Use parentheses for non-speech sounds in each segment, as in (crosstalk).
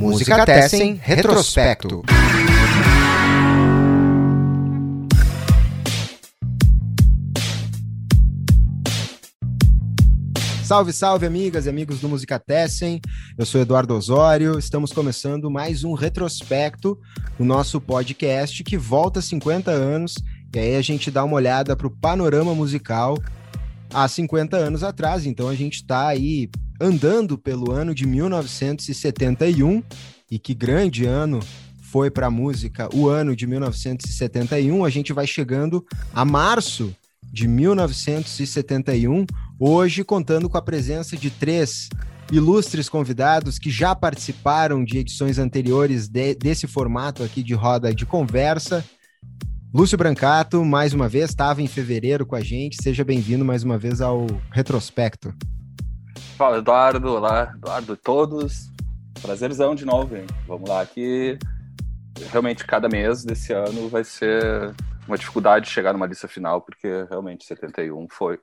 Música Tessen Retrospecto. Salve, salve, amigas e amigos do Música Tessen. Eu sou Eduardo Osório. Estamos começando mais um retrospecto no nosso podcast que volta 50 anos. E aí a gente dá uma olhada para o panorama musical há 50 anos atrás. Então a gente está aí andando pelo ano de 1971 e que grande ano foi para a música o ano de 1971. A gente vai chegando a março de 1971, hoje contando com a presença de três ilustres convidados que já participaram de edições anteriores de, desse formato aqui de roda de conversa. Lúcio Brancato, mais uma vez, estava em fevereiro com a gente. Seja bem-vindo mais uma vez ao Retrospecto. Fala, Eduardo. Olá, Eduardo, todos. Prazerzão de novo, hein? Vamos lá, que realmente cada mês desse ano vai ser uma dificuldade chegar numa lista final, porque realmente 71 foi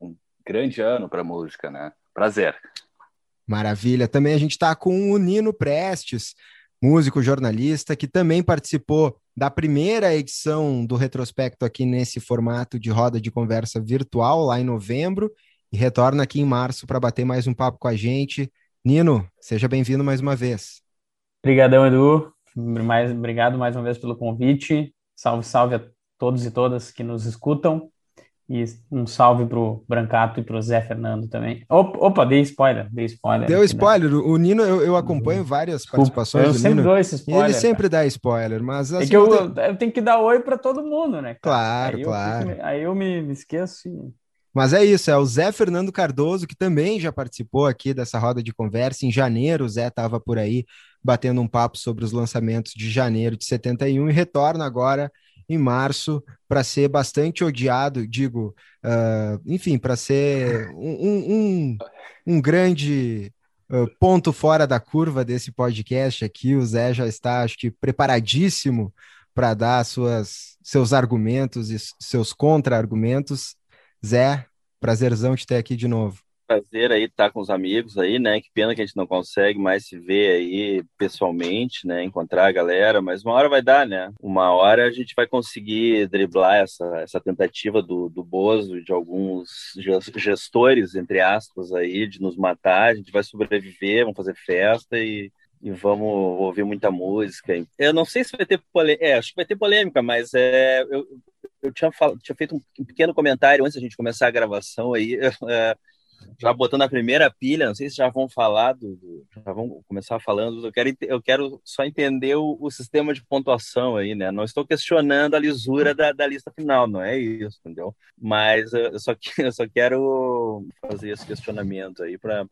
um grande ano para música, né? Prazer. Maravilha. Também a gente está com o Nino Prestes, músico, jornalista, que também participou da primeira edição do retrospecto aqui nesse formato de roda de conversa virtual lá em novembro e retorna aqui em março para bater mais um papo com a gente. Nino, seja bem-vindo mais uma vez. Obrigadão, Edu. Mais, obrigado mais uma vez pelo convite. Salve, salve a todos e todas que nos escutam. E um salve pro Brancato e pro Zé Fernando também. Opa, dei spoiler, dei spoiler. Deu spoiler. O Nino, eu, eu acompanho várias participações eu do sempre Nino. dou esse spoiler. ele sempre dá spoiler, mas assim, é que eu, eu, tenho que dar oi para todo mundo, né? Cara? Claro, aí claro. Eu, aí eu me, me esqueço. E... Mas é isso, é o Zé Fernando Cardoso, que também já participou aqui dessa roda de conversa. Em janeiro, o Zé estava por aí batendo um papo sobre os lançamentos de janeiro de 71 e retorna agora em março para ser bastante odiado, digo, uh, enfim, para ser um, um, um grande uh, ponto fora da curva desse podcast aqui. O Zé já está, acho que, preparadíssimo para dar suas, seus argumentos e seus contra-argumentos. Zé, prazerzão te ter aqui de novo prazer aí estar com os amigos aí, né? Que pena que a gente não consegue mais se ver aí pessoalmente, né? Encontrar a galera, mas uma hora vai dar, né? Uma hora a gente vai conseguir driblar essa, essa tentativa do, do Bozo e de alguns gestores, entre aspas, aí, de nos matar. A gente vai sobreviver, vamos fazer festa e, e vamos ouvir muita música. Eu não sei se vai ter polêmica, é, acho que vai ter polêmica, mas é, eu, eu tinha, tinha feito um pequeno comentário antes da gente começar a gravação aí. (laughs) É, já botando a primeira pilha, não sei se já vão falar do, já vão começar falando, eu quero, eu quero só entender o, o, sistema de pontuação aí, né? Não estou questionando a lisura da, da lista final, não é isso, entendeu? Mas eu só, (laughs) eu só quero fazer esse questionamento aí para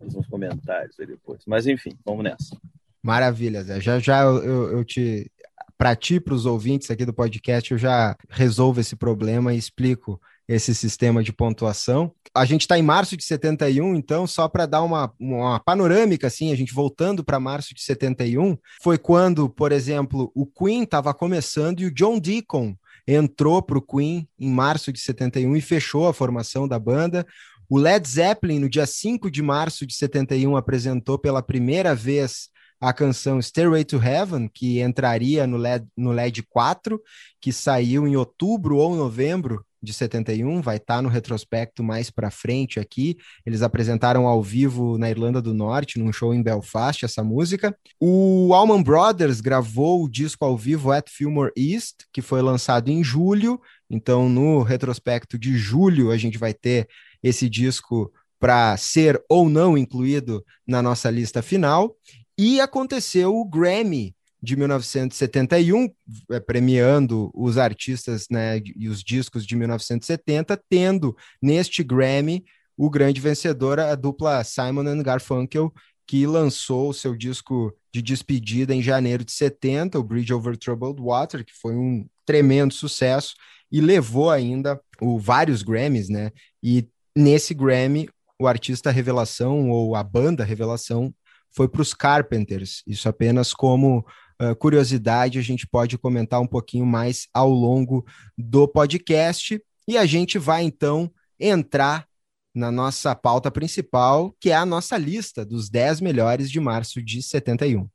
os comentários aí depois. Mas enfim, vamos nessa. Maravilha, Zé. Já já eu, eu te para ti, para os ouvintes aqui do podcast, eu já resolvo esse problema e explico esse sistema de pontuação. A gente está em março de 71, então, só para dar uma, uma panorâmica, assim, a gente voltando para março de 71, foi quando, por exemplo, o Queen estava começando e o John Deacon entrou para o Queen em março de 71 e fechou a formação da banda. O Led Zeppelin, no dia 5 de março de 71, apresentou pela primeira vez a canção Stairway to Heaven, que entraria no LED, no LED 4, que saiu em outubro ou novembro de 71, vai estar tá no retrospecto mais para frente aqui. Eles apresentaram ao vivo na Irlanda do Norte, num show em Belfast, essa música. O Allman Brothers gravou o disco ao vivo at Fillmore East, que foi lançado em julho. Então, no retrospecto de julho, a gente vai ter esse disco para ser ou não incluído na nossa lista final. E aconteceu o Grammy de 1971, é, premiando os artistas né, e os discos de 1970, tendo neste Grammy o grande vencedor, a dupla Simon and Garfunkel, que lançou o seu disco de despedida em janeiro de 70, o Bridge Over Troubled Water, que foi um tremendo sucesso e levou ainda o vários Grammys, né? E nesse Grammy, o artista revelação ou a banda revelação foi para os Carpenters. Isso apenas como uh, curiosidade, a gente pode comentar um pouquinho mais ao longo do podcast. E a gente vai então entrar na nossa pauta principal, que é a nossa lista dos 10 melhores de março de 71.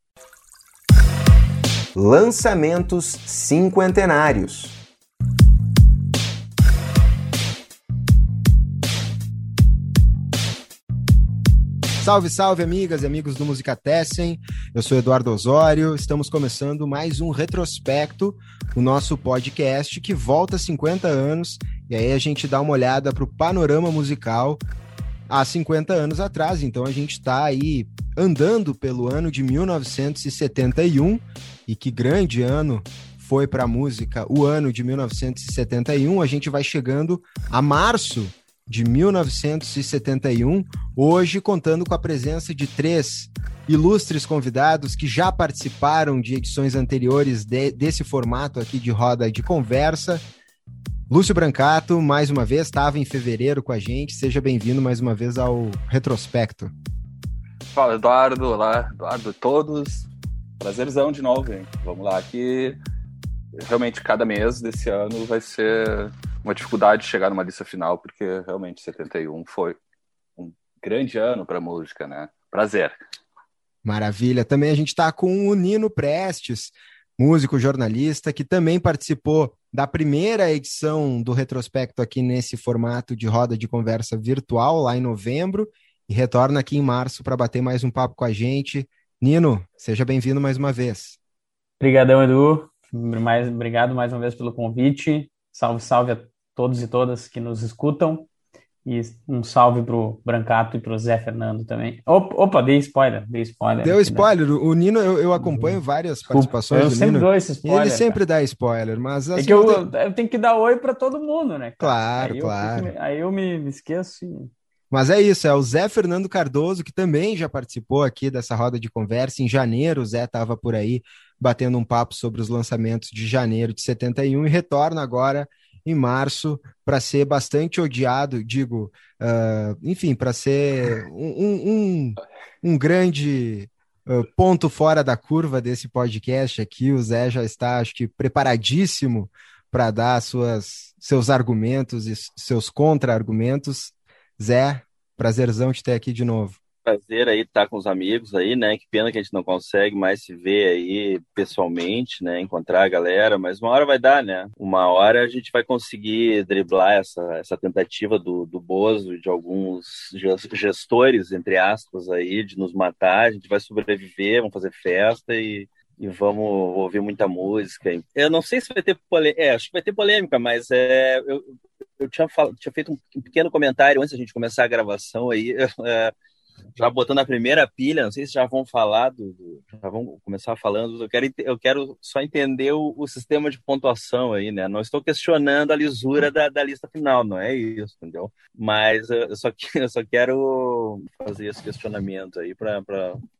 Lançamentos cinquentenários. Salve, salve, amigas e amigos do Música Tessen. Eu sou Eduardo Osório. Estamos começando mais um retrospecto, o nosso podcast que volta 50 anos. E aí a gente dá uma olhada para o panorama musical há 50 anos atrás. Então a gente está aí andando pelo ano de 1971. E que grande ano foi para a música o ano de 1971. A gente vai chegando a março de 1971, hoje contando com a presença de três ilustres convidados que já participaram de edições anteriores de, desse formato aqui de roda de conversa. Lúcio Brancato, mais uma vez, estava em fevereiro com a gente. Seja bem-vindo mais uma vez ao Retrospecto. Fala, Eduardo. Olá, Eduardo, todos. Prazerzão de novo, hein? Vamos lá, que realmente cada mês desse ano vai ser uma dificuldade de chegar numa lista final, porque realmente 71 foi um grande ano para música, né? Prazer. Maravilha. Também a gente está com o Nino Prestes, músico, jornalista, que também participou da primeira edição do retrospecto aqui nesse formato de roda de conversa virtual, lá em novembro, e retorna aqui em março para bater mais um papo com a gente. Nino, seja bem-vindo mais uma vez. Obrigadão, Edu. Mais, obrigado mais uma vez pelo convite. Salve, salve a todos e todas que nos escutam. E um salve pro Brancato e pro Zé Fernando também. Opa, dei spoiler, dei spoiler. Deu spoiler. O Nino, eu, eu acompanho várias participações eu do sempre Nino. dou esse spoiler. Ele sempre cara. dá spoiler, mas assim, É que eu, eu tenho que dar oi para todo mundo, né? cara? Claro, aí claro. Eu, aí eu me, me esqueço e... Mas é isso, é o Zé Fernando Cardoso, que também já participou aqui dessa roda de conversa. Em janeiro, o Zé estava por aí batendo um papo sobre os lançamentos de janeiro de 71 e retorna agora em março para ser bastante odiado, digo, uh, enfim, para ser um, um, um grande uh, ponto fora da curva desse podcast aqui. O Zé já está, acho que, preparadíssimo para dar suas, seus argumentos e seus contra-argumentos. Zé, prazerzão te ter aqui de novo prazer aí estar com os amigos aí, né? Que pena que a gente não consegue mais se ver aí pessoalmente, né? Encontrar a galera, mas uma hora vai dar, né? Uma hora a gente vai conseguir driblar essa, essa tentativa do, do Bozo e de alguns gestores, entre aspas, aí, de nos matar. A gente vai sobreviver, vamos fazer festa e, e vamos ouvir muita música. Eu não sei se vai ter polêmica, é, acho que vai ter polêmica, mas é, eu, eu tinha, fal... tinha feito um pequeno comentário antes da gente começar a gravação aí. (laughs) É, já botando a primeira pilha, não sei se já vão falar do, do já vão começar falando, eu quero, eu quero só entender o, o, sistema de pontuação aí, né? Não estou questionando a lisura da, da lista final, não é isso, entendeu? Mas eu só, (laughs) eu só quero fazer esse questionamento aí para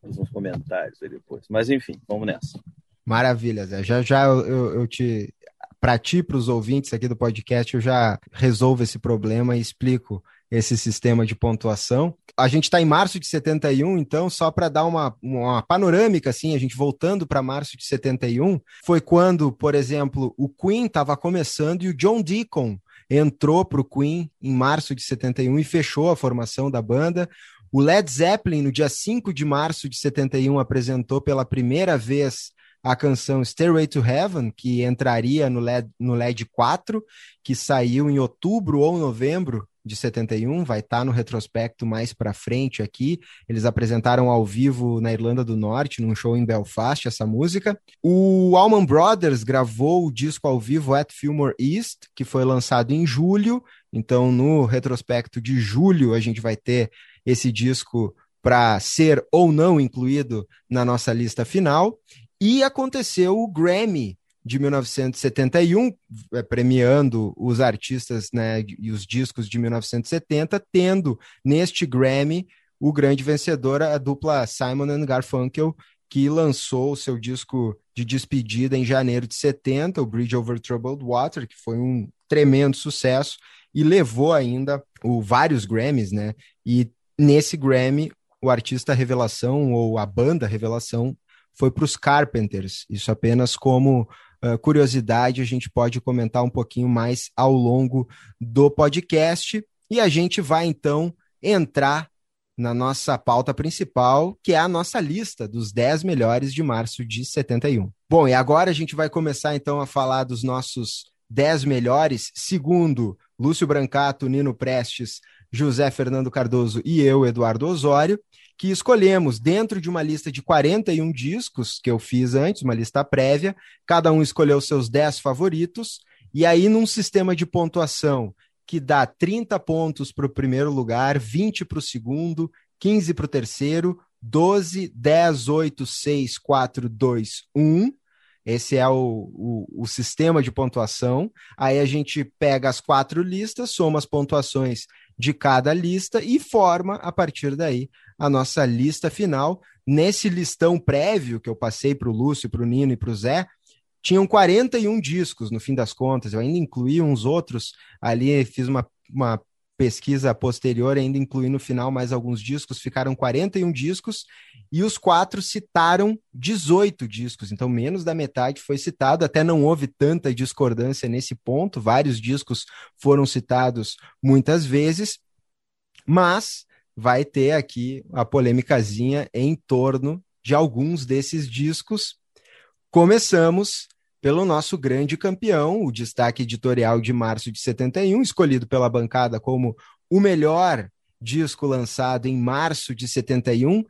os comentários aí depois. Mas enfim, vamos nessa. Maravilha, Zé. Já já eu, eu te para ti, para os ouvintes aqui do podcast, eu já resolvo esse problema e explico esse sistema de pontuação. A gente está em março de 71, então, só para dar uma, uma panorâmica, assim, a gente voltando para março de 71, foi quando, por exemplo, o Queen estava começando e o John Deacon entrou para o Queen em março de 71 e fechou a formação da banda. O Led Zeppelin, no dia 5 de março de 71, apresentou pela primeira vez a canção Stairway to Heaven, que entraria no LED, no LED 4, que saiu em outubro ou novembro de 71, vai estar tá no retrospecto mais para frente aqui. Eles apresentaram ao vivo na Irlanda do Norte, num show em Belfast, essa música. O Allman Brothers gravou o disco ao vivo at Fillmore East, que foi lançado em julho. Então, no retrospecto de julho, a gente vai ter esse disco para ser ou não incluído na nossa lista final. E aconteceu o Grammy de 1971, eh, premiando os artistas né, e os discos de 1970, tendo neste Grammy o grande vencedor, a dupla Simon Garfunkel, que lançou o seu disco de despedida em janeiro de 70, o Bridge Over Troubled Water, que foi um tremendo sucesso e levou ainda o, vários Grammys, né? E nesse Grammy, o artista revelação ou a banda revelação foi para os Carpenters. Isso apenas como uh, curiosidade, a gente pode comentar um pouquinho mais ao longo do podcast. e a gente vai então entrar na nossa pauta principal, que é a nossa lista dos 10 melhores de março de 71. Bom, e agora a gente vai começar então a falar dos nossos 10 melhores, segundo Lúcio Brancato, Nino Prestes, José Fernando Cardoso e eu, Eduardo Osório, que escolhemos dentro de uma lista de 41 discos que eu fiz antes, uma lista prévia, cada um escolheu seus 10 favoritos, e aí num sistema de pontuação que dá 30 pontos para o primeiro lugar, 20 para o segundo, 15 para o terceiro, 12, 10, 8, 6, 4, 2, 1. Esse é o, o, o, sistema de pontuação. Aí a gente pega as quatro listas, soma as pontuações de cada lista e forma, a partir daí, a nossa lista final. Nesse listão prévio que eu passei para o Lúcio, para o Nino e para o Zé, tinham 41 discos, no fim das contas. Eu ainda incluí uns outros ali, fiz uma, uma pesquisa posterior, ainda incluí no final mais alguns discos, ficaram 41 discos, e os quatro citaram 18 discos, então menos da metade foi citado, até não houve tanta discordância nesse ponto, vários discos foram citados muitas vezes, mas vai ter aqui a polêmicazinha em torno de alguns desses discos, Começamos pelo nosso grande campeão, o destaque editorial de março de 71, escolhido pela bancada como o melhor disco lançado em março de 71.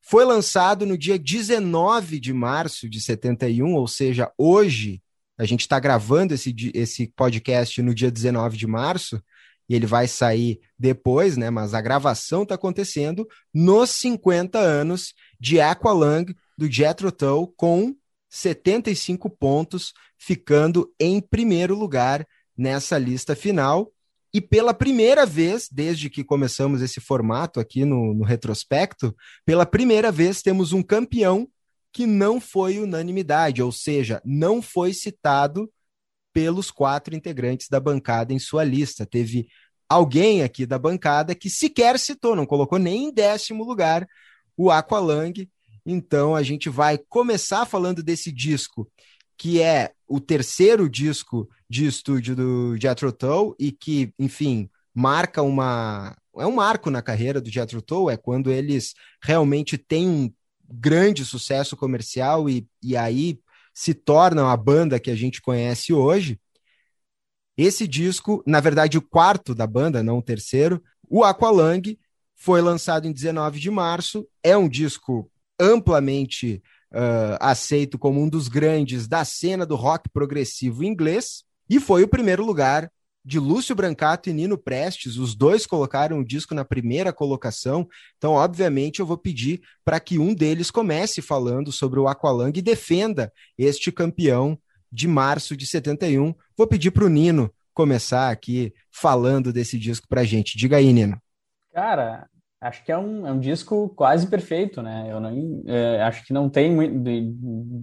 Foi lançado no dia 19 de março de 71, ou seja, hoje, a gente está gravando esse, esse podcast no dia 19 de março, e ele vai sair depois, né? Mas a gravação está acontecendo nos 50 anos de Aqualung, do Jethro Tull, com 75 pontos, ficando em primeiro lugar nessa lista final. E pela primeira vez, desde que começamos esse formato aqui no, no retrospecto, pela primeira vez temos um campeão que não foi unanimidade, ou seja, não foi citado pelos quatro integrantes da bancada em sua lista. Teve alguém aqui da bancada que sequer citou, não colocou nem em décimo lugar o Aqualang, então a gente vai começar falando desse disco, que é o terceiro disco de estúdio do Jethro Tull e que, enfim, marca uma é um marco na carreira do Jethro Tull, é quando eles realmente têm um grande sucesso comercial e, e aí se tornam a banda que a gente conhece hoje. Esse disco, na verdade, o quarto da banda, não o terceiro, o Aqualung, foi lançado em 19 de março. É um disco amplamente uh, aceito como um dos grandes da cena do rock progressivo inglês, e foi o primeiro lugar de Lúcio Brancato e Nino Prestes, os dois colocaram o disco na primeira colocação. Então, obviamente, eu vou pedir para que um deles comece falando sobre o Aqualung e defenda este campeão de março de 71. Vou pedir para o Nino começar aqui falando desse disco para gente. Diga aí, Nino. Cara, acho que é um, é um disco quase perfeito, né? Eu não é, acho que não tem muito de,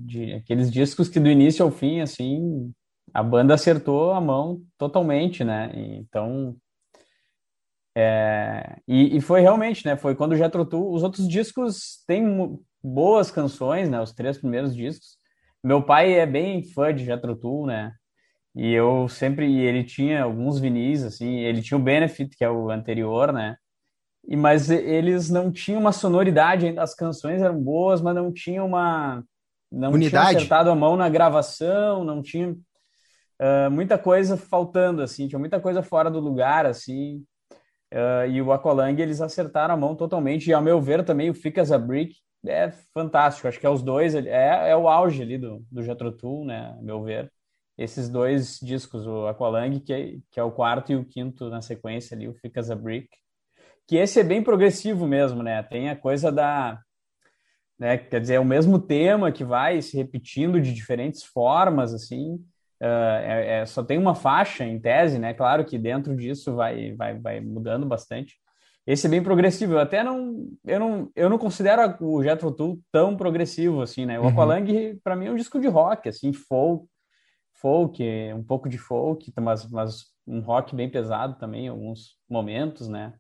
de, aqueles discos que do início ao fim, assim, a banda acertou a mão totalmente, né? Então é, e, e, foi realmente, né? Foi quando o Jethro Tull, os outros discos têm boas canções, né? Os três primeiros discos. Meu pai é bem fã de Jethro Tull, né? E eu sempre, ele tinha alguns vinis, assim, ele tinha o Benefit, que é o anterior, né? e mas eles não tinham uma sonoridade ainda. As canções eram boas, mas não tinham uma não Unidade. tinha acertado a mão na gravação, não tinha uh, muita coisa faltando assim, tinha muita coisa fora do lugar assim. Uh, e o Aqualung eles acertaram a mão totalmente. E ao meu ver também o Fica as a Brick é fantástico. Acho que é os dois é, é o auge ali do do Jethro Tull, né? A meu ver. Esses dois discos, o Aqualung, que é, que é o quarto e o quinto na sequência ali, o Fica as a Brick que esse é bem progressivo mesmo, né? Tem a coisa da. Né, quer dizer, é o mesmo tema que vai se repetindo de diferentes formas, assim. Uh, é, é, só tem uma faixa em tese, né? Claro que dentro disso vai, vai, vai mudando bastante. Esse é bem progressivo. Eu até não, eu não, eu não considero o Jethro Tull tão progressivo assim, né? O uhum. Aqualung para mim é um disco de rock, assim, folk, folk, um pouco de folk, mas, mas um rock bem pesado também em alguns momentos, né?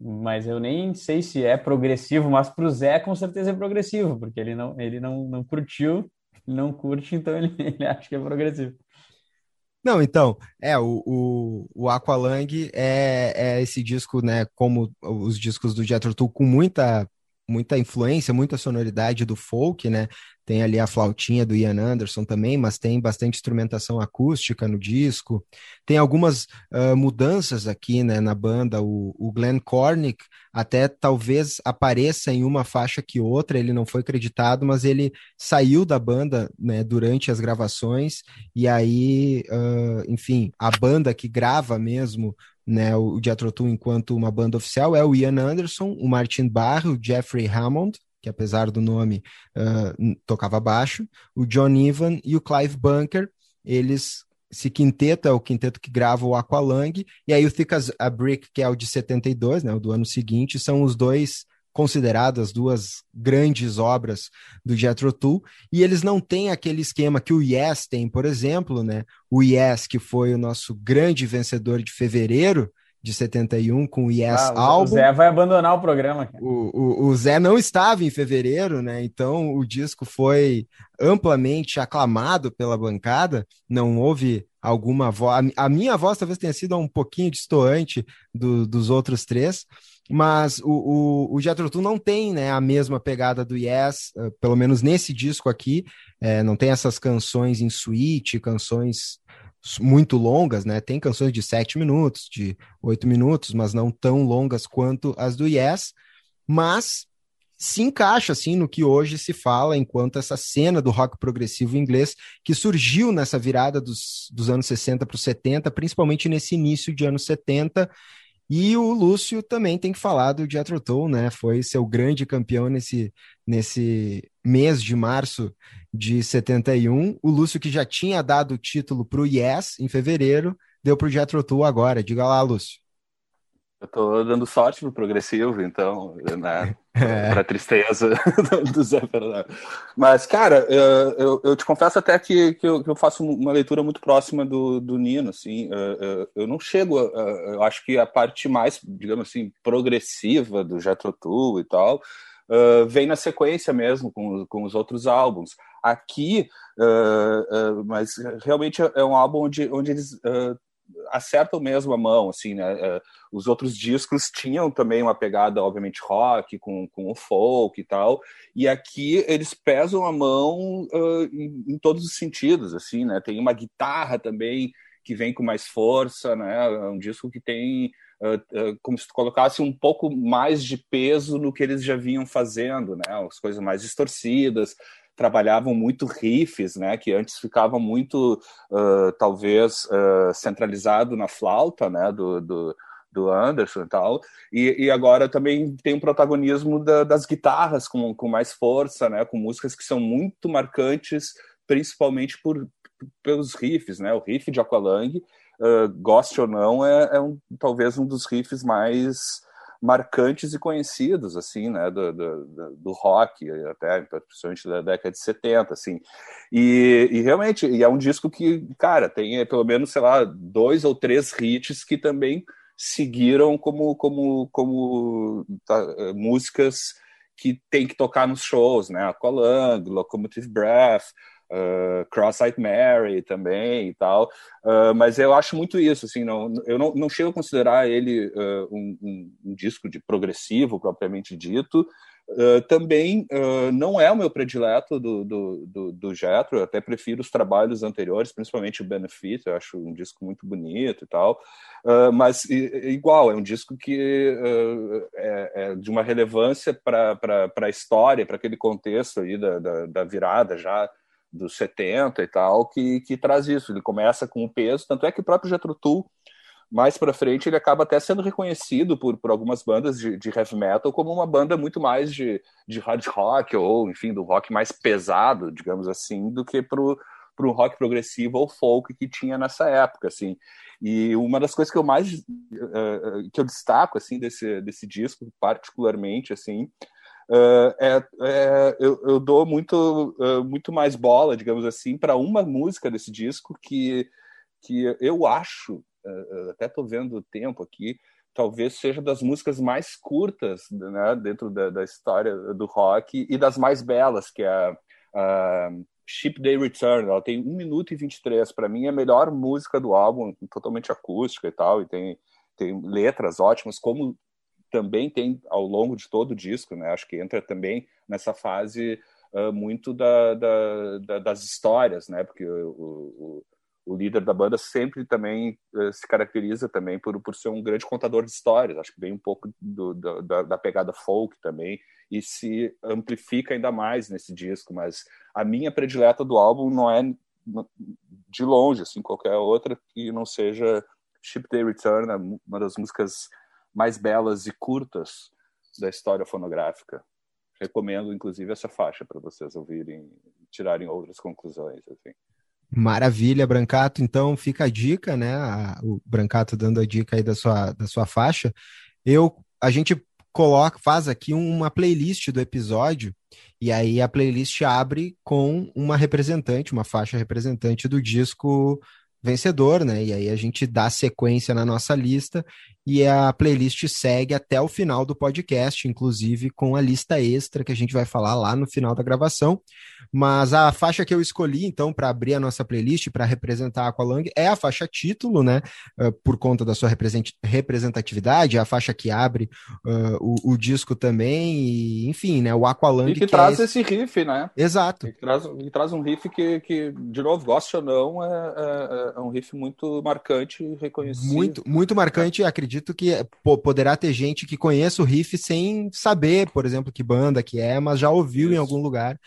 mas eu nem sei se é progressivo, mas para o Zé com certeza é progressivo, porque ele não, ele não, não curtiu, não curte, então ele, (laughs) ele acha que é progressivo. Não, então, é, o, o, o Aqualung é, é esse disco, né, como os discos do Jethro Tull, com muita muita influência, muita sonoridade do folk, né? Tem ali a flautinha do Ian Anderson também, mas tem bastante instrumentação acústica no disco. Tem algumas uh, mudanças aqui né, na banda. O, o Glenn Cornick até talvez apareça em uma faixa que outra, ele não foi acreditado, mas ele saiu da banda né, durante as gravações, e aí, uh, enfim, a banda que grava mesmo né, o Jethro enquanto uma banda oficial é o Ian Anderson, o Martin Barr, o Jeffrey Hammond, que apesar do nome uh, tocava baixo, o John Ivan e o Clive Bunker, eles esse quinteto é o quinteto que grava o Aqualung, e aí o Thick as a Brick, que é o de 72, né, o do ano seguinte, são os dois consideradas duas grandes obras do Jethro Tull, e eles não têm aquele esquema que o Yes tem, por exemplo, né? O Yes, que foi o nosso grande vencedor de fevereiro, de 71 com o Yes ah, Album. O Zé vai abandonar o programa. O, o, o, Zé não estava em fevereiro, né? Então o disco foi amplamente aclamado pela bancada. Não houve alguma voz. A, minha voz talvez tenha sido um pouquinho distoante do, dos outros três, mas o, o, o Jethro Tull não tem né, a mesma pegada do Yes, uh, pelo menos nesse disco aqui. É, não tem essas canções em suíte, canções muito longas, né? Tem canções de sete minutos, de oito minutos, mas não tão longas quanto as do Yes, mas se encaixa assim no que hoje se fala enquanto essa cena do rock progressivo inglês que surgiu nessa virada dos, dos anos 60 para os 70, principalmente nesse início de anos 70. E o Lúcio também tem que falar do Jethro Tull, né? Foi seu grande campeão nesse, nesse mês de março de 71. O Lúcio, que já tinha dado o título para o Yes em fevereiro, deu para o Jethro Tull agora. Diga lá, Lúcio. Eu tô dando sorte pro progressivo, então, né? (laughs) É. Pra tristeza (laughs) do Zé Fernando. Mas, cara, eu, eu, te confesso até que, que eu, que, eu, faço uma leitura muito próxima do, do Nino, assim. Eu não chego, eu acho que a parte mais, digamos assim, progressiva do Jethro Tull e tal, uh, vem na sequência mesmo com, com os outros álbuns. Aqui, uh, uh, mas realmente é um álbum onde, onde eles acertam mesmo a mão, assim, né? Os outros discos tinham também uma pegada, obviamente, rock, com, com o folk e tal, e aqui eles pesam a mão uh, em, em, todos os sentidos, assim, né? Tem uma guitarra também que vem com mais força, né? É um disco que tem Uh, uh, como se tu colocasse um pouco mais de peso no que eles já vinham fazendo, né? As coisas mais distorcidas, trabalhavam muito riffs, né? Que antes ficava muito, uh, talvez, centralizado na flauta, né? Do, do, do Anderson e tal, e, e agora também tem um protagonismo da, das guitarras com, com mais força, né? Com músicas que são muito marcantes, principalmente por pelos riffs, né? O riff de Aqualung uh, goste ou não, é, é um, talvez um dos riffs mais marcantes e conhecidos, assim, né, do, do, do rock, até, principalmente da década de 70, assim, e, e, realmente, e é um disco que, cara, tem pelo menos, sei lá, dois ou três hits que também seguiram como, como, como tá, músicas que tem que tocar nos shows, né, Aqualung, Locomotive Breath, uh, Cross-Eyed Mary também e tal, uh, mas eu acho muito isso, assim, não, eu não, não chego a considerar ele uh, um, um, um, disco de progressivo propriamente dito, também não é o meu predileto do, do, do, do eu até prefiro os trabalhos anteriores, principalmente o Benefit, eu acho um disco muito bonito e tal, mas igual, é um disco que é, é, de uma relevância para a história, para aquele contexto aí da, da, da virada já dos 70 e tal, que, que traz isso. Ele começa com o peso, tanto é que o próprio Jethro Tull, mais para frente, ele acaba até sendo reconhecido por, por algumas bandas de, de, heavy metal como uma banda muito mais de, de hard rock, ou, enfim, do rock mais pesado, digamos assim, do que para o rock progressivo ou folk que tinha nessa época, assim. E uma das coisas que eu mais uh, que eu destaco assim desse desse disco, particularmente assim, Uh, é, é, eu, eu, dou muito, uh, muito mais bola, digamos assim, para uma música desse disco que, que eu acho, uh, até estou vendo o tempo aqui, talvez seja das músicas mais curtas né, dentro da, da, história do rock e das mais belas, que é a, Ship Day Return, ela tem 1 minuto e 23. Para mim, é a melhor música do álbum, totalmente acústica e tal, e tem, tem letras ótimas, como também tem ao longo de todo o disco, né? Acho que entra também nessa fase uh, muito da, da, da, das histórias, né? Porque o, o, o líder da banda sempre também uh, se caracteriza também por, por ser um grande contador de histórias. Acho que vem um pouco do, da, da pegada folk também e se amplifica ainda mais nesse disco. Mas a minha predileta do álbum não é de longe, assim, qualquer outra que não seja Ship Day Return, uma das músicas mais belas e curtas da história fonográfica. Recomendo, inclusive, essa faixa para vocês ouvirem, tirarem outras conclusões. Assim. Maravilha, Brancato. Então fica a dica, né? o Brancato dando a dica aí da sua, da sua faixa. Eu, a gente coloca, faz aqui uma playlist do episódio e aí a playlist abre com uma representante, uma faixa representante do disco vencedor, né? E aí a gente dá sequência na nossa lista e a playlist segue até o final do podcast, inclusive com a lista extra que a gente vai falar lá no final da gravação. Mas a faixa que eu escolhi, então, para abrir a nossa playlist, para representar a Aqualung, é a faixa título, né? Uh, por conta da sua representatividade, é a faixa que abre uh, o, o, disco também, e, enfim, né? O Aqualung. E que, que traz é esse... esse... riff, né? Exato. Que traz, que traz um riff que, que, de novo, goste ou não, é, é, é um riff muito marcante e reconhecido. Muito, muito marcante, acredito que poderá ter gente que conheça o riff sem saber, por exemplo, que banda que é, mas já ouviu Isso. em algum lugar.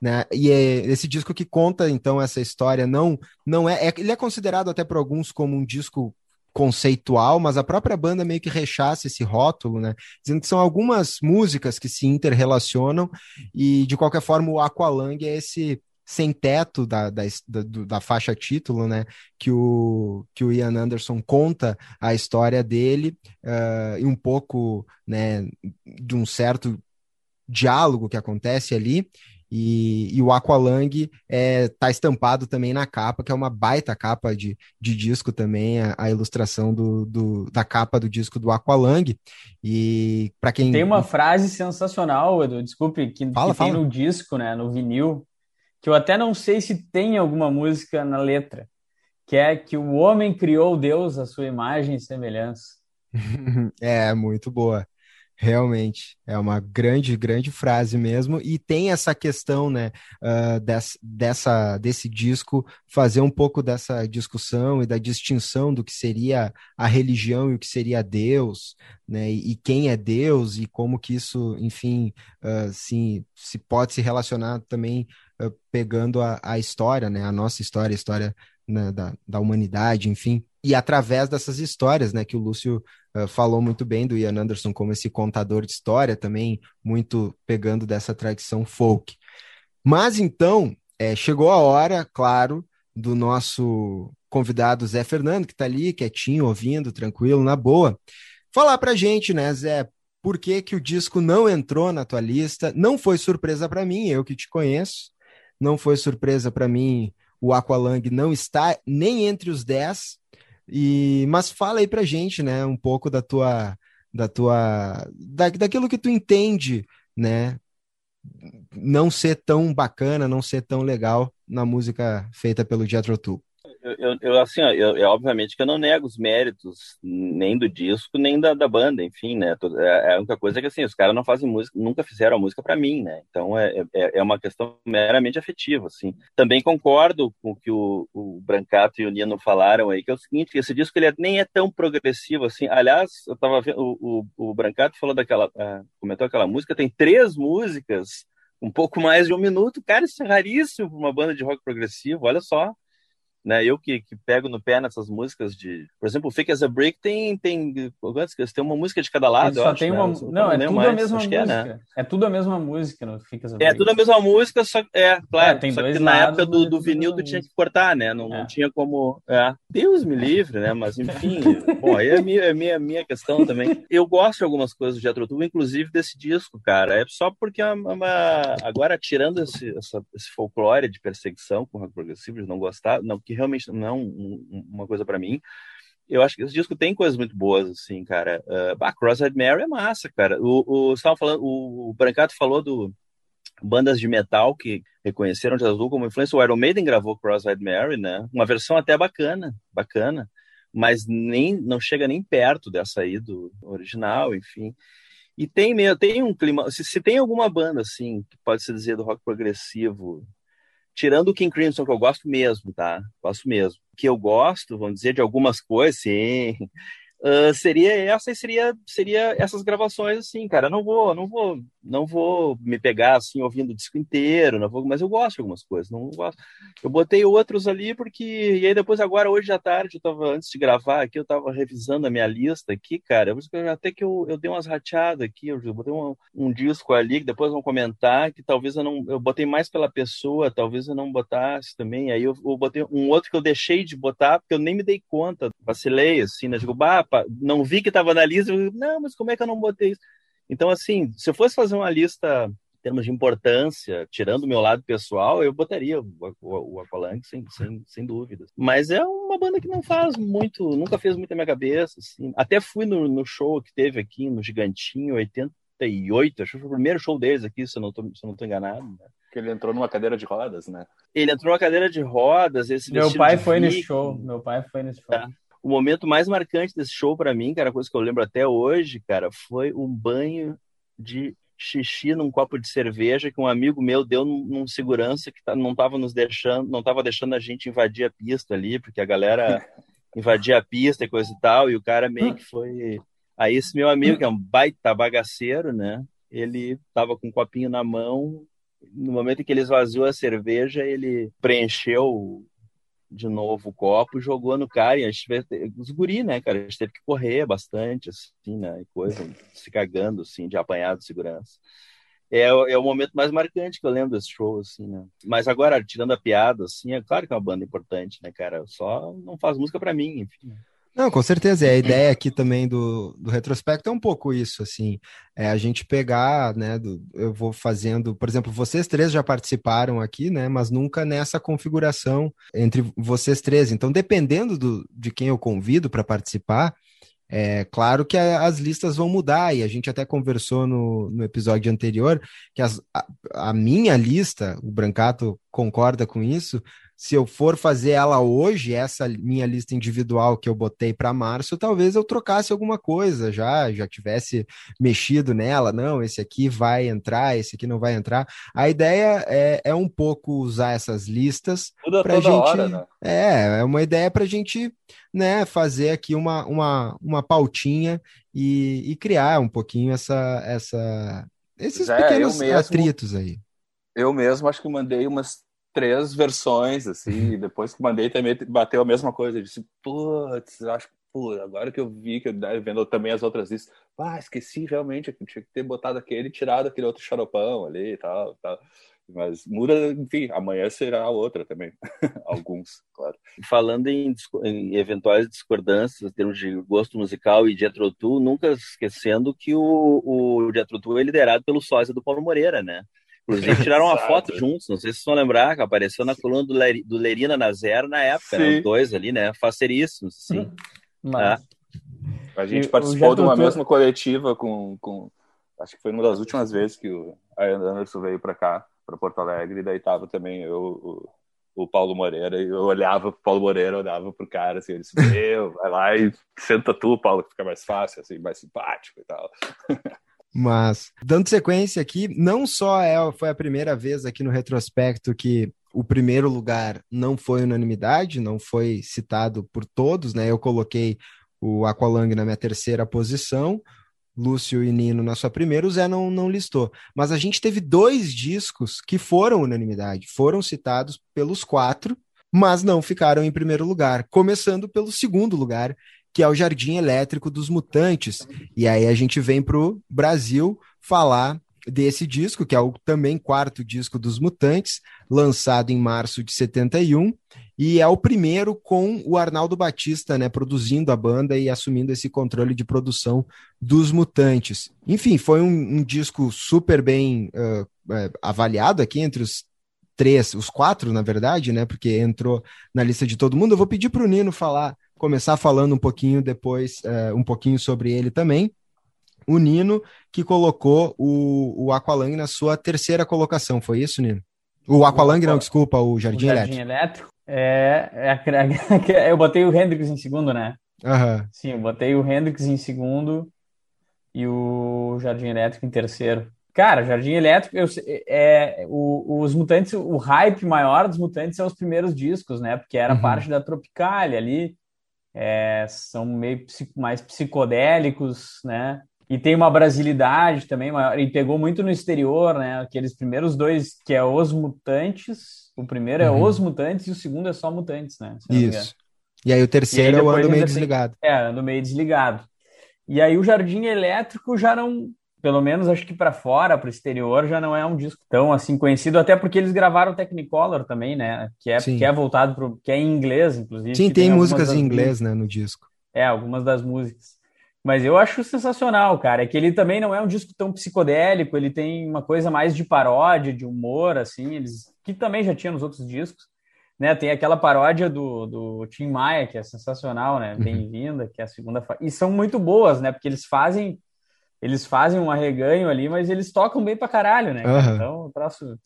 Né? E é esse disco que conta então essa história não não é, é, ele é considerado até por alguns como um disco conceitual, mas a própria banda meio que rechaça esse rótulo, né? Dizendo que são algumas músicas que se interrelacionam e de qualquer forma o Aqualung é esse sem teto da, da, da, da, faixa título, né? Que o, que o Ian Anderson conta a história dele uh, e um pouco né, de um certo diálogo que acontece ali. E, e o Aqualung é, tá estampado também na capa, que é uma baita capa de, de disco também, a, a ilustração do, do, da capa do disco do Aqualung. E para quem. Tem uma frase sensacional, Edu, desculpe, que, fala, que fala. tem no disco, né? No vinil, que eu até não sei se tem alguma música na letra, que é que o homem criou Deus à sua imagem e semelhança. (laughs) é, muito boa. Realmente, é uma grande, grande frase mesmo, e tem essa questão, né, uh, dessa, dessa, desse disco fazer um pouco dessa discussão e da distinção do que seria a religião e o que seria Deus, né, e, e quem é Deus e como que isso, enfim, uh, se, se pode se relacionar também pegando a, a história, né, a nossa história, a história né, da, da humanidade, enfim, e através dessas histórias, né, que o Lúcio uh, falou muito bem do Ian Anderson como esse contador de história, também muito pegando dessa tradição folk. Mas então, é, chegou a hora, claro, do nosso convidado Zé Fernando, que está ali, quietinho, ouvindo, tranquilo, na boa. Falar pra gente, né, Zé, por que, que o disco não entrou na tua lista? Não foi surpresa para mim, eu que te conheço. Não foi surpresa para mim o Aqualung não está nem entre os 10, e, mas fala aí pra gente, né, um pouco da tua, da tua, da, daquilo que tu entende, né, não ser tão bacana, não ser tão legal na música feita pelo Jethro Tull eu, eu, assim, ó, eu, eu, obviamente que eu não nego os méritos nem do disco, nem da, da banda, enfim, né? É, é a única coisa que, assim, os caras não fazem música, nunca fizeram a música para mim, né? Então é, é, é, uma questão meramente afetiva, assim. Também concordo com o que o, o Brancato e o Nino falaram aí, que é o seguinte, esse disco ele é, nem é tão progressivo, assim. Aliás, eu tava vendo, o, o, o Brancato falou daquela, uh, comentou aquela música, tem três músicas um pouco mais de um minuto. Cara, isso é raríssimo para uma banda de rock progressivo, olha só né? Eu que, que pego no pé nessas músicas de, por exemplo, Fake as a Break tem tem quantas tem uma música de cada lado, só acho, tem né? uma, não, não é tudo mais. a mesma música. É, né? é, tudo a mesma música no Fake as a Break. É tudo a mesma música, só é, claro, é, tem só dois que na época do, do vinil tu tinha que cortar, né? Não, não é. tinha como, é. Deus me livre, né? Mas enfim, (laughs) bom, aí é minha, é minha minha questão também. Eu gosto de algumas coisas do Jethro Tull, inclusive desse disco, cara. É só porque é uma, agora tirando esse, essa, esse folclore de perseguição com rock progressivo, de não gostar, não que realmente não uma coisa para mim. Eu acho que esse disco tem coisas muito boas, assim, cara. Uh, ah, Cross-Eyed Mary é massa, cara. O, o, falando, o, o Brancato falou do, bandas de metal que reconheceram de azul como influência. O Iron Maiden gravou Cross-Eyed Mary, né? Uma versão até bacana, bacana, mas nem não chega nem perto dessa aí do original, enfim. E tem meio, tem um clima. Se, se tem alguma banda assim que pode se dizer do rock progressivo, tirando o King Crimson que eu gosto mesmo, tá? Gosto mesmo. Que eu gosto, vamos dizer, de algumas coisas, sim. Uh, (laughs) seria essa seria seria essas gravações assim, cara. Não vou, não vou, não vou me pegar assim ouvindo o disco inteiro, não vou, mas eu gosto de algumas coisas, não gosto. Eu botei outros ali porque e aí depois agora hoje à tarde, eu tava antes de gravar aqui, eu tava revisando a minha lista aqui, cara. Até que eu, eu dei umas rateadas aqui, eu botei um, um disco ali que depois vão comentar que talvez eu não eu botei mais pela pessoa, talvez eu não botasse também. Aí eu, eu botei um outro que eu deixei de botar porque eu nem me dei conta, vacilei assim, né? Digo, bah, não vi que estava na lista, eu, não, mas como é que eu não botei isso? Então, assim, se eu fosse fazer uma lista em termos de importância, tirando o meu lado pessoal, eu botaria o, o, o Aqualung, sem, sem, sem dúvida. Mas é uma banda que não faz muito, nunca fez muito na minha cabeça. Assim. Até fui no, no show que teve aqui no Gigantinho, 88, acho que foi o primeiro show deles aqui, se eu não estou se eu não tô enganado. Né? Que ele entrou numa cadeira de rodas, né? Ele entrou numa cadeira de rodas. Esse meu pai foi nesse show. Meu pai foi nesse show. É o momento mais marcante desse show para mim, cara, coisa que eu lembro até hoje, cara, foi um banho de xixi num copo de cerveja que um amigo meu deu num, num segurança que tá, não tava nos deixando, não tava deixando a gente invadir a pista ali, porque a galera (laughs) invadia a pista e coisa e tal, e o cara meio que foi. Aí esse meu amigo, que é um baita bagaceiro, né? Ele tava com um copinho na mão. No momento em que ele esvaziou a cerveja, ele preencheu de novo o copo, jogou no cara, e a gente teve, os guri, né, cara, a gente teve que correr bastante, assim, né, e coisa, se cagando, assim, de apanhado de segurança. É, é o momento mais marcante que eu lembro desse show, assim, né. Mas agora, tirando a piada, assim, é claro que é uma banda importante, né, cara, só não faz música para mim, enfim. Não, com certeza. E a ideia aqui também do, do retrospecto é um pouco isso, assim, é a gente pegar, né, do, eu vou fazendo, por exemplo, vocês três já participaram aqui, né, mas nunca nessa configuração entre vocês três. Então, dependendo do, de quem eu convido para participar, é claro que a, as listas vão mudar, e a gente até conversou no, no episódio anterior que as, a, a minha lista, o Brancato concorda com isso, se eu for fazer ela hoje, essa minha lista individual que eu botei para março, talvez eu trocasse alguma coisa já, já tivesse mexido nela. Não, esse aqui vai entrar, esse aqui não vai entrar. A ideia é, é um pouco usar essas listas para gente. Hora, né? É, é uma ideia para a gente né, fazer aqui uma, uma, uma pautinha e, e criar um pouquinho essa, essa, esses é, pequenos mesmo, atritos aí. Eu mesmo acho que mandei umas três versões, assim, e depois que mandei também bateu a mesma coisa. Eu disse, putz, acho que agora que eu vi que eu vendo também as outras listas, ah, esqueci realmente, eu tinha que ter botado aquele tirado aquele outro xaropão ali e tal, tal. Mas muda, enfim, amanhã será outra também. (laughs) Alguns, claro. Falando em, em, eventuais discordâncias em termos de gosto musical e de Atrotu, nunca esquecendo que o, o Atrotu é liderado pelo sósia do Paulo Moreira, né? Inclusive, tiraram uma foto juntos, não sei se vocês vão lembrar, que apareceu na coluna do, Ler, do Lerina na Zero na época, né? Os dois ali, né? Faceríssimos, sim. Mas... É. A gente e participou de uma mesma coletiva com, com. Acho que foi uma das últimas vezes que o Anderson veio para cá, para Porto Alegre, e daí tava também eu, o, o Paulo Moreira, e eu olhava pro Paulo Moreira, olhava pro cara, assim, ele disse, meu, vai lá e senta tu, Paulo, que fica mais fácil, assim, mais simpático e tal. (laughs) Mas, dando sequência aqui, não só é, foi a primeira vez aqui no retrospecto que o primeiro lugar não foi unanimidade, não foi citado por todos, né? Eu coloquei o Aqualung na minha terceira posição, Lúcio e Nino na sua primeira, o Zé não, não listou. Mas a gente teve dois discos que foram unanimidade, foram citados pelos quatro, mas não ficaram em primeiro lugar, começando pelo segundo lugar, que é o Jardim Elétrico dos Mutantes. E aí a gente vem para o Brasil falar desse disco, que é o também quarto disco dos Mutantes, lançado em março de 71, e é o primeiro com o Arnaldo Batista, né, produzindo a banda e assumindo esse controle de produção dos Mutantes. Enfim, foi um, um disco super bem uh, avaliado aqui entre os três, os quatro, na verdade, né, porque entrou na lista de todo mundo. Eu vou pedir para o Nino falar começar falando um pouquinho depois, uh, um pouquinho sobre ele também. o Nino que colocou o, o Aqualung na sua terceira colocação, foi isso, Nino? O Aqualung, não, desculpa, o Jardim, o Jardim Elétrico. Elétrico. É, é, (laughs) é, eu botei o Hendrix em segundo, né? Uhum. Sim, eu botei o Hendrix em segundo e o Jardim Elétrico em terceiro. Cara, Jardim Elétrico, eu, é, o, os Mutantes, o hype maior dos Mutantes são os primeiros discos, né? Porque era uhum. parte da Tropicália ali, é, são meio mais psicodélicos, né? E tem uma brasilidade também maior, e pegou muito no exterior, né? Aqueles primeiros dois, que é Os Mutantes, o primeiro é uhum. Os Mutantes e o segundo é só Mutantes, né? Isso. E aí o terceiro aí é o Ando Meio Desligado. É, Ando Meio Desligado. E aí o Jardim Elétrico já não, pelo menos acho que para fora, para o exterior, já não é um disco tão assim conhecido, até porque eles gravaram Technicolor também, né? Que é, que é voltado para que é em inglês, inclusive. Sim, tem, tem músicas em inglês, né, no disco. É, algumas das músicas. Mas eu acho sensacional, cara. É que ele também não é um disco tão psicodélico, ele tem uma coisa mais de paródia, de humor, assim, eles que também já tinha nos outros discos. Né, tem aquela paródia do, do Tim Maia, que é sensacional, né? Uhum. Bem-vinda, que é a segunda. Fa... E são muito boas, né? Porque eles fazem eles fazem um arreganho ali, mas eles tocam bem pra caralho, né? Uhum. Então, o troço.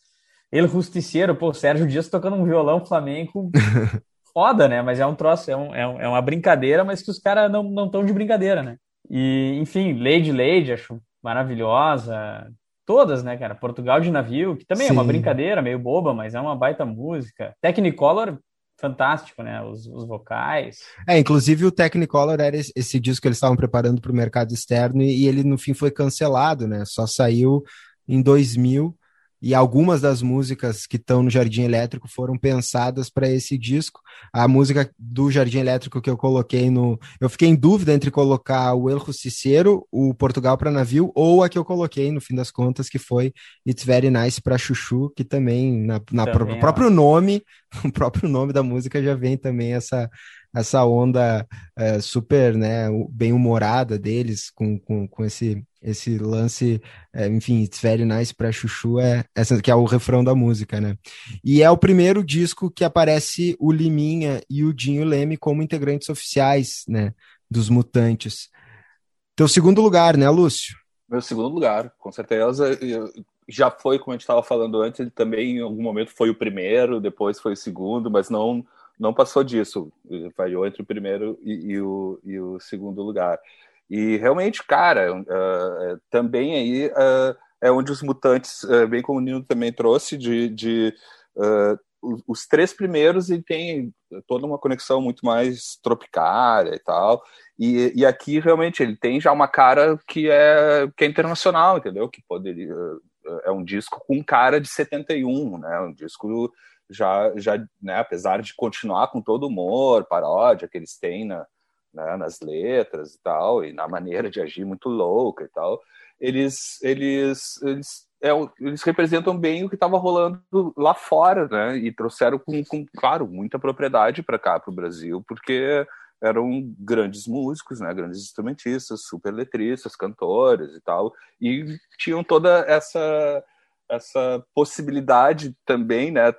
Ele Rusticeiro, pô, Sérgio Dias tocando um violão flamenco (laughs) foda, né? Mas é um troço, é, um, é, um, é uma brincadeira, mas que os caras não estão de brincadeira, né? E, enfim, Lady Lady, acho maravilhosa. Todas, né, cara? Portugal de Navio, que também Sim. é uma brincadeira meio boba, mas é uma baita música. Technicolor, fantástico, né? Os, os, vocais. É, inclusive o Technicolor era esse, esse disco que eles estavam preparando para o mercado externo e, e, ele no fim foi cancelado, né? Só saiu em 2000 e algumas das músicas que estão no Jardim Elétrico foram pensadas para esse disco. A música do Jardim Elétrico que eu coloquei no. Eu fiquei em dúvida entre colocar o El Justiceiro, o Portugal para Navio, ou a que eu coloquei, no fim das contas, que foi It's Very Nice para Chuchu, que também, na, na também é. próprio nome, (laughs) o próprio nome da música já vem também essa, essa onda é, super né, bem humorada deles, com, com, com esse, esse lance, é, enfim, It's Very Nice pra Chuchu, é, essa, que é o refrão da música, né? E é o primeiro disco que aparece o Liminha e o Dinho Leme como integrantes oficiais, né, dos Mutantes. Teu segundo lugar, né, Lúcio? Meu segundo lugar, com certeza. Já foi, como a gente estava falando antes, ele também em algum momento foi o primeiro, depois foi o segundo, mas não não passou disso, falhou entre o primeiro e, e, o, e o segundo lugar. E realmente, cara, uh, também aí uh, é onde os mutantes, uh, bem como o Nino também trouxe, de, de os, os, três primeiros e tem toda uma conexão muito mais tropicária e tal. E, e aqui realmente ele tem já uma cara que é, que é internacional, entendeu? Que poderia. É um disco com cara de 71, né? Um disco já, já né, apesar de continuar com todo o humor, paródia que eles têm na, né, nas letras e tal, e na maneira de agir muito louca e tal, eles, eles, eles, é, eles representam bem o que estava rolando lá fora, né? E trouxeram com, com claro, muita propriedade para cá, para o Brasil, porque eram grandes músicos, né, grandes instrumentistas, super letristas, cantores e tal, e tinham toda essa essa possibilidade também, né,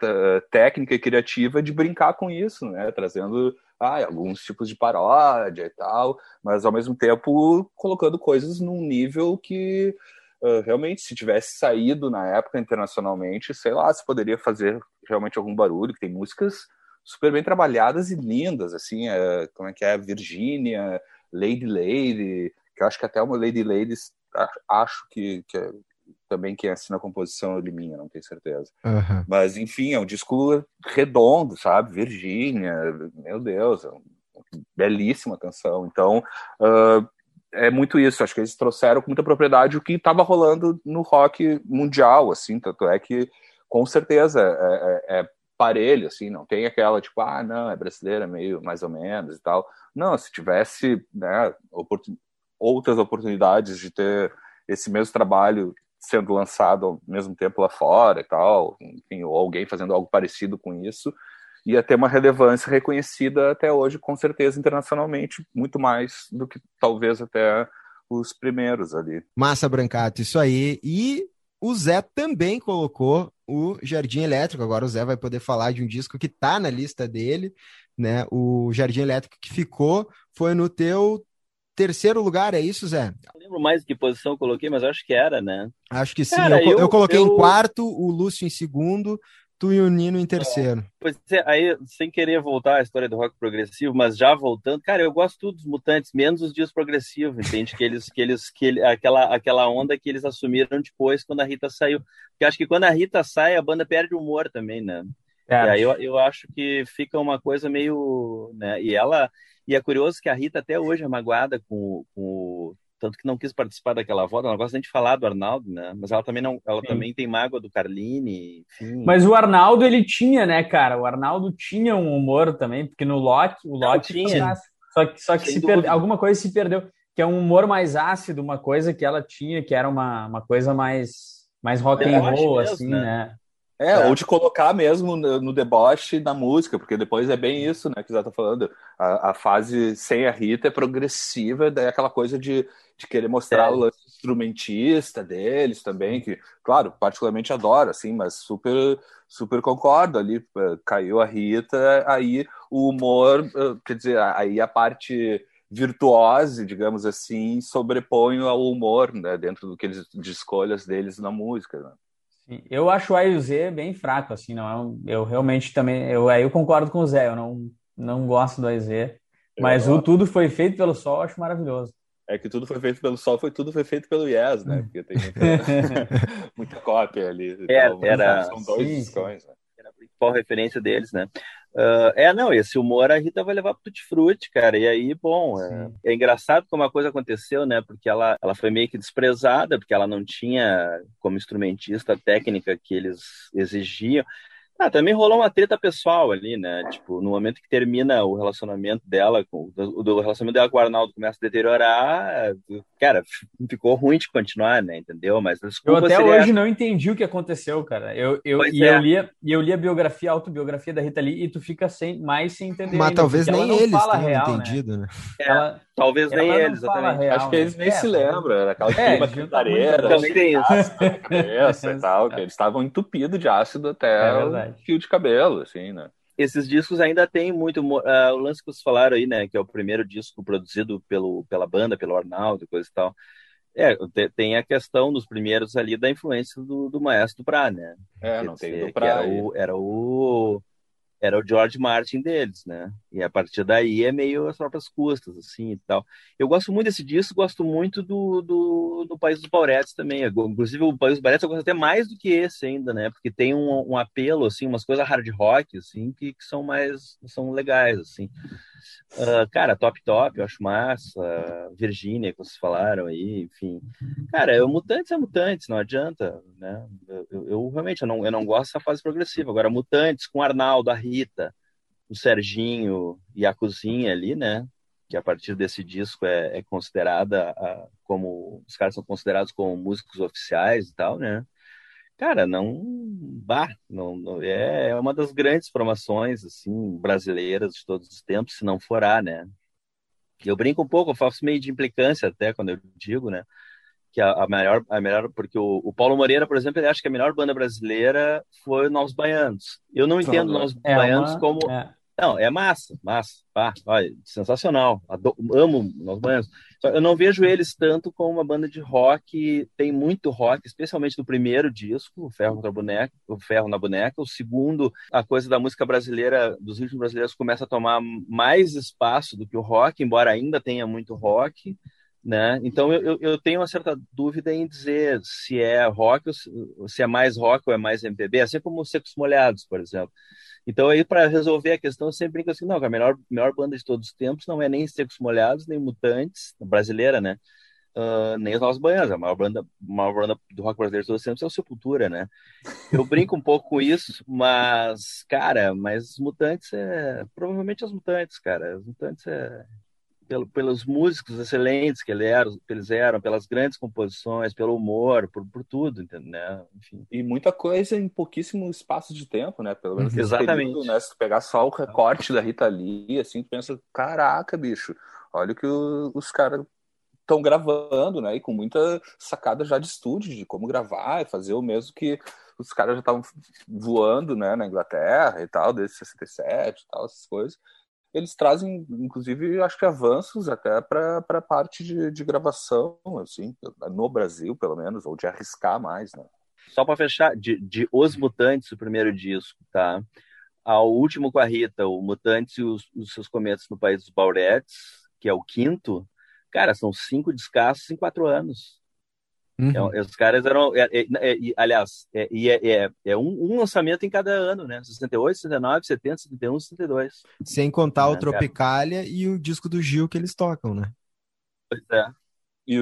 técnica e criativa de brincar com isso, né, trazendo ah, alguns tipos de paródia e tal, mas ao mesmo tempo colocando coisas num nível que uh, realmente, se tivesse saído na época internacionalmente, sei lá, se poderia fazer realmente algum barulho, que tem músicas super bem trabalhadas e lindas, assim, é, como é que é, Virginia, Lady Lady, que eu acho que até uma Lady Lady acho que, que é também quem assina a composição é Liminha, não tenho certeza. Uhum. Mas, enfim, é um disco redondo, sabe? Virgínia, meu Deus, é uma belíssima canção. Então, uh, é muito isso. Acho que eles trouxeram com muita propriedade o que estava rolando no rock mundial, assim. Tanto é que, com certeza, é, é, é parelho, assim. Não tem aquela, tipo, ah, não, é brasileira, meio mais ou menos e tal. Não, se tivesse né, oportun... outras oportunidades de ter esse mesmo trabalho sendo lançado ao mesmo tempo lá fora e tal, enfim, ou alguém fazendo algo parecido com isso, ia ter uma relevância reconhecida até hoje, com certeza, internacionalmente, muito mais do que talvez até os primeiros ali. Massa Brancato, isso aí. E o Zé também colocou o Jardim Elétrico. Agora o Zé vai poder falar de um disco que tá na lista dele, né? O Jardim Elétrico que ficou foi no teu terceiro lugar, é isso, Zé? Não lembro mais que posição eu coloquei, mas acho que era, né? Acho que sim. Cara, eu, eu, eu, coloquei eu... em quarto, o Lúcio em segundo, tu e o Nino em terceiro. Pois é, aí, sem querer voltar à história do rock progressivo, mas já voltando, cara, eu gosto tudo dos mutantes, menos os dias progressivos, entende? que eles, que eles, que ele, aquela, aquela onda que eles assumiram depois quando a Rita saiu. Porque acho que quando a Rita sai, a banda perde o humor também, né? É. E aí eu, eu acho que fica uma coisa meio. Né? E ela. E é curioso que a Rita até hoje é magoada com, com tanto que não quis participar daquela volta, ela gosta de falar do Arnaldo, né? Mas ela também não, ela Sim. também tem mágoa do Carline, enfim. Mas o Arnaldo ele tinha, né, cara? O Arnaldo tinha um humor também, porque no Loki, o Loki tinha. Só que só que alguma coisa se perdeu, que é um humor mais ácido, uma coisa que ela tinha, que era uma, uma coisa mais mais rock and roll assim, né? né? É, é, ou de colocar mesmo no, no, deboche da música, porque depois é bem isso, né, que você tá falando. A, a, fase sem a Rita é progressiva, daí é aquela coisa de, de querer mostrar é. o lance instrumentista deles também, que, claro, particularmente adoro, assim, mas super, super concordo ali. Eh, caiu a Rita, aí o humor, eh, quer dizer, aí a parte virtuose, digamos assim, sobrepõe ao humor, né, dentro do que eles, de escolhas deles na música, né? Eu acho o A e o Z bem fraco, assim, não. É eu realmente também, eu aí eu concordo com o Zé, eu não, não gosto do A e Z, mas o tudo foi feito pelo Sol, eu acho maravilhoso. É que tudo foi feito pelo Sol, foi tudo foi feito pelo Yes, né? Porque tem muita, (laughs) muita cópia ali. É, então, era, são dois sim, discos, né? Era a principal referência deles, né? Uh, é, não, esse humor a Rita vai levar pro Tutti cara. E aí, bom, é, é, engraçado como a coisa aconteceu, né? Porque ela, ela foi meio que desprezada, porque ela não tinha, como instrumentista, a técnica que eles exigiam. Ah, também rolou uma treta pessoal ali, né? Tipo, no momento que termina o relacionamento dela, com, do relacionamento dela com o Arnaldo começa a deteriorar, cara, ficou ruim de continuar, né? Entendeu? Mas eu até hoje essa. não entendi o que aconteceu, cara. Eu, eu, e é. eu, li, eu li a biografia, a autobiografia da Rita Lee, e tu fica sem, mais sem entender. Mas ainda, talvez nem eles tenham real, né? entendido, né? né? Ela, talvez nem eles, exatamente. Real, Acho que eles né? nem é, se lembram, era aquela é, clima cantareira, também tem isso. (laughs) e (laughs) tal, que eles estavam entupidos de ácido até é o fio de cabelo, assim, né? esses discos ainda tem muito uh, o lance que vocês falaram aí, né, que é o primeiro disco produzido pelo, pela banda, pelo Arnaldo, coisa e tal. É, tem a questão dos primeiros ali da influência do, do Maestro Prá, né? É, não tem do Prá. Era o, era o era o George Martin deles, né? E a partir daí é meio as próprias custas, assim, e tal. Eu gosto muito desse disco, gosto muito do, do, do País dos Bauretes também. Inclusive, o País dos Bauretes eu gosto até mais do que esse ainda, né? Porque tem um, um apelo, assim, umas coisas hard rock, assim, que, que são mais, são legais, assim. Uh, cara, Top Top, eu acho massa. Virgínia, que vocês falaram aí, enfim. Cara, eu, Mutantes é Mutantes, não adianta, né? Eu, eu, eu, realmente eu não, eu não gosto dessa fase progressiva. Agora, Mutantes com Arnaldo, a Rita, o Serginho e a Cozinha ali, né? Que a partir desse disco é, é considerada a, como. Os caras são considerados como músicos oficiais e tal, né? Cara, não. Bah, não, não, é, é uma das grandes formações assim, brasileiras de todos os tempos, se não for né? Eu brinco um pouco, eu faço meio de implicância até quando eu digo, né? Que a, a melhor, a melhor, porque o, o, Paulo Moreira, por exemplo, ele acha que a melhor banda brasileira foi Novos Baianos. Eu não entendo Novos é Baianos uma, como. É não, é massa, massa. Ah, olha, sensacional. Amo Nós Baianos. Eu não vejo eles tanto como uma banda de rock. Tem muito rock, especialmente no primeiro disco, o Ferro contra Boneca, o Ferro na Boneca. O segundo, a coisa da música brasileira, dos ritmos brasileiros, começa a tomar mais espaço do que o rock, embora ainda tenha muito rock. Né? Então eu, eu tenho uma certa dúvida em dizer se é rock, se é mais rock ou é mais MPB, assim como os Secos Molhados, por exemplo. Então, aí, para resolver a questão, eu sempre brinco assim: não, a melhor, melhor banda de todos os tempos não é nem Secos Molhados, nem Mutantes, brasileira, né? Uh, nem os Novos Baianos. A maior banda, maior banda do rock brasileiro de todos os tempos é o Sepultura, né? Eu brinco um pouco com isso, mas, cara, mas os Mutantes é. Provavelmente os Mutantes, cara. Os Mutantes é pelo, pelos músicos excelentes que, ele era, eles eram, pelas grandes composições, pelo humor, por, por tudo, entendeu? Né? Enfim. E muita coisa em pouquíssimo espaço de tempo, né? Pelo menos Exatamente. Período, né? Se tu pegar só o recorte da Rita Lee, assim, tu pensa, caraca, bicho, olha o que os caras estão gravando, né? E com muita sacada já de estúdio, de como gravar e fazer o mesmo que os caras já estavam voando, né, na Inglaterra e tal, desde 67 e tal, essas coisas. Eles trazem, inclusive, acho que avanços até para a parte de, de gravação, assim, no Brasil, pelo menos, ou de arriscar mais, né? Só para fechar, de, de Os Mutantes, o primeiro disco, tá? Ao último com a Rita, o Mutantes e os, os seus começos no País dos Bauretes, que é o quinto, cara, são cinco descassos em quatro anos. Uhum. É, os caras eram. É, é, é aliás, é, é, é um, um, lançamento em cada ano, né? 68, 69, 70, 71, 72. Sem contar o Tropicália e o disco do Gil que eles tocam, né? Pois é. E,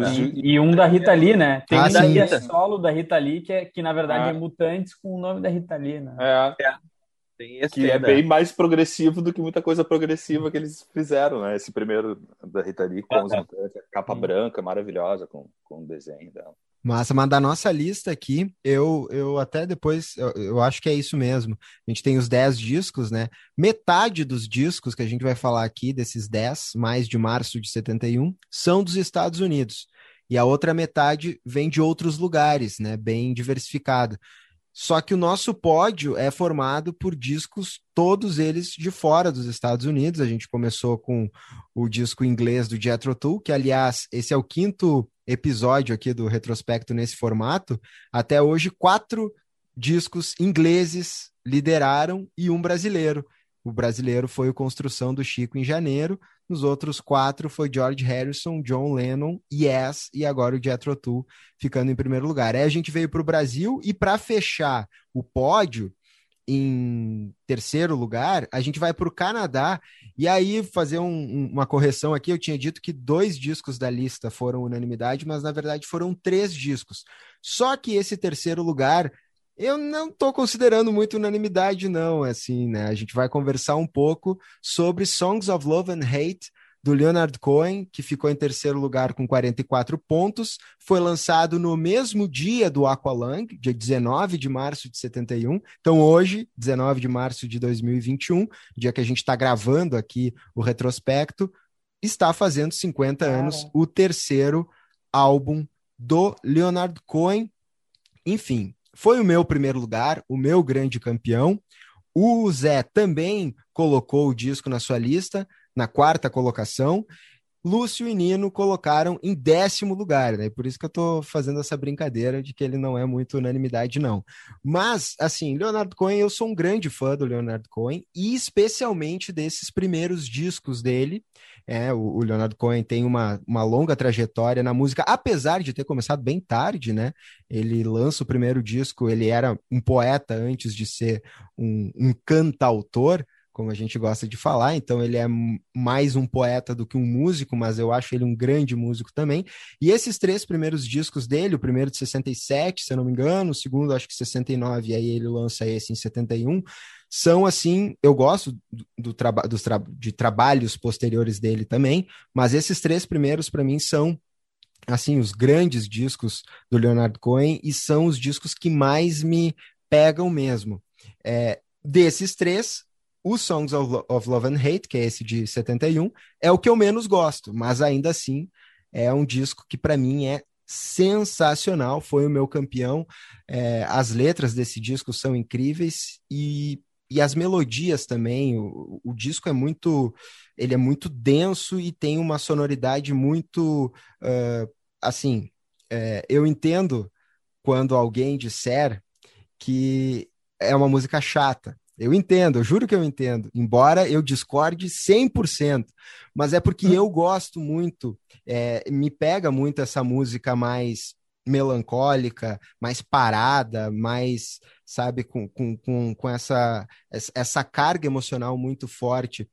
e, um da Rita Lee, né? Tem ah, um da Rita solo da Rita Lee, que, é, que na verdade ah. é Mutantes com o nome da Rita Lee, né? É. que é bem mais progressivo do que muita coisa progressiva que eles fizeram, né? Esse primeiro da Rita Lee com ah, os Mutantes, capa branca maravilhosa com, com o desenho dela. Massa, mas da nossa lista aqui, eu, eu até depois, eu, eu, acho que é isso mesmo. A gente tem os 10 discos, né? Metade dos discos que a gente vai falar aqui, desses 10, mais de março de 71, são dos Estados Unidos. E a outra metade vem de outros lugares, né? Bem diversificado. Só que o nosso pódio é formado por discos, todos eles de fora dos Estados Unidos. A gente começou com o disco inglês do Jethro Tull, que aliás, esse é o quinto episódio aqui do retrospecto nesse formato, até hoje quatro discos ingleses lideraram e um brasileiro. O brasileiro foi o Construção do Chico em janeiro, nos outros quatro foi George Harrison, John Lennon, Yes e agora o Jethro Tull ficando em primeiro lugar. Aí a gente veio para o Brasil e para fechar o pódio, em terceiro lugar, a gente vai para o Canadá e aí fazer um, uma correção aqui. Eu tinha dito que dois discos da lista foram unanimidade, mas na verdade foram três discos. Só que esse terceiro lugar eu não estou considerando muito unanimidade, não. Assim, né? A gente vai conversar um pouco sobre Songs of Love and Hate do Leonard Cohen, que ficou em terceiro lugar com 44 pontos, foi lançado no mesmo dia do Aqualung, dia 19 de março de 71. Então, hoje, 19 de março de 2021, dia que a gente está gravando aqui o retrospecto, está fazendo 50 anos o terceiro álbum do Leonard Cohen. Enfim, foi o meu primeiro lugar, o meu grande campeão. O Zé também colocou o disco na sua lista, na quarta colocação. Lúcio e Nino colocaram em décimo lugar, né? Por isso que eu tô fazendo essa brincadeira de que ele não é muito unanimidade, não. Mas, assim, Leonardo Cohen, eu sou um grande fã do Leonardo Cohen, e especialmente desses primeiros discos dele. É, o, Leonardo Cohen tem uma, uma longa trajetória na música, apesar de ter começado bem tarde, né? Ele lança o primeiro disco, ele era um poeta antes de ser um, um cantautor como a gente gosta de falar, então ele é mais um poeta do que um músico, mas eu acho ele um grande músico também. E esses três primeiros discos dele, o primeiro de 67, se eu não me engano, o segundo acho que 69, e aí ele lança esse em 71, são assim, eu gosto do, traba dos tra de trabalhos posteriores dele também, mas esses três primeiros para mim são assim os grandes discos do Leonard Cohen e são os discos que mais me pegam mesmo. É, desses três, o Songs of, of Love and Hate, que é esse de 71, é o que eu menos gosto, mas ainda assim é um disco que para mim é sensacional, foi o meu campeão. É, as letras desse disco são incríveis e, e as melodias também. O, o, disco é muito, ele é muito denso e tem uma sonoridade muito, uh, assim. É, eu entendo quando alguém disser que é uma música chata, eu entendo, eu juro que eu entendo, embora eu discorde 100%, mas é porque eu gosto muito, é, me pega muito essa música mais melancólica, mais parada, mais, sabe, com, com, com, com essa, essa carga emocional muito forte.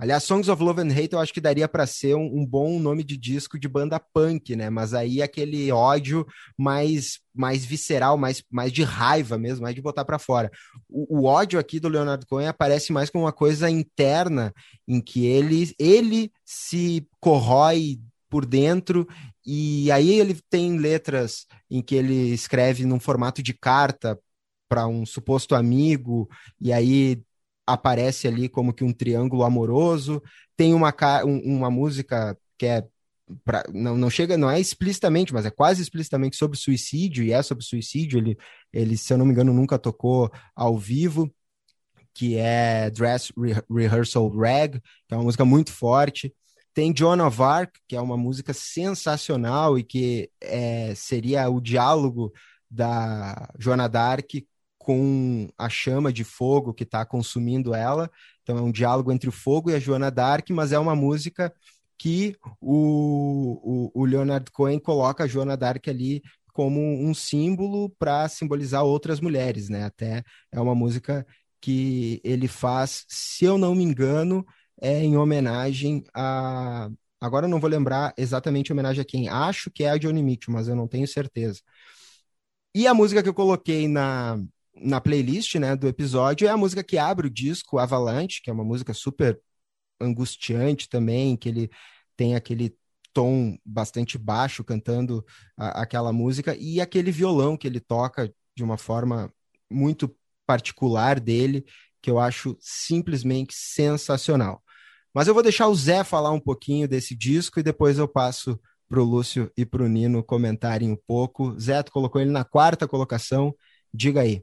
Aliás, Songs of Love and Hate eu acho que daria para ser um, um, bom nome de disco de banda punk, né? Mas aí aquele ódio mais mais visceral, mais, mais de raiva mesmo, mais de botar para fora. O, o, ódio aqui do Leonardo Cohen aparece mais como uma coisa interna, em que ele, ele se corrói por dentro e aí ele tem letras em que ele escreve num formato de carta para um suposto amigo, e aí aparece ali como que um triângulo amoroso. Tem uma, uma música que é Pra, não, não chega, não é explicitamente, mas é quase explicitamente sobre suicídio, e é sobre suicídio. Ele, ele, se eu não me engano, nunca tocou ao vivo, que é Dress Re Rehearsal Rag, que é uma música muito forte. Tem Joan of Arc, que é uma música sensacional e que é, seria o diálogo da Joana Dark com a chama de fogo que está consumindo ela. Então é um diálogo entre o fogo e a Joana Dark, mas é uma música que o, o, o Leonard Cohen coloca a Joana Dark ali como um símbolo para simbolizar outras mulheres, né? Até é uma música que ele faz, se eu não me engano, é em homenagem a. Agora eu não vou lembrar exatamente homenagem a quem. Acho que é a Johnny Mitchell, mas eu não tenho certeza. E a música que eu coloquei na, na playlist né, do episódio é a música que abre o disco Avalanche, que é uma música super angustiante também, que ele tem aquele tom bastante baixo cantando a, aquela música e aquele violão que ele toca de uma forma muito particular dele, que eu acho simplesmente sensacional. Mas eu vou deixar o Zé falar um pouquinho desse disco e depois eu passo para o Lúcio e para o Nino comentarem um pouco. Zé, tu colocou ele na quarta colocação, diga aí.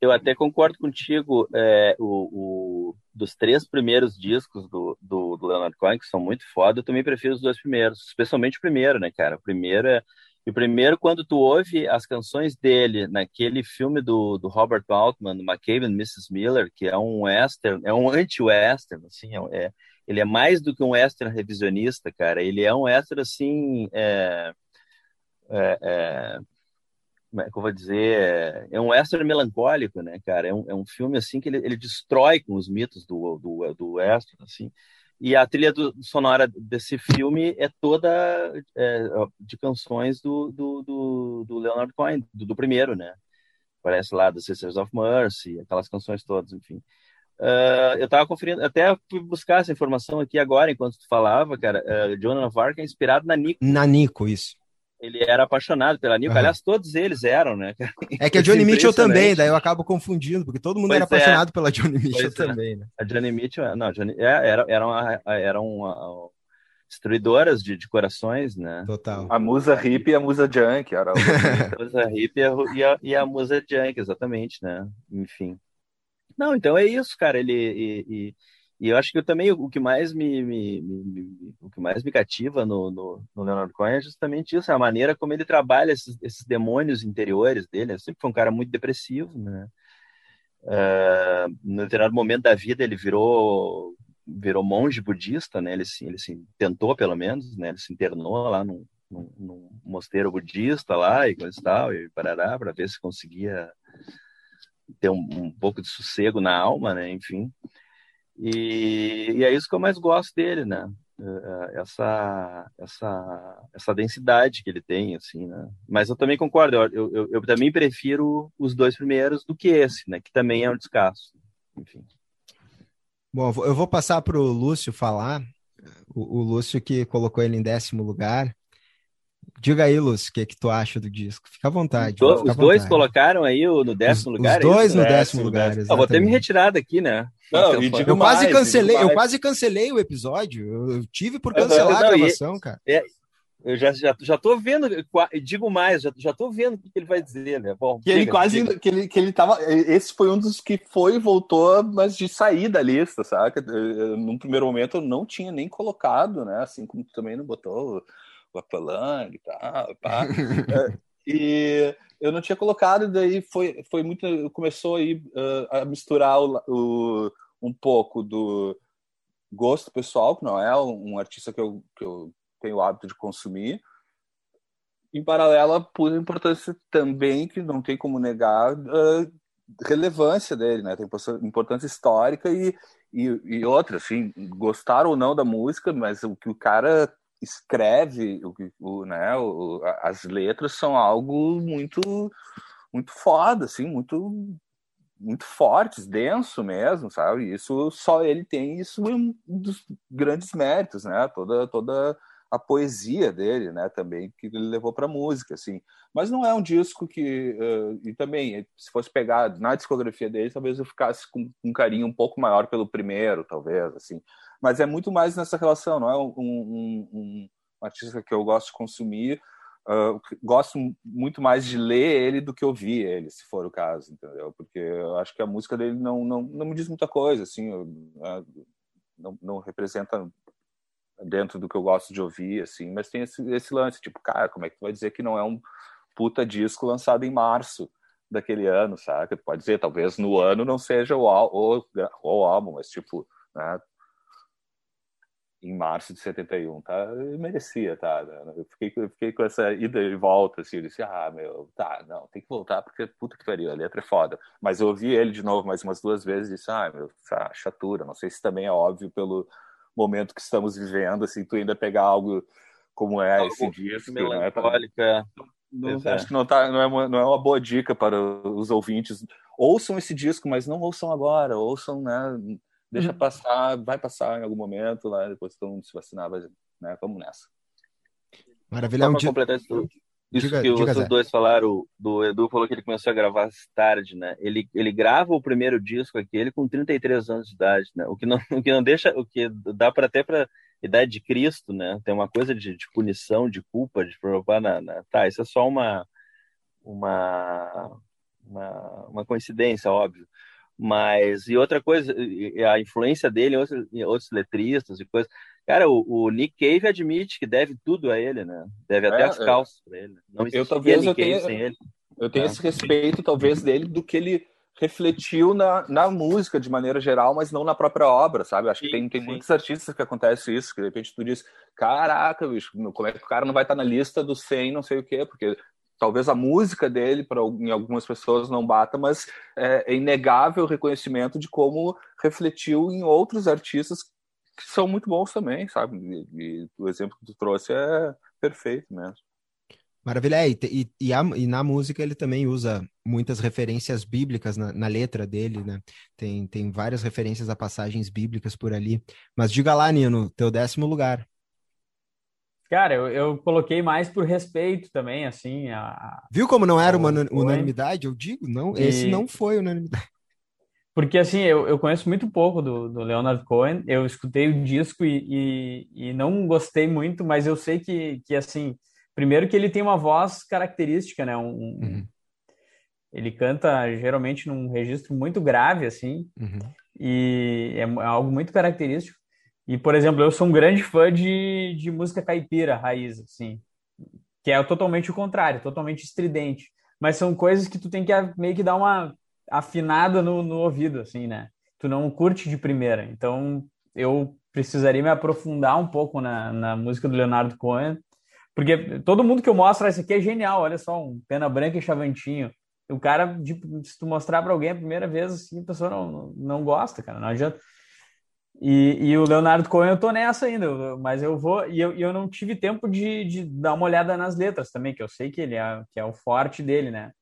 Eu até concordo contigo, é, o, o, dos três primeiros discos do, do, do, Leonard Cohen, que são muito foda, eu também prefiro os dois primeiros, especialmente o primeiro, né, cara? O primeiro é. E primeiro, quando tu ouve as canções dele naquele filme do, do Robert Altman, McCabe and Mrs. Miller, que é um western, é um anti-western, assim, é, é, ele é mais do que um western revisionista, cara. Ele é um western, assim, é, é, é como é que eu vou dizer, é um western melancólico, né, cara? É um, é um filme, assim, que ele, ele destrói com os mitos do, do, do western, assim. E a trilha do, sonora desse filme é toda é, de canções do, do, do, do Leonard Cohen, do, do, primeiro, né? Parece lá, do Sisters of Mercy, aquelas canções todas, enfim. Uh, eu estava conferindo, até fui buscar essa informação aqui agora, enquanto tu falava, cara. Uh, Joan of Arc é inspirado na Nico. Na Nico, isso ele era apaixonado pela Nico. Uhum. Aliás, todos eles eram, né? É que a Johnny Mitchell também, daí eu acabo confundindo, porque todo mundo pois era é. apaixonado pela Johnny Mitchell pois é. também, é. né? A Johnny Mitchell, não, Johnny, é, era, eram, eram destruidoras de, de, corações, né? Total. A musa hippie e a musa junk. Era (laughs) a musa hippie e a, e a musa junk, exatamente, né? Enfim. Não, então é isso, cara. Ele. E, e, e eu acho que eu também o que mais me, me, me, o que mais me cativa no, no, no, Leonard Cohen é justamente isso, a maneira como ele trabalha esses, esses demônios interiores dele. Ele sempre foi um cara muito depressivo, né? Uh, no determinado momento da vida ele virou virou monge budista, né? Ele se, ele se tentou pelo menos, né? Ele se internou lá num, num, num mosteiro budista lá e coisa e tal e parará para ver se conseguia ter um, um pouco de sossego na alma, né? Enfim. E, e, é isso que eu mais gosto dele, né? É, é, essa, essa, essa densidade que ele tem, assim, né? Mas eu também concordo, eu, eu, eu também prefiro os dois primeiros do que esse, né? Que também é um descasso. Enfim. Bom, eu vou passar para o Lúcio falar. O, o Lúcio que colocou ele em décimo lugar. Diga aí, Lúcio, o que, é que tu acha do disco? Fica à vontade. Do, os dois colocaram aí no décimo os, lugar? Os dois isso? no décimo, lugar. lugar vou ter me retirado aqui, né? Não, eu, eu mais, quase cancelei, eu quase cancelei o episódio. Eu, tive por (laughs) cancelar não, a gravação, e, cara. É, eu já, já, já tô vendo, digo mais, já, já tô vendo o que ele vai dizer, né? Bom, que ele quase, que ele, que ele tava, esse foi um dos que foi e voltou, mas de sair da lista, saca? Num primeiro momento eu não tinha nem colocado, né? Assim como tu também não botou o Aqualung e tal, pá. (laughs) é, e eu não tinha colocado, daí foi, foi muito. Começou aí uh, a misturar o, o, um pouco do gosto pessoal, que não é um artista que eu, que eu tenho o hábito de consumir. Em paralelo, por importância também, que não tem como negar, uh, relevância dele, né? Tem importância histórica e, e, e outra, assim, gostar ou não da música, mas o que o cara escreve, o, o, né, o, as letras são algo muito muito foda, assim, muito muito fortes, denso mesmo, sabe? Isso só ele tem isso é um dos grandes méritos, né? Toda toda a poesia dele, né? Também que ele levou para música, assim. Mas não é um disco que uh, e também se fosse pegar na discografia dele, talvez eu ficasse com um carinho um pouco maior pelo primeiro, talvez, assim mas é muito mais nessa relação, não é um, um, um artista que eu gosto de consumir, uh, gosto muito mais de ler ele do que ouvir ele, se for o caso, entendeu? Porque eu acho que a música dele não, não, não me diz muita coisa, assim, eu, uh, não, não representa dentro do que eu gosto de ouvir, assim, mas tem esse, esse lance, tipo, cara, como é que tu vai dizer que não é um puta disco lançado em março daquele ano, sabe? Tu pode dizer, talvez no ano não seja o, o, o álbum, mas tipo, né? Em março de 71, tá? Eu merecia, tá? Eu fiquei, eu fiquei com essa ida e volta, assim, eu disse, ah, meu, tá, não, tem que voltar, porque puta que pariu, a letra é foda. Mas eu ouvi ele de novo mais umas duas vezes e disse, ah, meu, essa chatura, não sei se também é óbvio pelo momento que estamos vivendo, assim, tu ainda pegar algo como é algo esse disco, melancólica. Né? Não, acho que não, tá, não, é uma, não é uma boa dica para os ouvintes. Ouçam esse disco, mas não ouçam agora. Ouçam, né? Deixa uhum. passar, vai passar em algum momento, lá, depois todo mundo se vacinar, vai, né? Vamos nessa. Maravilha. Um dia... completar isso, isso diga, que diga vocês Zé. dois falaram, do Edu falou que ele começou a gravar tarde, né? Ele, ele grava o primeiro disco aquele com 33 anos de idade, né? O que não, (laughs) o que não deixa, o que dá para até para idade de Cristo, né? Tem uma coisa de, de punição, de culpa, de provar na, na, Tá, isso é só uma, uma, uma, uma coincidência, óbvio. Mas, e outra coisa, a influência dele em outros, em outros letristas e coisas. Cara, o, o, Nick Cave admite que deve tudo a ele, né? Deve até é, as é. calças é. para ele. Não eu talvez Nick eu tenha, sem ele. Eu tenho é. esse respeito, talvez, dele do que ele refletiu na, na música de maneira geral, mas não na própria obra, sabe? Acho sim, que tem, tem muitos artistas que acontece isso, que de repente tu diz, caraca, bicho, como é que o cara não vai estar na lista dos 100, não sei o quê, porque talvez a música dele, para em algumas pessoas, não bata, mas é, é inegável o reconhecimento de como refletiu em outros artistas que são muito bons também, sabe? E, e o exemplo que tu trouxe é perfeito mesmo. Maravilha. É, e, e, a, e, na música ele também usa muitas referências bíblicas na, na, letra dele, né? Tem, tem várias referências a passagens bíblicas por ali. Mas diga lá, Nino, teu décimo lugar. Cara, eu, eu coloquei mais por respeito também, assim. A, Viu como não era uma unanimidade? Eu digo, não, e... esse não foi unanimidade. Porque, assim, eu, eu conheço muito pouco do, do Leonard Cohen, eu escutei o disco e, e, e não gostei muito, mas eu sei que, que assim, Primeiro que ele tem uma voz característica, né? Um, uhum. Ele canta geralmente num registro muito grave, assim, uhum. e é, é algo muito característico. E, por exemplo, eu sou um grande fã de, de música caipira, raiz, assim, que é totalmente o contrário, totalmente estridente. Mas são coisas que tu tem que meio que dar uma afinada no, no ouvido, assim, né? Tu não curte de primeira. Então, eu precisaria me aprofundar um pouco na, na música do Leonardo Cohen porque todo mundo que eu mostro, ah, isso aqui é genial, olha só, um pena branca e chavantinho. O cara, se tu mostrar para alguém a primeira vez, assim, a pessoa não, não gosta, cara, não adianta. E, e o Leonardo Cohen, eu tô nessa ainda, mas eu vou. E eu, eu não tive tempo de, de dar uma olhada nas letras também, que eu sei que ele é, que é o forte dele, né?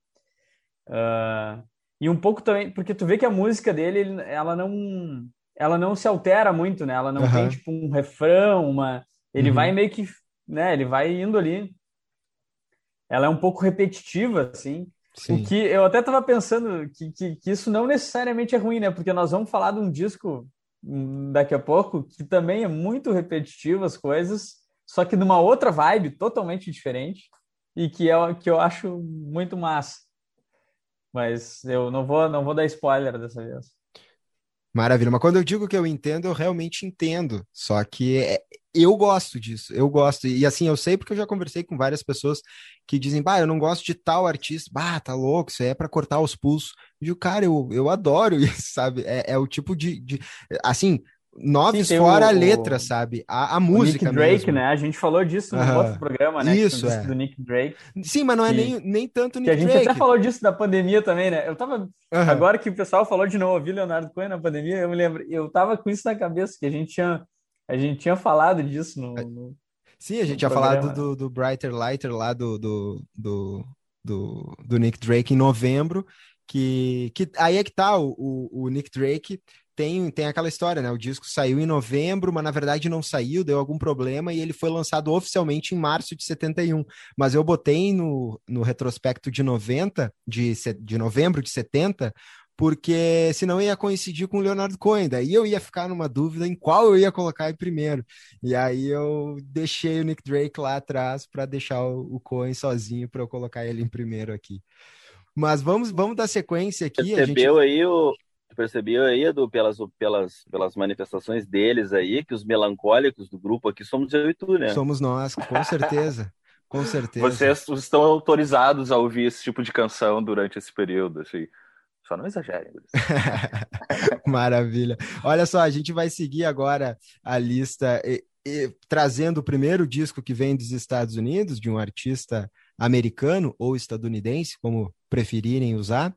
Uh, e um pouco também, porque tu vê que a música dele, ela não, ela não se altera muito, né? Ela não uhum. tem, tipo, um refrão, uma. Ele uhum. vai meio que né? Ele vai indo ali. Ela é um pouco repetitiva, assim. Sim. O que eu até estava pensando que, que, que, isso não necessariamente é ruim, né? Porque nós vamos falar de um disco daqui a pouco que também é muito repetitivo as coisas, só que numa outra vibe totalmente diferente e que é que eu acho muito massa. Mas eu não vou não vou dar spoiler dessa vez. Maravilha, mas quando eu digo que eu entendo, eu realmente entendo. Só que é, eu gosto disso, eu gosto. E assim, eu sei porque eu já conversei com várias pessoas que dizem, bah, eu não gosto de tal artista, bah, tá louco, isso aí é para cortar os pulsos. E o cara, eu, eu adoro (laughs) isso, sabe? É, é o tipo de, de. Assim, Noves Sim, fora o, a letra, sabe? A, a música Nick Drake, mesmo. né? A gente falou disso no outro programa, né? Isso, é. Do Nick Drake. Sim, mas não é nem, nem tanto Nick Drake. a gente Drake. até falou disso da pandemia também, né? Eu tava... Agora que o pessoal falou de não ouvir Leonardo Cohen na pandemia, eu me lembro... Eu tava com isso na cabeça, que a gente tinha, a gente tinha falado disso no... No Sim, a gente tinha falado do, do Brighter Lighter lá do, do, do, do, do Nick Drake em novembro, que, que aí é que tá, o, o, o Nick Drake tem, tem aquela história, né? O disco saiu em novembro, mas na verdade não saiu, deu algum problema e ele foi lançado oficialmente em março de 71. Mas eu botei no, no retrospecto de 90, de, de novembro de 70, porque senão ia coincidir com o Leonardo Cohen, daí eu ia ficar numa dúvida em qual eu ia colocar em primeiro. E aí eu deixei o Nick Drake lá atrás para deixar o, Cohen sozinho para eu colocar ele em primeiro aqui. Mas vamos, vamos dar sequência aqui. Percebeu gente... aí o percebeu aí Edu, pelas, pelas, pelas manifestações deles aí que os melancólicos do grupo aqui somos eu e tu, né? Somos nós, com certeza. Com certeza. Vocês estão autorizados a ouvir esse tipo de canção durante esse período, assim. Só não exagerem. (laughs) Maravilha. Olha só, a gente vai seguir agora a lista e, e, trazendo o primeiro disco que vem dos Estados Unidos, de um artista americano ou estadunidense, como preferirem usar.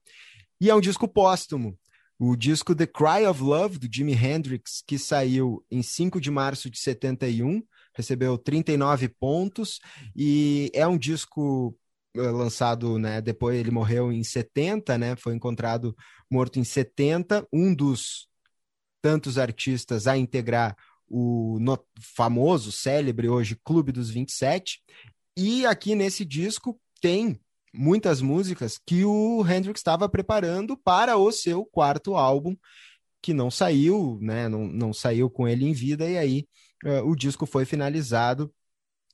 E é um disco póstumo. O disco The Cry of Love, do Jimi Hendrix, que saiu em 5 de março de 71, recebeu 39 pontos, e é um disco lançado, né? Depois ele morreu em 70, né? Foi encontrado morto em 70, um dos tantos artistas a integrar o famoso, célebre hoje Clube dos 27. E aqui nesse disco tem muitas músicas que o Hendrix estava preparando para o seu quarto álbum, que não saiu, né? Não, não saiu com ele em vida, e aí uh, o disco foi finalizado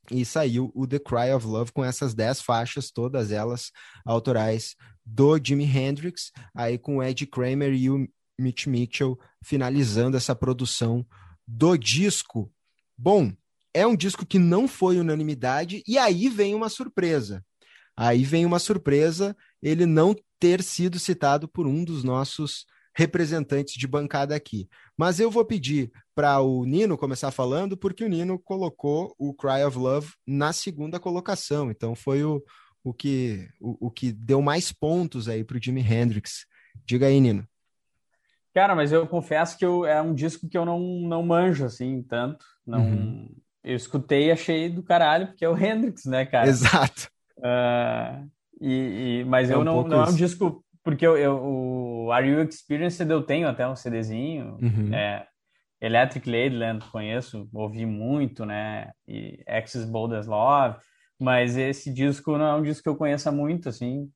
e saiu o The Cry of Love com essas 10 faixas, todas elas autorais do Jimi Hendrix, aí com o Ed Kramer e o Mitch Mitchell finalizando essa produção do disco. Bom, é um disco que não foi unanimidade, e aí vem uma surpresa. Aí vem uma surpresa ele não ter sido citado por um dos nossos representantes de bancada aqui. Mas eu vou pedir para o Nino começar falando, porque o Nino colocou o Cry of Love na segunda colocação. Então foi o, o, que, o, o que deu mais pontos aí para o Jimi Hendrix. Diga aí, Nino. Cara, mas eu confesso que eu, é um disco que eu não, não manjo assim tanto. Não, uhum. Eu escutei e achei do caralho, porque é o Hendrix, né, cara? Exato. Uh, e, e, mas é eu um não, não é um disco porque eu, eu, o Are You Experienced eu tenho até um CDzinho. Uhum. É, Electric Ladyland conheço, ouvi muito, né? E Access Bold as Love. Mas esse disco não é um disco que eu conheça muito, assim.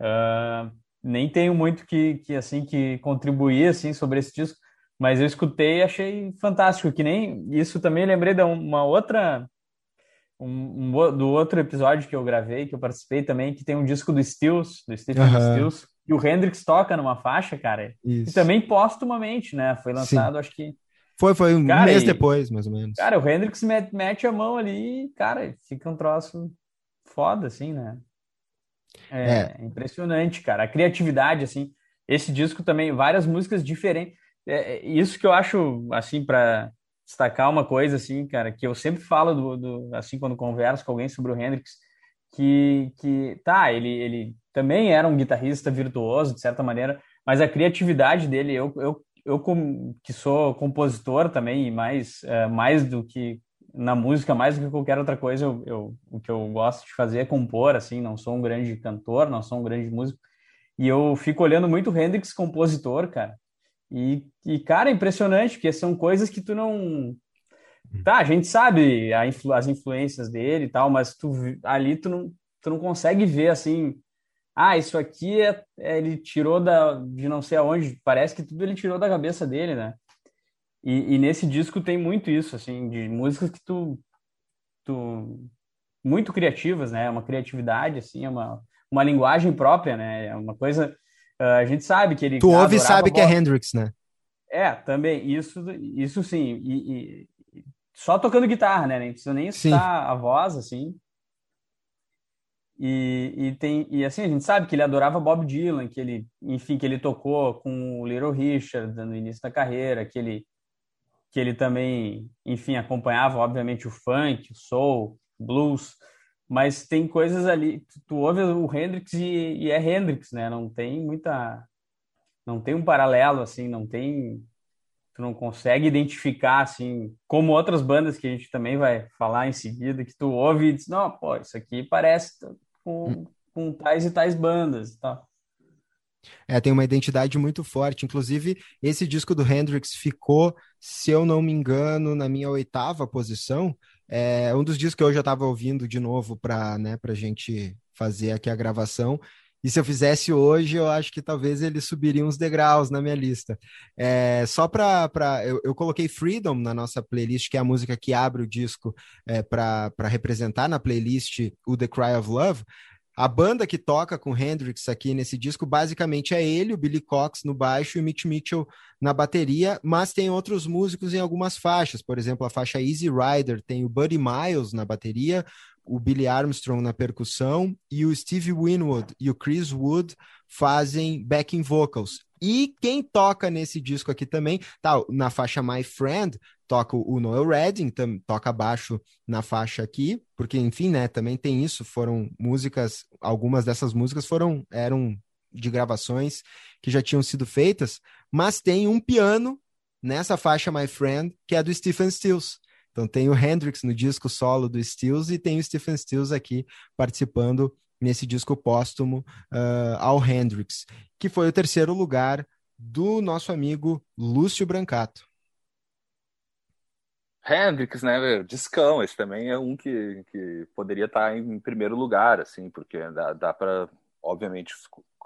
Uh, nem tenho muito que, que, assim, que contribuir, assim, sobre esse disco. Mas eu escutei e achei fantástico. Que nem isso também lembrei de uma outra... Um, um, do outro episódio que eu gravei, que eu participei também, que tem um disco do Stills, do Stephen uhum. Stills, e o Hendrix toca numa faixa, cara. Isso. E também póstumamente, né? Foi lançado, Sim. acho que. Foi, foi um cara, mês e, depois, mais ou menos. Cara, o Hendrix mete, mete a mão ali e, cara, fica um troço foda, assim, né? É, é, impressionante, cara. A criatividade, assim. Esse disco também, várias músicas diferentes. É, é isso que eu acho, assim, para destacar uma coisa, assim, cara, que eu sempre falo, do, do, assim, quando converso com alguém sobre o Hendrix, que, que tá, ele, ele também era um guitarrista virtuoso, de certa maneira, mas a criatividade dele, eu, eu, eu que sou compositor também, mais, é, mais do que na música, mais do que qualquer outra coisa, eu, eu, o que eu gosto de fazer é compor, assim, não sou um grande cantor, não sou um grande músico, e eu fico olhando muito Hendrix compositor, cara, e, e cara, é impressionante, porque são coisas que tu não Tá, a gente sabe influ as influências dele e tal, mas tu, ali tu não, tu não consegue ver assim. Ah, isso aqui é, é, ele tirou da, de não sei aonde. Parece que tudo ele tirou da cabeça dele, né? E, e nesse disco tem muito isso, assim, de músicas que tu, tu muito criativas, né? Uma criatividade, assim, é uma, uma linguagem própria, né? É uma coisa. Uh, a gente sabe que ele. Tu ouve e sabe que é Hendrix, né? É, também. Isso, isso sim. E, e, só tocando guitarra, né? Nem precisa nem escutar a voz, assim. E, e, tem e assim a gente sabe que ele adorava Bob Dylan, que ele, enfim, que ele tocou com o Little Richard no início da carreira, que ele que ele também, enfim, acompanhava obviamente o funk, o soul, blues, mas tem coisas ali, tu ouve o Hendrix e, e é Hendrix, né? Não tem muita não tem um paralelo assim, não tem tu não consegue identificar, assim, como outras bandas que a gente também vai falar em seguida, que tu ouve e diz, não, pô, isso aqui parece com, hum. com tais e tais bandas e tal. É, tem uma identidade muito forte. Inclusive, esse disco do Hendrix ficou, se eu não me engano, na minha oitava posição. É um dos discos que eu já estava ouvindo de novo para né, a gente fazer aqui a gravação. E se eu fizesse hoje, eu acho que talvez ele subiria uns degraus na minha lista. É, só para. Eu, eu coloquei Freedom na nossa playlist, que é a música que abre o disco é, para representar na playlist o The Cry of Love. A banda que toca com Hendrix aqui nesse disco basicamente é ele, o Billy Cox no baixo e o Mitch Mitchell na bateria, mas tem outros músicos em algumas faixas. Por exemplo, a faixa Easy Rider tem o Buddy Miles na bateria, o Billy Armstrong na percussão e o Steve Winwood e o Chris Wood fazem backing vocals. E quem toca nesse disco aqui também, tá, na faixa My Friend, toca o Noel Redding, toca baixo na faixa aqui, porque enfim, né, também tem isso, foram músicas, algumas dessas músicas foram eram de gravações que já tinham sido feitas, mas tem um piano nessa faixa My Friend, que é do Stephen Stills. Então tem o Hendrix no disco solo do Stills e tem o Stephen Stills aqui participando nesse disco póstumo uh, ao Hendrix, que foi o terceiro lugar do nosso amigo Lúcio Brancato. Hendrix, né, discão, esse também é um que, que poderia estar em primeiro lugar, assim, porque dá, dá para, obviamente,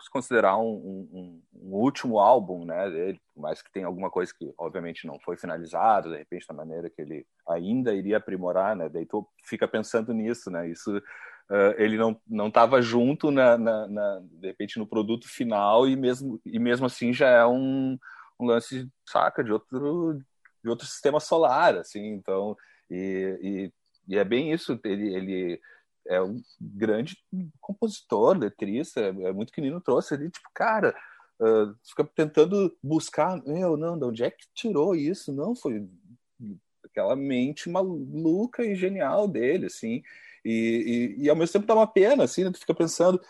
considerar um, um, um, último álbum, né, dele, mais que tenha alguma coisa que, obviamente, não foi finalizado, de repente, da maneira que ele ainda iria aprimorar, né, daí tu fica pensando nisso, né, isso, uh, ele não não estava junto, na, na, na, de repente, no produto final e mesmo, e mesmo assim já é um, um lance, saca, de outro, de outro sistema solar, assim, então, e, e, e é bem isso, ele, ele é um grande compositor, letrista, é, é muito que Nino trouxe ali, tipo, cara, uh, fica tentando buscar, meu, não, de onde é que tirou isso? Não, foi aquela mente maluca e genial dele, assim, e, e, e ao mesmo tempo dá uma pena, assim, né? tu fica pensando,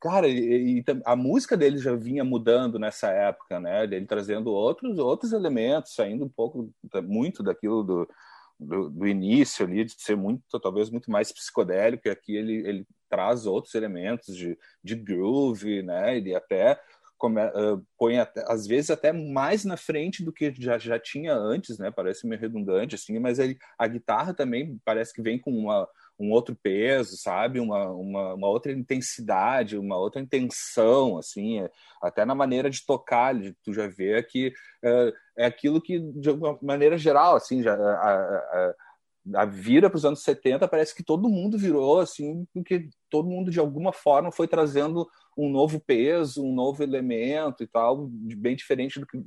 cara, e, e, a música dele já vinha mudando nessa época, né, ele trazendo outros, outros elementos, saindo um pouco, muito daquilo do, do, do, início ali, de ser muito, talvez muito mais psicodélico, e aqui ele, ele traz outros elementos de, de groove, né? Ele até come, uh, põe até, às vezes até mais na frente do que já, já tinha antes, né? Parece meio redundante, assim, mas ele, a guitarra também parece que vem com uma, um outro peso, sabe? Uma, uma, uma, outra intensidade, uma outra intenção, assim, é, até na maneira de tocar, tu já vê que uh, é aquilo que, de uma maneira geral, assim, já, a, a, a vira para os anos 70, parece que todo mundo virou, assim, porque todo mundo, de alguma forma, foi trazendo um novo peso, um novo elemento e tal, bem diferente do que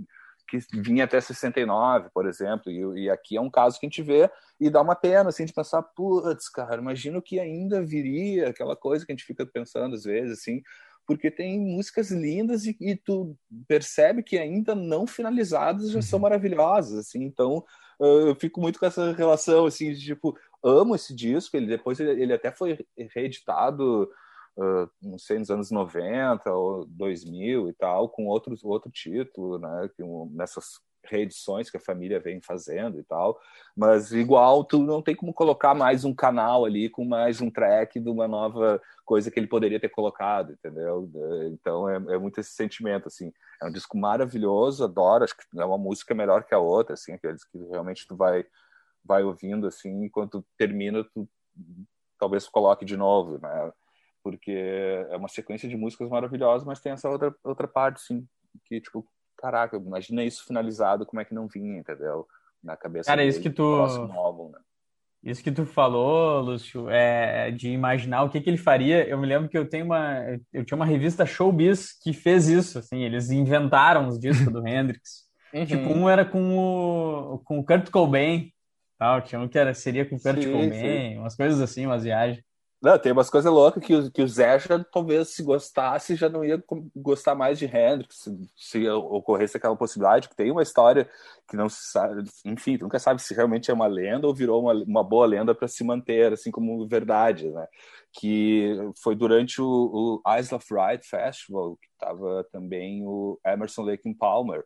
que vinha até 69, por exemplo, e, e, aqui é um caso que a gente vê e dá uma pena, assim, de pensar, putz, cara, imagina o que ainda viria, aquela coisa que a gente fica pensando às vezes, assim, porque tem músicas lindas e, e tu percebe que ainda não finalizadas já são uhum. maravilhosas, assim, então eu fico muito com essa relação, assim, de, tipo, amo esse disco, ele depois ele, ele até foi reeditado uh, não sei, nos anos 90 ou 2000 e tal, com outros, outro título, né, que um, nessas reedições que a família vem fazendo e tal, mas igual tu não tem como colocar mais um canal ali com mais um track de uma nova coisa que ele poderia ter colocado, entendeu? Então é, é muito esse sentimento, assim, é um disco maravilhoso, adoro, acho que é uma música melhor que a outra, assim, aqueles que realmente tu vai vai ouvindo, assim, enquanto termina tu talvez coloque de novo, né? Porque é uma sequência de músicas maravilhosas, mas tem essa outra, outra parte, sim, que, tipo, caraca, imagina isso finalizado, como é que não vinha, entendeu? Na cabeça Cara, isso que tu... álbum, né? Isso que tu falou, Lúcio, é de imaginar o que, que ele faria. Eu me lembro que eu tenho uma, eu tinha uma revista Showbiz que fez isso, assim, eles inventaram os discos do (laughs) Hendrix. Uhum. Tipo, um era com o, com o Kurt Cobain, tal, tinha um que era, seria com o Kurt sim, Cobain, sim. umas coisas assim, umas viagens. Não, tem umas coisas loucas que, que o Zé já talvez se gostasse já não ia gostar mais de Hendrix se, se ocorresse aquela possibilidade, que tem uma história que não se sabe, enfim, nunca sabe se realmente é uma lenda ou virou uma, uma boa lenda para se manter, assim como verdade, né? Que foi durante o, o Eyes of Right Festival, que estava também o Emerson Lake Palmer.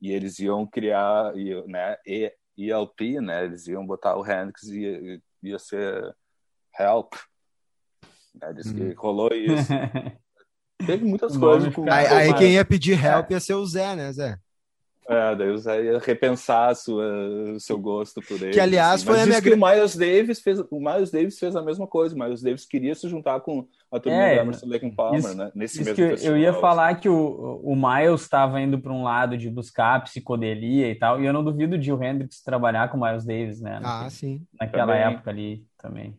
E eles iam criar, né, ELP, né? Eles iam botar o Hendrix e ia ser Help. Né? Diz que hum. rolou isso. (laughs) Teve muitas coisas. Com... Aí, aí quem ia pedir help ia ser o Zé, né, Zé? É, daí você ia repensar sua, o seu gosto por ele. Que, aliás, assim. foi Mas a minha que o Miles Davis fez O Miles Davis fez a mesma coisa. O Miles Davis queria se juntar com a turma É, do Emerson Lake and Palmer, isso- né? Nesse Isso mesmo que eu- eu festival, ia assim. falar que o, o Miles estava indo para um lado de buscar psicodelia e tal, e eu não duvido de o Hendrix trabalhar com o Miles Davis, né? Ah, sim. naquela também. época ali também.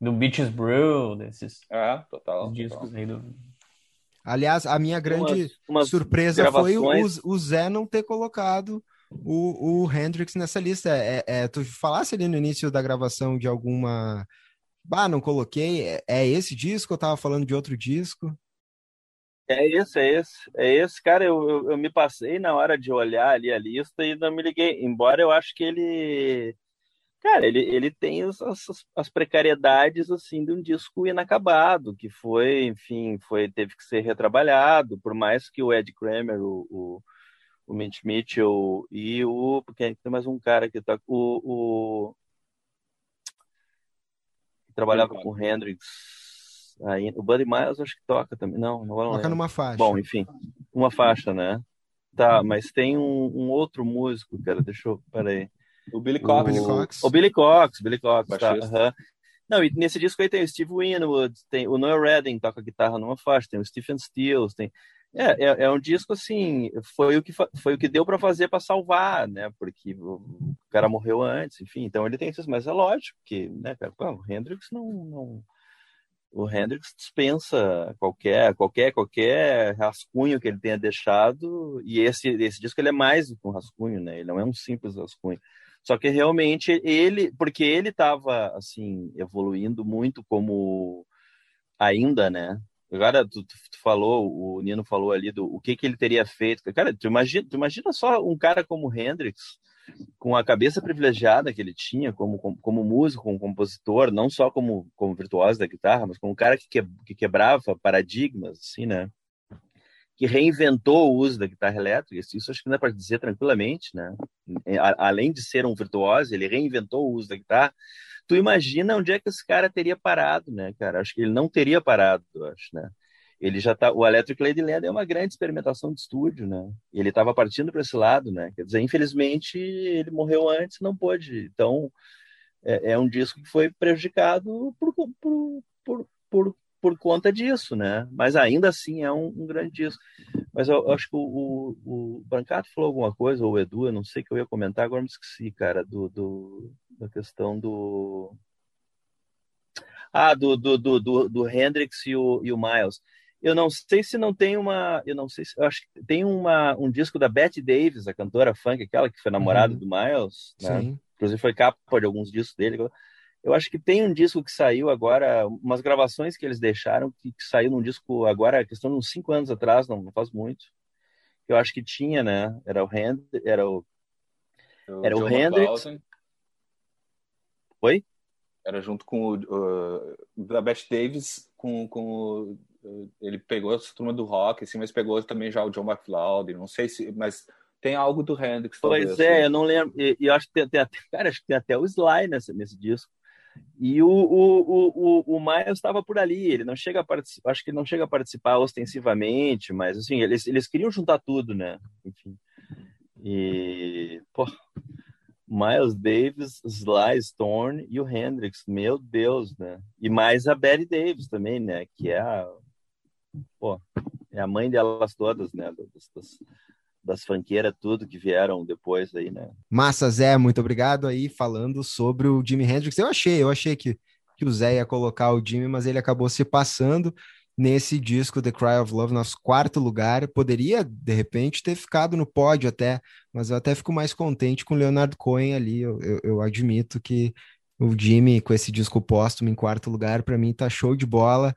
Do Beaches Brew, desses É, total. discos total. aí do. Aliás, a minha grande Umas- umas surpresa foi o, gravações. o Zé não ter colocado o, o Hendrix nessa lista. É, é, tu falasse ali no início da gravação de alguma. Bah, não coloquei. É, é esse disco? Eu tava falando de outro disco. É esse, é esse, é esse, cara. Eu, eu, eu me passei na hora de olhar ali a lista e não me liguei. Embora eu acho que ele, cara, ele, ele tem as, as, as precariedades assim de um disco inacabado, que foi, enfim, foi teve que ser retrabalhado. Por mais que o Ed Kramer, o, o, o Mitch Mitchell e o porque tem mais um cara que tá o, o que trabalhava com o Hendrix. Aí, o Buddy Miles acho que toca também. Não, não, não Toca lembro. numa faixa. Bom, enfim, uma faixa, né? Tá, mas tem um, um outro músico, cara, deixa eu, peraí. O Billy Cox. Billy Cox. O Billy Cox, Billy Cox, tá, aham. Não, e nesse disco aí tem o Steve Winwood, tem o Noel Redding, toca guitarra numa faixa, tem o Stephen Stills, tem... É, é, é um disco, assim, foi o que, foi o que deu para fazer para salvar, né? Porque o, o cara morreu antes, enfim, então ele tem esses, mas é lógico que, né, cara, pô, o Hendrix não... não o Hendrix dispensa qualquer qualquer qualquer rascunho que ele tenha deixado e esse esse disco ele é mais do que um rascunho né ele não é um simples rascunho só que realmente ele porque ele estava assim evoluindo muito como ainda né agora tu, tu, falou o Nino falou ali do o que que ele teria feito cara tu imagina tu imagina só um cara como Hendrix com a cabeça privilegiada que ele tinha como, como, como músico, como compositor, não só como, como virtuoso da guitarra, mas como um cara que, que, que quebrava paradigmas, assim, né? Que reinventou o uso da guitarra elétrica, isso, acho que dá para dizer tranquilamente, né? A, além de ser um virtuoso, ele reinventou o uso da guitarra. Tu imagina onde é que esse cara teria parado, né, cara? Acho que ele não teria parado, acho, né? ele já tá o Electric Ladyland é uma grande experimentação de estúdio, né? Ele estava partindo para esse lado, né? Quer dizer, infelizmente ele morreu antes, não pôde. Então é, é um disco que foi prejudicado por, por, por, por, por conta disso, né? Mas ainda assim é um, um grande disco. Mas eu, eu acho que o, o, o, Brancato falou alguma coisa, ou o Edu, eu não sei que eu ia comentar, agora me esqueci, cara, do, do da questão do ah, do, do, do, do, Hendrix e o, e o Miles eu não sei se não tem uma, eu não sei se, eu acho que tem uma, um disco da Betty Davis, a cantora funk, aquela que foi namorada uhum. do Miles, né? Sim. Inclusive foi capa de alguns discos dele. Eu acho que tem um disco que saiu agora, umas gravações que eles deixaram, que, que saiu num disco agora, questão de uns cinco anos atrás, não, não faz muito. Eu acho que tinha, né? Era o Hand, era o, o era o Hendrix. Oi? Era junto com o uh, da Betty Davis com, com o ele pegou a turma do rock, assim, mas pegou também já o John McLeod, não sei se, mas tem algo do Hendrix. Pois talvez, é, assim. eu não lembro, e, e acho que tem, tem, até, (laughs) cara, acho que tem até o Sly nesse, nesse disco. E o, o, o, o Miles estava por ali, ele não chega a participar, acho que não chega a participar ostensivamente, mas assim, eles, eles queriam juntar tudo, né? Enfim. E, pô, Miles Davis, Sly Stone e o Hendrix, meu Deus, né? E mais a Betty Davis também, né? Que é a, pô, é a mãe delas todas, né? Das, das, das fanqueiras, tudo que vieram depois aí, né? Massa, Zé, muito obrigado aí falando sobre o Jimi Hendrix. Eu achei, eu achei que, que o Zé ia colocar o Jimi, mas ele acabou se passando nesse disco The Cry of Love, nosso quarto lugar. Poderia, de repente, ter ficado no pódio até, mas eu até fico mais contente com o Leonard Cohen ali. Eu, eu, eu admito que o Jimmy, com esse disco póstumo em quarto lugar, para mim tá show de bola.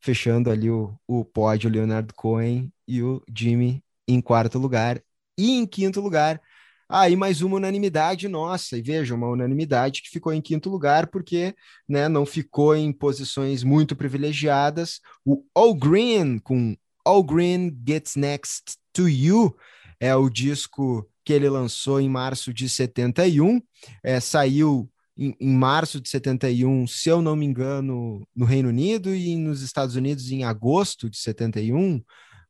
Fechando ali o, o pódio, o Leonard Cohen e o Jimmy em quarto lugar. E em quinto lugar, aí ah, mais uma unanimidade nossa, e veja, uma unanimidade que ficou em quinto lugar, porque né, não ficou em posições muito privilegiadas. O All Green, com All Green Gets Next to You, é o disco que ele lançou em março de 71, é, saiu em, em, março de 71, se eu não me engano, no Reino Unido e nos Estados Unidos em agosto de 71,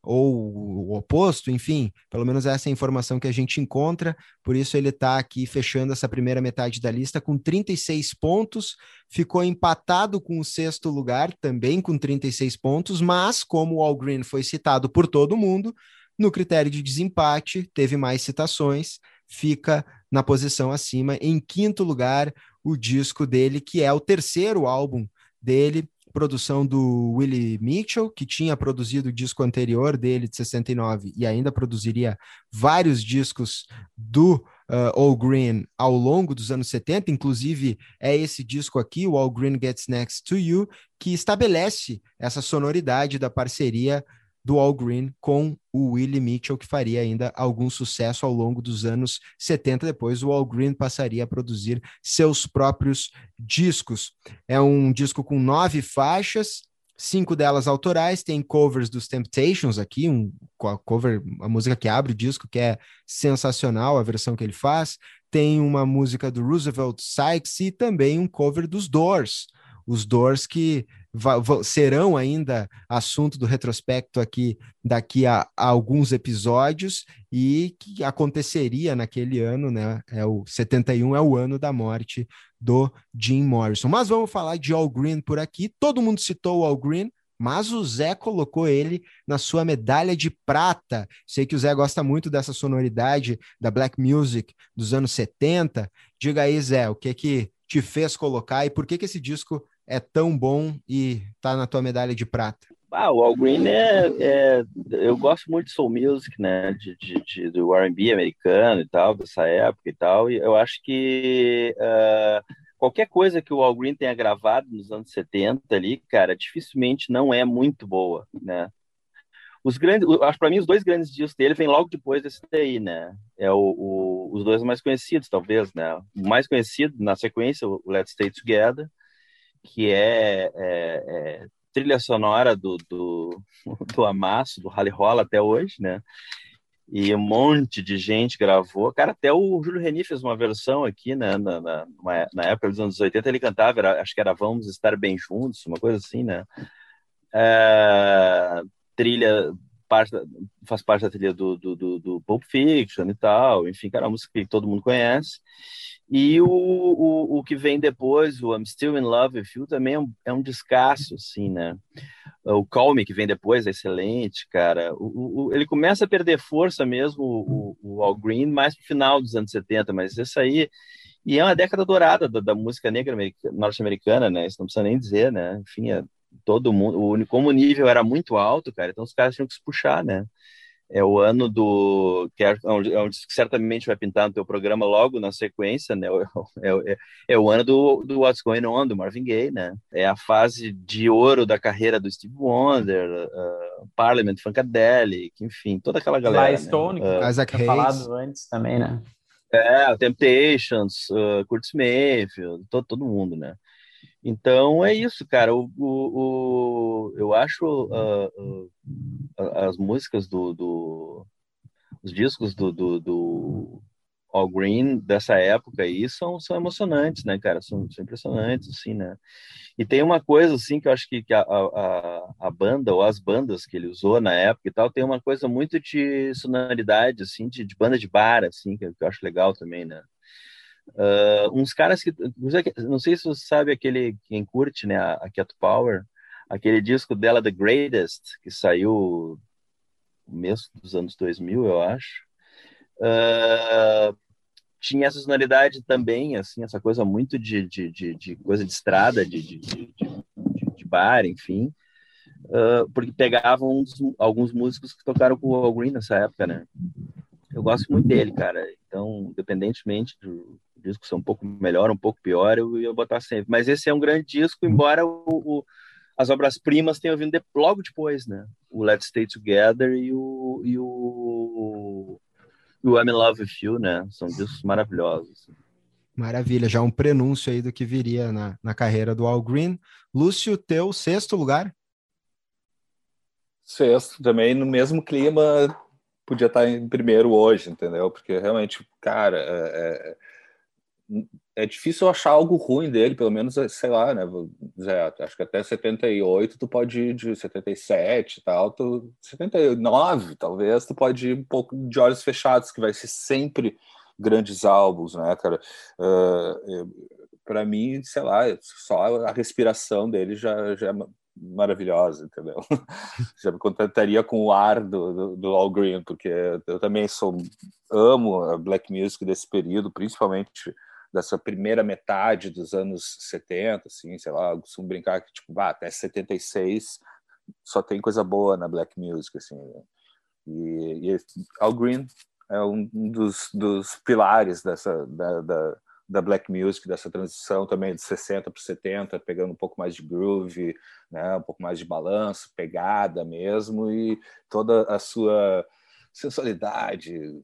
ou o oposto, enfim, pelo menos essa é a informação que a gente encontra, por isso ele está aqui fechando essa primeira metade da lista com 36 pontos, ficou empatado com o sexto lugar, também com 36 pontos, mas como o All Green foi citado por todo mundo, no critério de desempate, teve mais citações, fica na posição acima, em quinto lugar, o disco dele, que é o terceiro álbum dele, produção do Willie Mitchell, que tinha produzido o disco anterior dele, de 69, e ainda produziria vários discos do uh, All Green ao longo dos anos 70, inclusive é esse disco aqui, o All Green Gets Next to You, que estabelece essa sonoridade da parceria do All Green com o Willie Mitchell, que faria ainda algum sucesso ao longo dos anos 70. Depois, o All Green passaria a produzir seus próprios discos. É um disco com nove faixas, cinco delas autorais, tem covers dos Temptations aqui, um a cover, a música que abre o disco, que é sensacional, a versão que ele faz. Tem uma música do Roosevelt Sykes e também um cover dos Doors. Os Doors que serão ainda assunto do retrospecto aqui daqui a, a, alguns episódios e que aconteceria naquele ano, né? É o 71 é o ano da morte do Jim Morrison. Mas vamos falar de All Green por aqui. Todo mundo citou o All Green, mas o Zé colocou ele na sua medalha de prata. Sei que o Zé gosta muito dessa sonoridade da black music dos anos 70. Diga aí, Zé, o que que te fez colocar e por que que esse disco é tão bom e tá na tua medalha de prata? Ah, o Al Green é, é, eu gosto muito de soul music, né, de, de, de do R&B americano e tal, dessa época e tal, e eu acho que uh, qualquer coisa que o Al Green tenha gravado nos anos 70 ali, cara, dificilmente não é muito boa, né. Os grandes, acho para mim os dois grandes discos dele vêm logo depois desse daí, né? É o, o, os dois mais conhecidos, talvez, né? O mais conhecido na sequência, o Let's Stay Together, que é, é, é trilha sonora do, do, (laughs) do Amasso, do Rally Rola até hoje, né? E um monte de gente gravou. Cara, até o Júlio Reni fez uma versão aqui, né? Na, na, na época dos anos 80, ele cantava, era, acho que era Vamos Estar Bem Juntos, uma coisa assim, né? É, trilha, parte da, faz parte da trilha do, do, do, do Pulp Fiction e tal. Enfim, cara, uma música que todo mundo conhece. E o, o, o que vem depois, o I'm Still in Love with You, também é um, é um descasso, assim, né? O Call Me, que vem depois, é excelente, cara. O, o, ele começa a perder força mesmo, o, o All Green, mais pro final dos anos 70, mas isso aí... E é uma década dourada da, da música negra norte-americana, né? Isso não precisa nem dizer, né? Enfim, é, todo mundo... O, como o nível era muito alto, cara, então os caras tinham que se puxar, né? é o ano do que é, é um, é um que certamente vai pintar no teu programa logo na sequência, né? (laughs) É, é, é, o ano do, do What's Going On do Marvin Gaye, né? É a fase de ouro da carreira do Steve Wonder, uh, Parliament, Funkadelic, enfim, toda aquela galera. Sly Stone, né? uh, Isaac Hayes. falado antes também, né? É, Temptations, uh, Curtis Mayfield, todo, todo mundo, né? Então é isso, cara. O, o, o eu acho uh, uh, as músicas do, do, os discos do, do, do, All Green dessa época aí são, são emocionantes, né, cara? São, são impressionantes, assim, né? E tem uma coisa assim que eu acho que, que a, a, a banda ou as bandas que ele usou na época e tal tem uma coisa muito de sonoridade, assim, de, de banda de bar, assim, que, que eu acho legal também, né? Uh, uns caras que. Não sei se você sabe aquele. Quem curte, né? A Cat Power. Aquele disco dela, The Greatest, que saiu no mês dos anos 2000, eu acho. Uh, tinha essa sonoridade também, assim, essa coisa muito de, de, de, de coisa de estrada, de, de, de, de bar, enfim. Uh, porque pegavam uns, alguns músicos que tocaram com o Al Green nessa época, né? Eu gosto muito dele, cara. Então, independentemente do, disco ser um pouco melhor, um pouco pior, eu ia botar sempre. Mas esse é um grande disco, embora o, o as obras-primas tenham vindo de, logo depois, né? O Let's Stay Together e o, e o, o I'm in Love With You, né? São discos maravilhosos. Maravilha, já um prenúncio aí do que viria na, na carreira do Al Green. Lúcio, teu sexto lugar? Sexto, também no mesmo clima, podia estar em primeiro hoje, entendeu? Porque realmente, cara, é, é é difícil achar algo ruim dele, pelo menos, sei lá, né? Zé, acho que até 78 tu pode ir de 77 e tal, tu, 79 talvez, tu pode ir um pouco de olhos fechados, que vai ser sempre grandes álbuns, né, cara? Uh, para mim, sei lá, só a respiração dele já, já é maravilhosa, entendeu? (laughs) já me contentaria com o ar do, do, do, All Green, porque eu também sou amo a black music desse período, principalmente dessa primeira metade dos anos 70, assim, sei lá, eu costumo brincar que tipo, ah, até 76 só tem coisa boa na black music, assim. Né? E, e Al Green é um dos, dos pilares dessa da, da, da, black music, dessa transição também de 60 para 70, pegando um pouco mais de groove, né, um pouco mais de balanço, pegada mesmo, e toda a sua sensualidade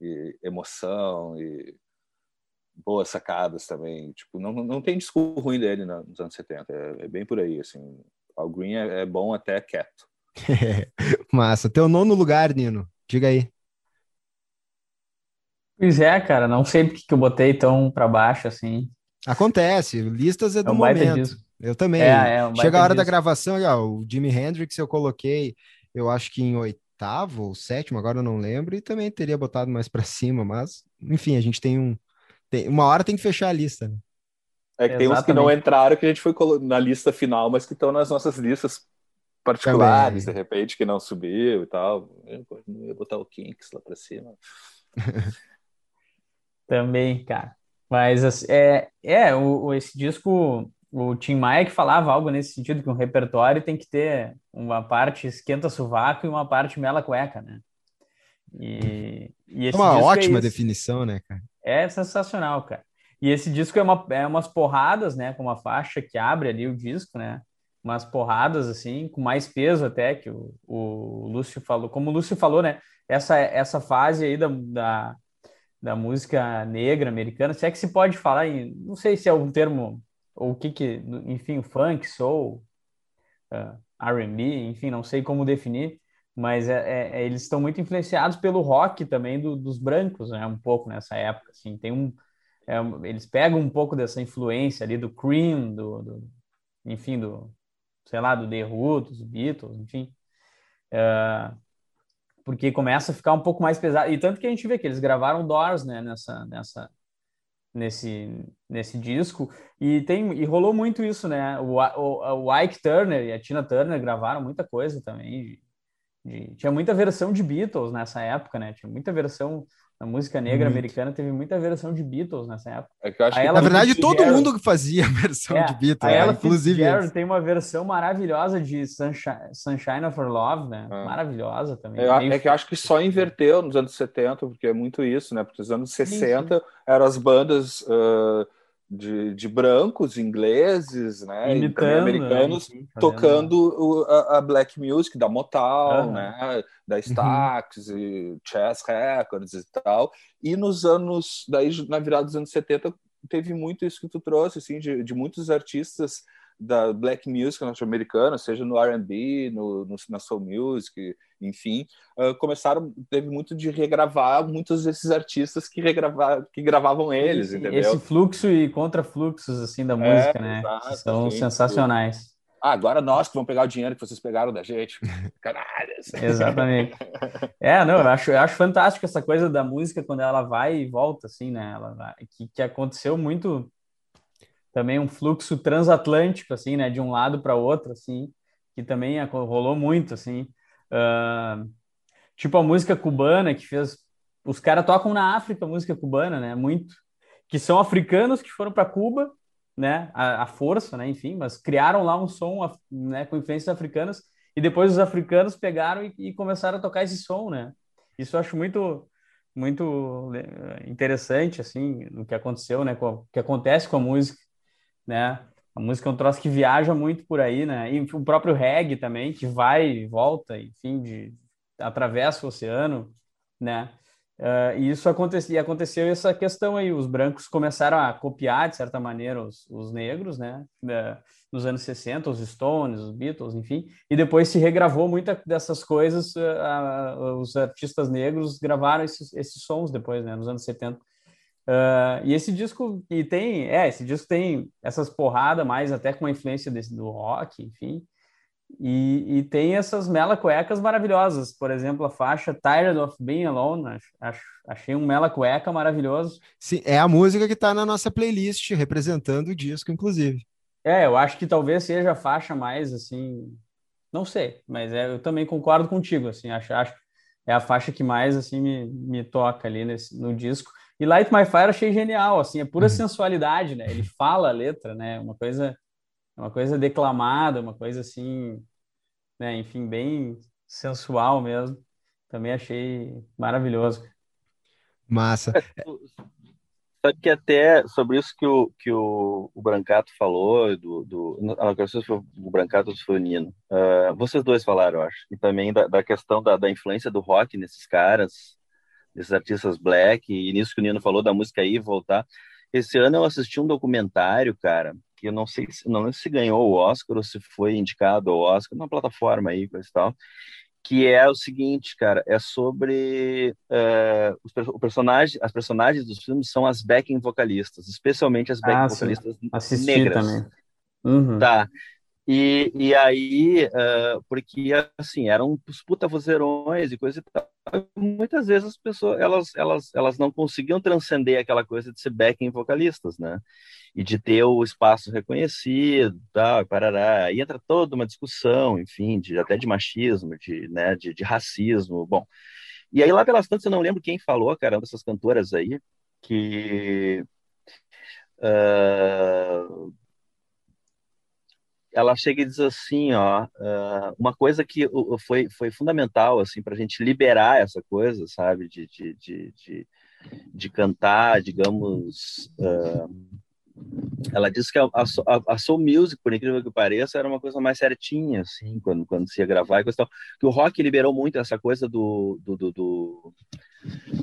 e emoção e boas sacadas também. Tipo, não, não tem disco ruim dele nos anos 70, é, é bem por aí, assim. Al Green é, é bom até quieto. (laughs) Massa. Teu nono lugar, Nino. Diga aí. Pois é, cara, não sei porque que eu botei tão para baixo assim. Acontece, listas é do é um momento. Eu também. É, é um Chega a hora da gravação, ó, o Jimi Hendrix eu coloquei, eu acho que em oitavo ou sétimo, agora eu não lembro, e também teria botado mais para cima, mas enfim, a gente tem um. Tem, uma hora tem que fechar a lista. Né? É que tem uns que não entraram que a gente foi na lista final, mas que estão nas nossas listas particulares, também. de repente, que não subiu e tal. Eu ia botar o Kinks lá para cima. (laughs) Também, cara. Mas assim, é, é o, o, esse disco, o Tim Maia que falava algo nesse sentido, que um repertório tem que ter uma parte esquenta sovaco e uma parte mela cueca, né? E, e esse é uma é ótima é definição, né, cara? É sensacional, cara. E esse disco é, uma, é umas porradas, né? Com uma faixa que abre ali o disco, né? Umas porradas, assim, com mais peso até, que o, o Lúcio falou. Como o Lúcio falou, né? Essa, essa fase aí da, da da música negra americana, se é que se pode falar em, não sei se é um termo, ou o que que, enfim, funk, soul, uh, R&B, enfim, não sei como definir, mas é, é, é, eles estão muito influenciados pelo rock também do, dos brancos, né, um pouco nessa época, assim, tem um, é, eles pegam um pouco dessa influência ali do Cream, do, do enfim, do, sei lá, do The Who, dos Beatles, enfim, uh, porque começa a ficar um pouco mais pesado. E tanto que a gente vê que eles gravaram Doors, né, nessa, nessa, nesse, nesse disco, e tem e rolou muito isso, né? O, o, o Ike Turner e a Tina Turner gravaram muita coisa também. De, tinha muita versão de Beatles nessa época, né? Tinha muita versão a música negra muito. americana teve muita versão de Beatles nessa época. É que eu acho que, na verdade, todo mundo fazia versão é, de Beatles, ela, né? inclusive. Fitzgerald tem uma versão maravilhosa de Sunshine, Sunshine of Love, né? É. Maravilhosa também. É, é, que eu acho que só inverteu nos anos 70, porque é muito isso, né? Porque nos anos 60 sim, sim. eram as bandas. Uh de, de brancos, ingleses, né, Imitando, e americanos, né? tocando o, a, a, black music da Motown, uhum. né, da uhum. Stax uhum. e Chess Records e tal. E nos anos, daí na virada dos anos 70, teve muito isso que tu trouxe, assim, de, de muitos artistas da black music norte-americana, seja no R&B, no, no, na soul music, enfim, uh, começaram teve muito de regravar muitos desses artistas que regravar, que gravavam eles, esse, entendeu? Esse fluxo e contrafluxos assim da música, é, né? Exato, São sensacionais. Ah, agora nós que vamos pegar o dinheiro que vocês pegaram da gente. (laughs) Caralho. Exatamente. É, não, eu acho, eu acho fantástico essa coisa da música quando ela vai e volta, assim, né? Ela vai, que, que aconteceu muito também um fluxo transatlântico, assim, né, de um lado para outro, assim, que também rolou muito, assim. Uh, tipo a música cubana que fez. Os caras tocam na África música cubana, né? Muito. Que são africanos que foram para Cuba, né? A, a, força, né? Enfim, mas criaram lá um som né, com influências africanas e depois os africanos pegaram e, e começaram a tocar esse som, né? Isso eu acho muito muito interessante assim o que aconteceu, né? O que acontece com a música né? A música é um troço que viaja muito por aí, né? E o próprio reggae também, que vai e volta, enfim, de, atravessa o oceano, né? Uh, e isso aconteceu, e aconteceu essa questão aí, os brancos começaram a copiar, de certa maneira, os, os negros, né? Uh, nos anos 60, os Stones, os Beatles, enfim, e depois se regravou muita dessas coisas, uh, os artistas negros gravaram esses, esses sons depois, né? Nos anos 70 Uh, e esse disco e tem, é, esse disco tem essas porradas mais até com a influência desse, do rock, enfim. E, e tem essas mela cuecas maravilhosas. Por exemplo, a faixa Tired of Being Alone. Acho, achei um mela cueca maravilhoso. Sim, é a música que está na nossa playlist, representando o disco, inclusive. É, eu acho que talvez seja a faixa mais assim. Não sei, mas é, eu também concordo contigo. Assim, acho, acho é a faixa que mais assim me, me toca ali nesse, no disco. E Light My Fire achei genial, assim, é pura uhum. sensualidade, né? Ele fala a letra, né? Uma coisa uma coisa declamada, uma coisa assim, né, enfim, bem sensual mesmo. Também achei maravilhoso. Massa. Sabe que até sobre isso que o, que o, o Brancato falou, do, do, não, não sei se foi o Brancato ou se foi o Nino, uh, vocês dois falaram, eu acho, e também da, da questão da, da influência do rock nesses caras, desses artistas black, e nisso que o Nino falou da música aí voltar. Esse ano eu assisti um documentário, cara, que eu não sei se, não sei se ganhou o Oscar ou se foi indicado ao Oscar, numa plataforma aí, coisa e tal, que é o seguinte, cara, é sobre uh, os o personagem, as personagens dos filmes são as backing vocalistas, especialmente as backing ah, vocalistas Assisti negras. Também. Uhum. Tá. E, e aí, uh, porque assim, eram os puta vozeirões e coisa e tal. Muitas vezes as pessoas, elas, elas, elas não conseguiam transcender aquela coisa de ser backing vocalistas, né? E de ter o espaço reconhecido, tal, parará. Aí entra toda uma discussão, enfim, de, até de machismo, de, né, de, de racismo, bom. E aí lá pelas tantas, eu não lembro quem falou, cara, dessas cantoras aí, que... Uh, ela chega e diz assim, ó, uh, uma coisa que foi, foi fundamental, assim, para a gente liberar essa coisa, sabe, de, de, de, de, cantar, digamos, uh, ela disse que a, a, a, Soul Music, por incrível que pareça, era uma coisa mais certinha, assim, quando, quando se ia gravar e coisa tal. Que o rock liberou muito essa coisa do, do, do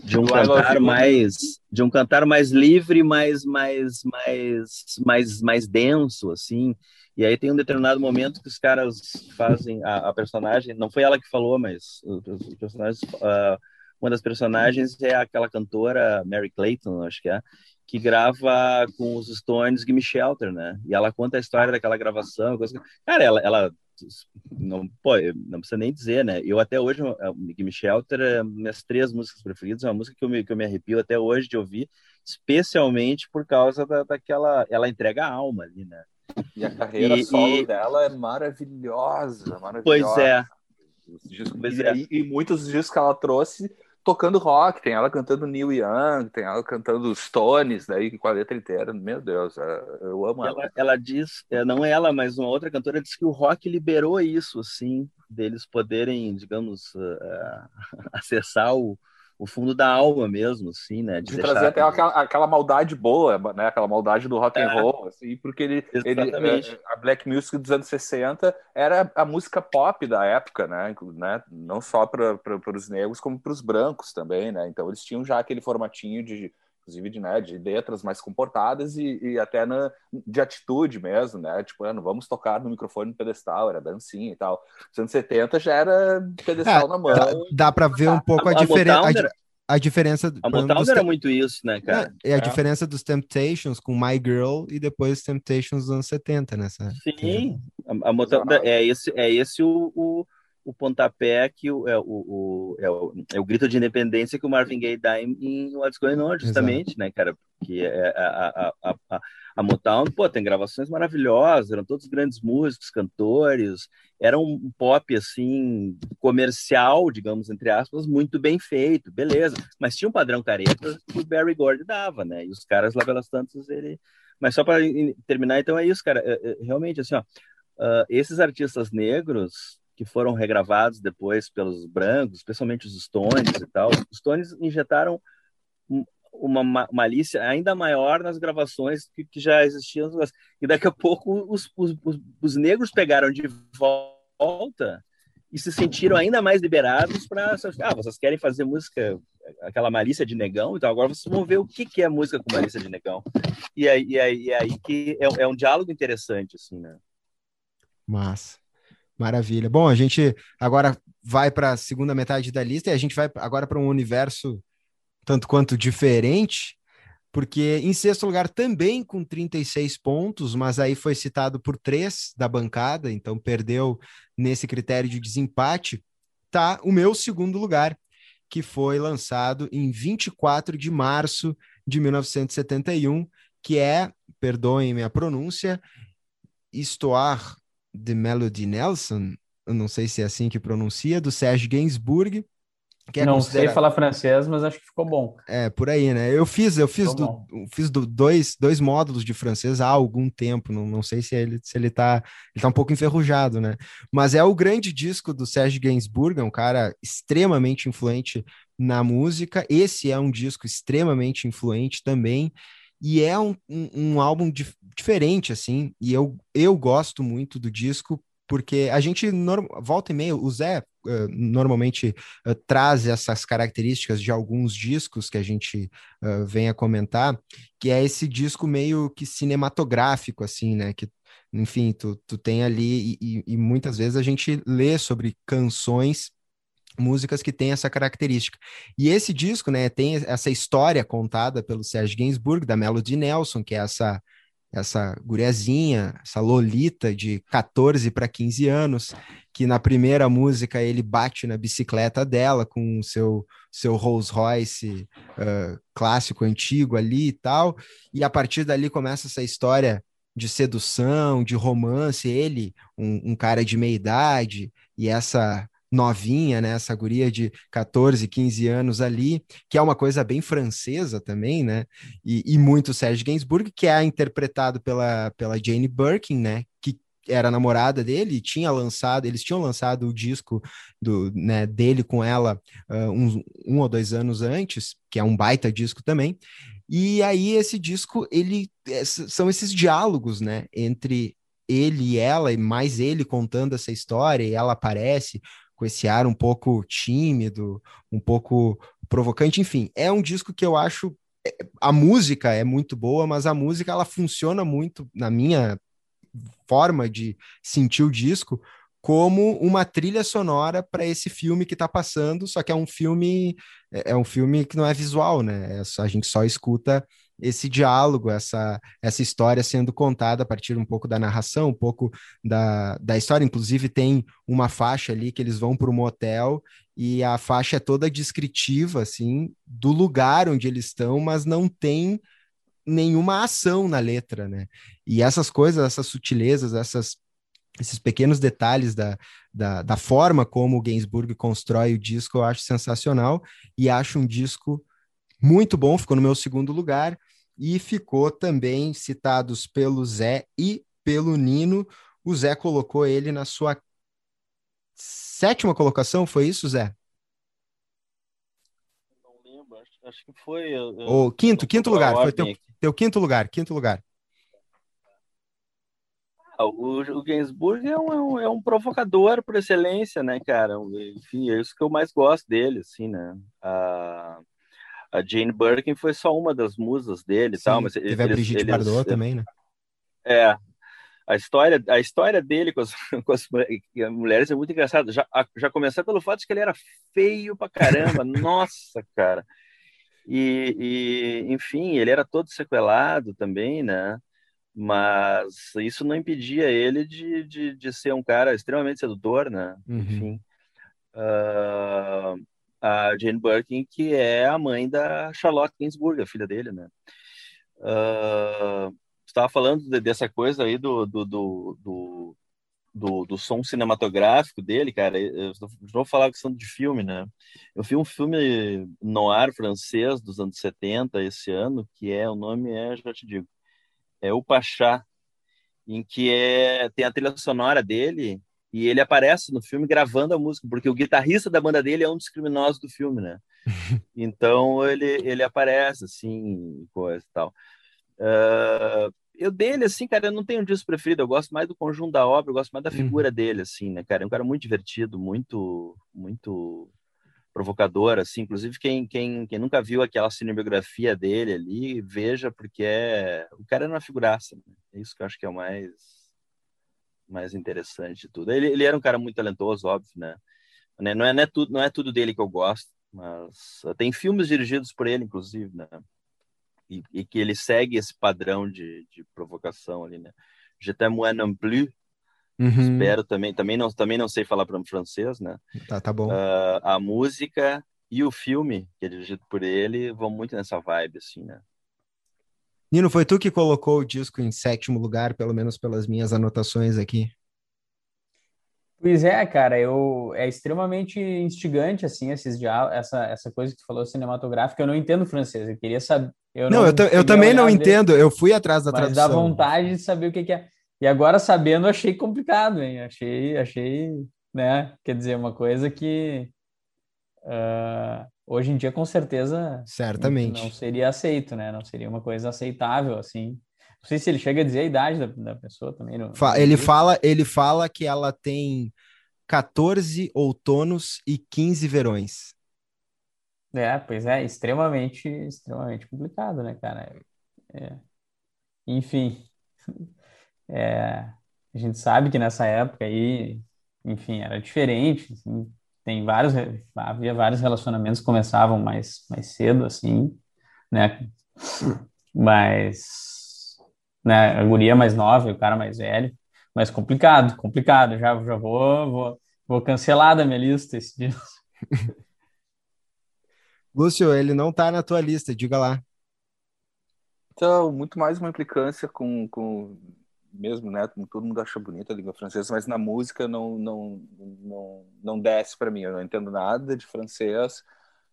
de um cantar mais de um cantar mais livre, mais mais mais mais mais denso, assim. E aí tem um determinado momento que os caras fazem a, a personagem, não foi ela que falou, mas os, os personagens, uh, uma das personagens é aquela cantora Mary Clayton, acho que é, que grava com os Stones Gimme Shelter, né? E ela conta a história daquela gravação, coisa cara, ela, ela não, pô, não precisa nem dizer, né? Eu até hoje, Gimme Shelter é minhas três músicas preferidas, é uma música que eu me, que eu me arrepio até hoje de ouvir, especialmente por causa da, daquela, ela entrega a alma ali, né? E a carreira e, solo e... dela é maravilhosa, maravilhosa. Pois é. Pois e, é. E, muitos discos que ela trouxe tocando rock, tem ela cantando Neil Young, tem ela cantando Stones, daí com a letra inteira. Meu Deus, é, eu amo ela. Ela, ela diz, é, não ela, mas uma outra cantora diz que o rock liberou isso, assim, deles poderem, digamos, uh, (laughs) acessar o, o fundo da alma mesmo, assim, né? De, de trazer até aquela, aquela, maldade boa, né? Aquela maldade do rock é, and roll, assim, porque ele, ele, é, a black music dos anos 60 era a música pop da época, né? né? Não só para os negros, como para os brancos também, né? Então eles tinham já aquele formatinho de inclusive de, né, de letras mais comportadas e, e até na, de atitude mesmo, né? Tipo, ah, não vamos tocar no microfone no pedestal, era dancinha e tal. Nos anos 70 já era pedestal é, na mão. Dá, dá para ver um pouco a, a diferença. A, a, diferença. A Motown era muito isso, né, cara? É, é a é. diferença dos Temptations com My Girl e depois Temptations dos anos 70, nessa. Sim, a, a Motown é esse, é esse o, o o pontapé que o, é, o, o, é, o, é o grito de independência que o Marvin Gaye dá em, em What's Going On, justamente, Exato. né, cara? Que é a, a, a, a, Motown, pô, tem gravações maravilhosas, eram todos grandes músicos, cantores, era um pop, assim, comercial, digamos, entre aspas, muito bem feito, beleza. Mas tinha um padrão careta que o Barry Gordy dava, né? E os caras lá pelas tantas, ele... Mas só para terminar, então é isso, cara. É, é, realmente, assim, ó, uh, esses artistas negros, que foram regravados depois pelos brancos, especialmente os Stones e tal. Os Stones injetaram uma malícia ainda maior nas gravações que, que já existiam. E daqui a pouco os, os, os, os, negros pegaram de volta e se sentiram ainda mais liberados para. Ah, vocês querem fazer música, aquela malícia de negão? Então agora vocês vão ver o que, que é música com malícia de negão. E aí, e aí, e aí que é, é um diálogo interessante, assim, né? Massa. Maravilha. Bom, a gente agora vai para a segunda metade da lista e a gente vai agora para um universo tanto quanto diferente. porque em sexto lugar também com 36 pontos, mas aí foi citado por três da bancada, então perdeu nesse critério de desempate, tá o meu segundo lugar, que foi lançado em 24 de março de 1971, que é, perdoem minha pronúncia, Histoire de Melody Nelson, eu não sei se é assim que pronuncia, do Serge Gainsbourg, é não sei falar francês, mas acho que ficou bom. É, por aí, né? Eu fiz, eu fiz, do, fiz do, dois, dois módulos de francês há algum tempo, não, não sei se ele, se ele tá, ele tá um pouco enferrujado, né? Mas é o grande disco do Serge Gainsbourg, é um cara extremamente influente na música. Esse é um disco extremamente influente também, e é um, um, um álbum dif diferente, assim, e eu, eu gosto muito do disco porque a gente volta e meia, o Zé uh, normalmente uh, traz essas características de alguns discos que a gente uh, vem a comentar, que é esse disco meio que cinematográfico, assim, né? Que, enfim, tu, tu tem ali, e, e muitas vezes a gente lê sobre canções músicas que têm essa característica. E esse disco, né, tem essa história contada pelo Serge Gainsbourg, da Melody Nelson, que é essa essa guriazinha, essa Lolita de 14 para 15 anos, que na primeira música ele bate na bicicleta dela com o seu, seu Rolls Royce uh, clássico, antigo ali e tal, e a partir dali começa essa história de sedução, de romance, ele, um, um cara de meia idade, e essa novinha, né, essa guria de 14, 15 anos ali, que é uma coisa bem francesa também, né, e, e muito Serge Gainsbourg, que é interpretado pela, pela Jane Birkin, né, que era namorada dele, tinha lançado, eles tinham lançado o disco do, né, dele com ela uh, um, um ou dois anos antes, que é um baita disco também, e aí esse disco, ele é, são esses diálogos, né, entre ele e ela, e mais ele contando essa história, e ela aparece com esse ar um pouco tímido, um pouco provocante, enfim, é um disco que eu acho é, a música é muito boa, mas a música ela funciona muito na minha forma de sentir o disco como uma trilha sonora para esse filme que está passando, só que é um filme é, é um filme que não é visual, né? É a gente só escuta esse diálogo, essa, essa história sendo contada a partir um pouco da narração, um pouco da, da história. Inclusive, tem uma faixa ali que eles vão para um motel e a faixa é toda descritiva, assim, do lugar onde eles estão, mas não tem nenhuma ação na letra, né? E essas coisas, essas sutilezas, essas esses pequenos detalhes da, da, da, forma como o Gainsbourg constrói o disco, eu acho sensacional e acho um disco muito bom, ficou no meu segundo lugar e ficou também citados pelo Zé e pelo Nino. O Zé colocou ele na sua sétima colocação, foi isso, Zé? Não lembro, acho, acho que foi. Eu, o quinto, quinto lugar, foi teu, teu, quinto lugar, quinto lugar. Ah, o, o Gainsbourg é um, é um provocador por excelência, né, cara? Enfim, é isso que eu mais gosto dele, assim, né? Ah, a Jane Birkin foi só uma das musas dele Sim, tal, mas teve eles, a Brigitte eles, Bardot também, né? É, a história, a história dele com as, (laughs) com as mulheres é muito engraçada. Já, já começar pelo fato de que ele era feio pra caramba, (laughs) nossa, cara. E, e, enfim, ele era todo sequelado também, né? Mas isso não impedia ele de, de, de ser um cara extremamente sedutor, né? Uhum. Enfim. Uh, a Jane Birkin, que é a mãe da Charlotte Gainsbourg, a filha dele, né? Uh, estava falando de, dessa coisa aí do, do, do, do, do, do som cinematográfico dele, cara. Eu vou falar questão de filme, né? Eu vi um filme noir francês dos anos 70 esse ano, que é, o nome é, já te digo, é O Pachá, em que é, tem a trilha sonora dele e ele aparece no filme gravando a música, porque o guitarrista da banda dele é um dos criminosos do filme, né? (laughs) então ele, ele aparece, assim, coisa e tal. Uh, eu dele, assim, cara, eu não tenho um disco preferido, eu gosto mais do conjunto da obra, eu gosto mais da figura uhum. dele, assim, né, cara? É um cara muito divertido, muito, muito provocador, assim. Inclusive, quem, quem, quem nunca viu aquela cinebiografia dele ali, veja, porque é... o cara é uma figuraça. Né? É isso que eu acho que é o mais mais interessante de tudo. Ele, ele era um cara muito talentoso, óbvio, né? né? Não é, não é, tudo, não é tudo dele que eu gosto, mas tem filmes dirigidos por ele, inclusive, né? e, e, que ele segue esse padrão de, de provocação ali, né? Je t'aime moi non plus. Uhum. Espero também, também não, também não sei falar francês, né? Tá, tá bom. Uh, a música e o filme, que é dirigido por ele, vão muito nessa vibe, assim, né? Nino, foi tu que colocou o disco em sétimo lugar, pelo menos pelas minhas anotações aqui. Pois é, cara, eu é extremamente instigante assim esses diálogos, essa essa coisa que tu falou cinematográfica. Eu não entendo francês. Eu queria saber. Eu não, não eu, eu também não entendo. Eu fui atrás da mas tradução. Mas dá vontade de saber o que, que é. E agora sabendo, achei complicado, hein? Achei, achei, né? Quer dizer, uma coisa que uh, hoje em dia com certeza certamente não seria aceito, né? Não seria uma coisa aceitável assim. Não sei se ele chega a dizer a idade da, da pessoa também. No, ele, fala, ele fala que ela tem 14 outonos e 15 verões. É, pois é, extremamente, extremamente complicado, né, cara? É. Enfim, (laughs) é, a gente sabe que nessa época aí, enfim, era diferente. Assim, tem vários, havia vários relacionamentos que começavam mais, mais cedo, assim, né? Mas né? A guria mais nova e o cara mais velho. Mas complicado, complicado. Já, já vou, vou, vou cancelar da minha lista esse dia. (laughs) Lúcio, ele não tá na tua lista, diga lá. Então, muito mais uma implicância com, com mesmo, né? Todo mundo acha bonita a língua francesa, mas na música não não não, não desce para mim. Eu não entendo nada de francês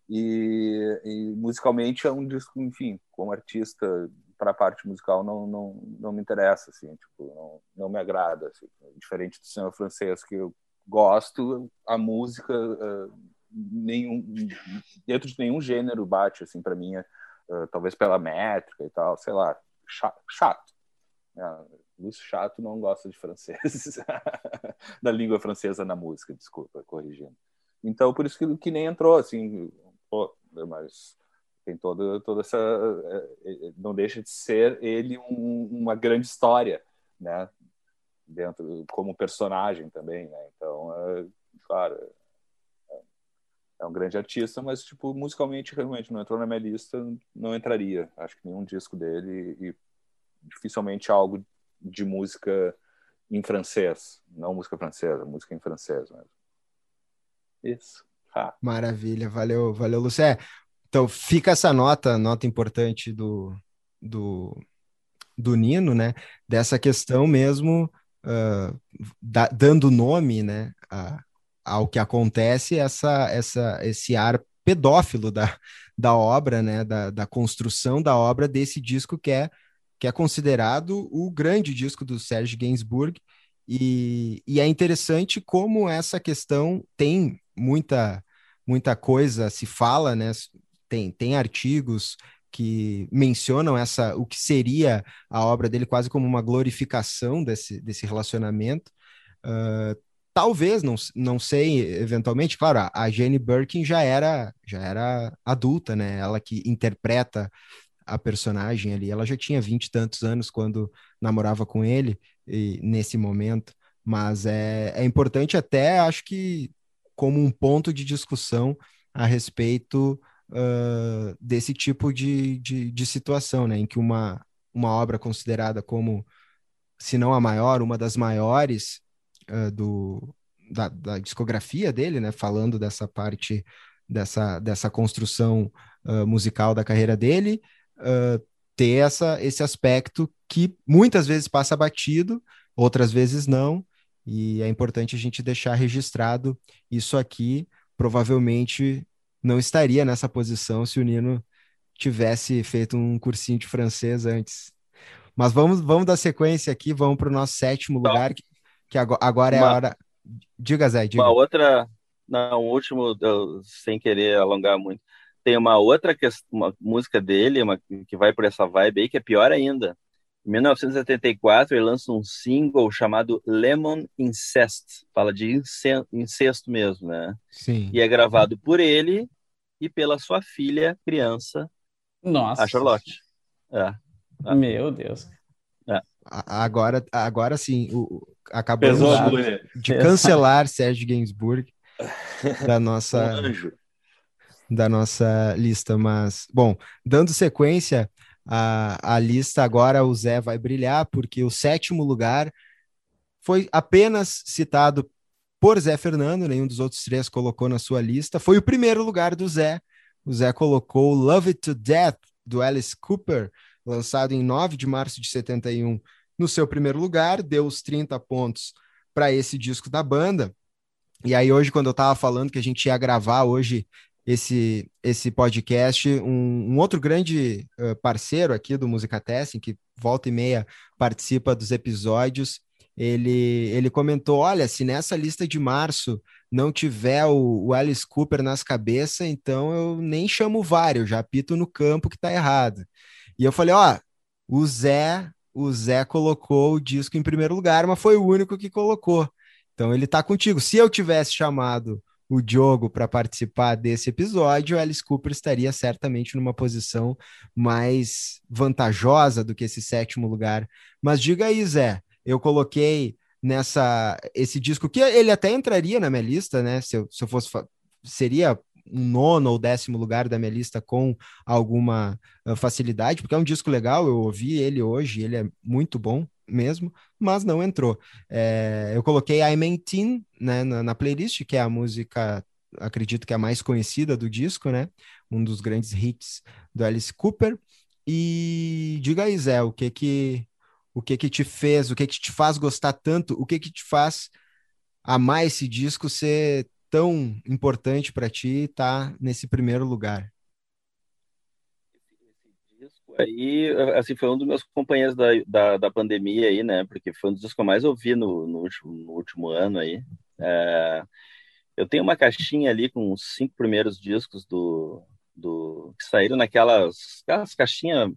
e, e musicalmente é um disco, enfim, como artista para a parte musical não, não, não me interessa, assim, tipo, não, não me agrada, assim. diferente do cinema francês que eu gosto, a música uh, nenhum dentro de nenhum gênero bate assim para mim, uh, talvez pela métrica e tal, sei lá, chato. Uh, Lúcio Chato não gosta de francês, (laughs) da língua francesa na música, desculpa, corrigindo. Então, por isso que, que nem entrou, assim, pô, mas tem toda, toda essa. Eh, eh, não deixa de ser ele um, uma grande história, né? Dentro, como personagem também, né? Então, é, claro, é, é um grande artista, mas, tipo, musicalmente, realmente não entrou na minha lista, não entraria. Acho que nenhum disco dele e dificilmente algo de música em francês, não música francesa, música em francês mesmo. Isso. Maravilha, valeu, valeu, Lucé. Então fica essa nota, nota importante do, do, do Nino, né? Dessa questão mesmo, uh, da, dando nome, né, a, ao que acontece, essa, essa, esse ar pedófilo da, da obra, né, da, da construção da obra desse disco que é, que é considerado o grande disco do Serge Gainsbourg, e, e é interessante como essa questão tem muita muita coisa se fala, né, tem, tem artigos que mencionam essa o que seria a obra dele quase como uma glorificação desse, desse relacionamento. Uh, talvez, não, não sei, eventualmente, claro, a, a Jane Birkin já era, já era adulta, né? Ela que interpreta a personagem ali, ela já tinha vinte e tantos anos quando namorava com ele, e, nesse momento, mas é, é importante até, acho que, como um ponto de discussão a respeito uh, desse tipo de, de, de, situação, né? Em que uma, uma obra considerada como, se não a maior, uma das maiores uh, do, da, da, discografia dele, né? Falando dessa parte, dessa, dessa construção uh, musical da carreira dele, ter essa, esse aspecto que muitas vezes passa batido, outras vezes não, e é importante a gente deixar registrado isso aqui. Provavelmente não estaria nessa posição se o Nino tivesse feito um cursinho de francês antes. Mas vamos, vamos dar sequência aqui, vamos para o nosso sétimo então, lugar, que, que agora, agora é a hora. Diga, Zé, diga. Uma outra, não, o último, eu, sem querer alongar muito, tem uma outra questão, uma música dele, uma, que vai por essa vibe aí, que é pior ainda. Em 1974, ele lança um single chamado Lemon Incest. Fala de incesto mesmo, né? Sim. E é gravado por ele e pela sua filha, criança, Nossa. a Charlotte. É. é. Meu Deus. É. Agora, agora sim, o, acabamos de, de cancelar Sérgio Gainsbourg (laughs) da nossa, um da nossa lista. Mas, bom, dando sequência, a, a lista agora o Zé vai brilhar, porque o sétimo lugar foi apenas citado por Zé Fernando, nenhum dos outros três colocou na sua lista. Foi o primeiro lugar do Zé. O Zé colocou Love It to Death, do Alice Cooper, lançado em 9 de março de 71, no seu primeiro lugar, deu os 30 pontos para esse disco da banda. E aí, hoje, quando eu estava falando que a gente ia gravar hoje esse, esse podcast, um, um outro grande uh, parceiro aqui do Música Testing, que volta e meia participa dos episódios, ele, ele comentou: olha, se nessa lista de março não tiver o, o Alice Cooper nas cabeças, então eu nem chamo o VAR, eu já apito no campo que tá errado. E eu falei: ó, o Zé, o Zé colocou o disco em primeiro lugar, mas foi o único que colocou. Então ele tá contigo. Se eu tivesse chamado o Diogo para participar desse episódio, o Alice Cooper estaria certamente numa posição mais vantajosa do que esse sétimo lugar. Mas diga aí, Zé, eu coloquei nessa esse disco que ele até entraria na minha lista, né? Se eu, se eu fosse seria um nono ou décimo lugar da minha lista com alguma facilidade, porque é um disco legal, eu ouvi ele hoje, ele é muito bom mesmo, mas não entrou. É, eu coloquei I'm 18 né, na, na, playlist, que é a música, acredito que é a mais conhecida do disco, né? Um dos grandes hits do Alice Cooper. E diga aí, Zé, o que que o que que te fez, o que que te faz gostar tanto, o que que te faz amar esse disco ser tão importante para ti estar tá nesse primeiro lugar? Aí, assim, foi um dos meus companheiros da, da, da, pandemia aí, né? Porque foi um dos discos que eu mais ouvi no, no, último, no último ano aí. É, eu tenho uma caixinha ali com os cinco primeiros discos do, do que saíram naquelas aquelas caixinhas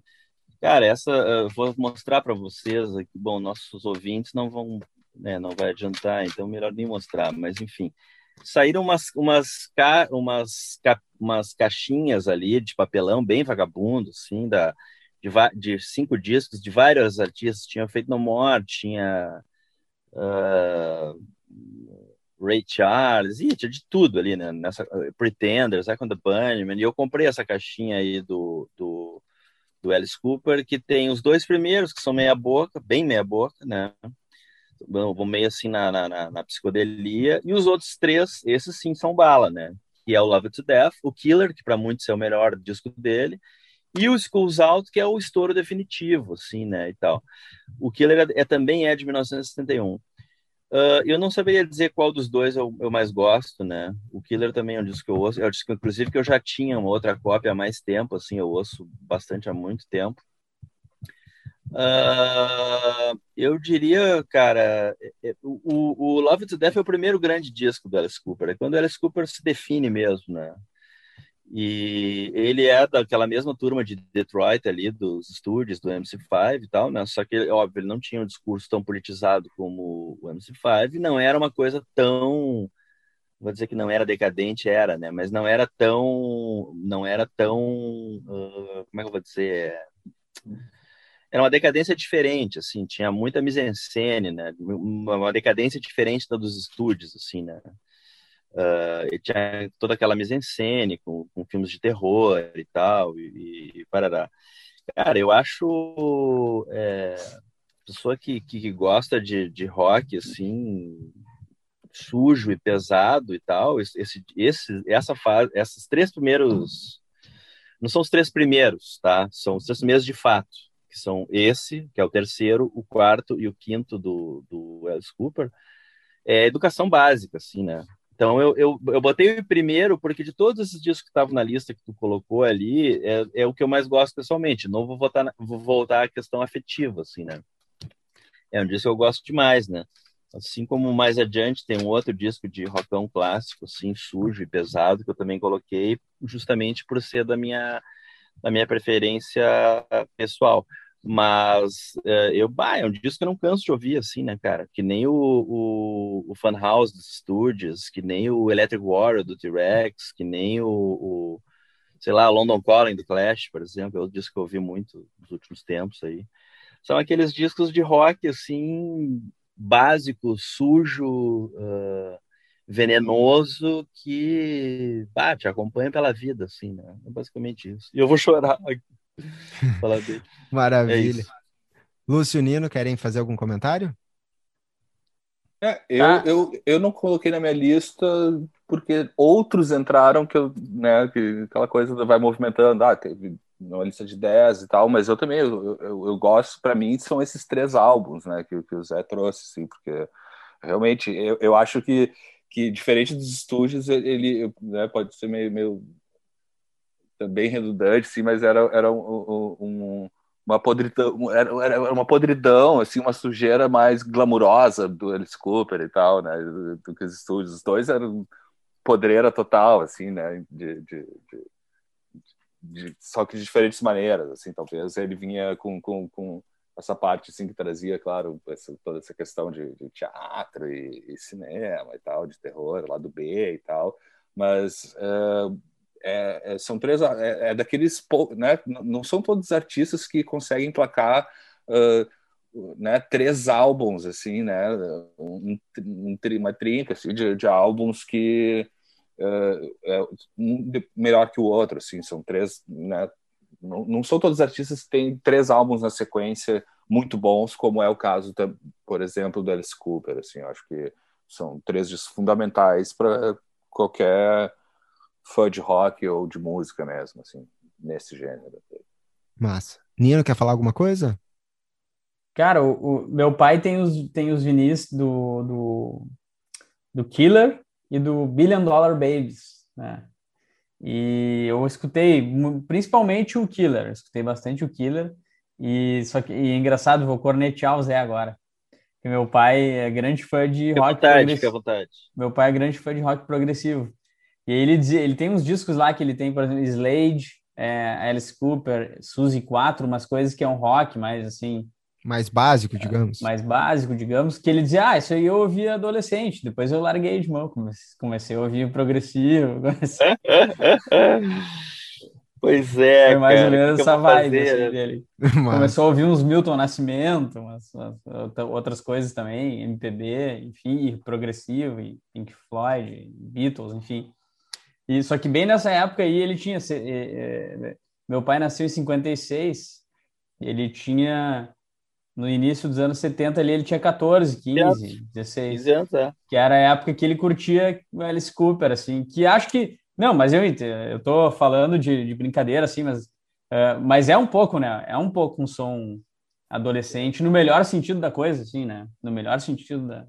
Cara, essa eu vou mostrar para vocês aqui. Bom, nossos ouvintes não vão, né, não vai adiantar, então melhor nem mostrar. Mas enfim, saíram umas umas umas umas caixinhas ali de papelão bem vagabundo, assim, da de, de cinco discos de vários artistas. Tinha feito No More, tinha uh, Ray Charles, e tinha de tudo ali, né? Nessa Pretenders, Icon the Bunnyman. E eu comprei essa caixinha aí do, do do Alice Cooper, que tem os dois primeiros, que são meia boca, bem meia boca, né? Vão meio assim na, na, na, psicodelia, e os outros três, esses sim são bala, né? Que é o Love to Death, o Killer, que para muitos é o melhor disco dele, e o Schools Out, que é o estouro definitivo, assim, né, e tal. O Killer é, é também é de 1971. Uh, eu não saberia dizer qual dos dois eu, eu, mais gosto, né? O Killer também é um disco que eu ouço, é um disco, inclusive, que eu já tinha uma outra cópia há mais tempo, assim, eu ouço bastante há muito tempo. Uh, eu diria, cara, é, é, o, o Love to Death é o primeiro grande disco do Alice Cooper, é quando o Alice Cooper se define mesmo, né? E ele é daquela mesma turma de Detroit ali, dos estúdios do MC5 e tal, né? Só que, óbvio, ele não tinha um discurso tão politizado como o MC5, não era uma coisa tão vou dizer que não era decadente, era, né? Mas não era tão, não era tão, uh, como é que eu vou dizer? Era uma decadência diferente, assim, tinha muita mise-en-scène, né? Uma decadência diferente da dos estúdios, assim, né? Uh, tinha toda aquela mise-en-scène com, com, filmes de terror e tal, e, e parará. Cara, eu acho é, pessoa que, que gosta de, de rock, assim, sujo e pesado e tal, esse, esse, essa fase, esses três primeiros, não são os três primeiros, tá? São os três primeiros de fato, que são esse, que é o terceiro, o quarto e o quinto do, do Alice Cooper, é educação básica, assim, né? Então eu, eu, eu botei o primeiro porque de todos esses discos que estavam na lista que tu colocou ali, é, é o que eu mais gosto pessoalmente. Não vou, votar vou voltar à questão afetiva, assim, né? É um disco que eu gosto demais, né? Assim como mais adiante tem um outro disco de rockão clássico, assim, sujo e pesado, que eu também coloquei justamente por ser da minha, da minha preferência pessoal. Mas uh, eu, bah, é um disco que eu não canso de ouvir, assim, né, cara? Que nem o, o, o Funhouse dos Studios, que nem o Electric Warrior do T-Rex, que nem o, o, sei lá, London Calling do Clash, por exemplo, é outro disco que eu ouvi muito nos últimos tempos aí. São aqueles discos de rock, assim, básico, sujo, uh, venenoso, que, bah, te acompanha pela vida, assim, né? É basicamente isso. E eu vou chorar (laughs) Falar dele. Maravilha. É Lúcio e Nino, querem fazer algum comentário? É, eu, ah. eu, eu não coloquei na minha lista porque outros entraram que eu, né, que aquela coisa vai movimentando, ah, teve uma lista de 10 e tal, mas eu também, eu, eu, eu gosto, para mim, são esses três álbuns, né, que, que o Zé trouxe, assim, porque realmente, eu, eu acho que, que diferente dos estúdios, ele, né, pode ser meio, meio bem redundante, sim, mas era, era um, um uma podridão, era, era uma podridão, assim, uma sujeira mais glamurosa do Alice Cooper e tal, né, do, que os estúdios. Os dois eram podreira total, assim, né, de, de, de, de, só que de diferentes maneiras, assim, talvez ele vinha com, com, com essa parte, assim, que trazia, claro, essa, toda essa questão de, de teatro e, e, cinema e tal, de terror, lá do B e tal, mas... Uh, é, é, são três é, é, daqueles né não são todos os artistas que conseguem placar uh, né três álbuns assim né um, um, uma trinca assim, de, de álbuns que uh, é um melhor que o outro assim são três né não, não são todos os artistas que têm três álbuns na sequência muito bons como é o caso por exemplo do Alice Cooper assim acho que são três fundamentais para qualquer fã de rock ou de música mesmo, assim, nesse gênero. Massa. Nino, quer falar alguma coisa? Cara, o, o, meu pai tem os, tem os vinis do, do, do Killer e do Billion Dollar Babies, né? E eu escutei principalmente o Killer, escutei bastante o Killer. E só que e é engraçado, vou cornetear o Zé agora. Porque meu pai é grande fã de fica rock vontade, progressivo. Fica à vontade. Meu pai é grande fã de rock progressivo. E aí ele, diz, ele tem uns discos lá que ele tem, por exemplo, Slade, é, Alice Cooper, Suzy 4, umas coisas que é um rock, mais assim. Mais básico, digamos. mais básico, digamos, que ele dizia, ah, isso aí eu ouvi adolescente, depois eu larguei de mão, comecei, comecei a ouvir progressivo. (laughs) Comecei... Pois é, Foi mais cara, ou menos essa vibe assim, dele. (laughs) Começou a ouvir uns Milton Nascimento, umas, outras coisas também, MPB, enfim, progressivo, e Pink Floyd, Beatles, enfim. E, só que bem nessa época aí ele tinha. É, é, meu pai nasceu em 56, ele tinha. No início dos anos 70 ali, ele tinha 14, 15, 16. 15 anos, é. Que era a época que ele curtia Alice Cooper, assim, que acho que. Não, mas eu, eu tô falando de, de brincadeira, assim, mas, uh, mas é um pouco, né? É um pouco um som adolescente, no melhor sentido da coisa, assim, né? No melhor sentido da,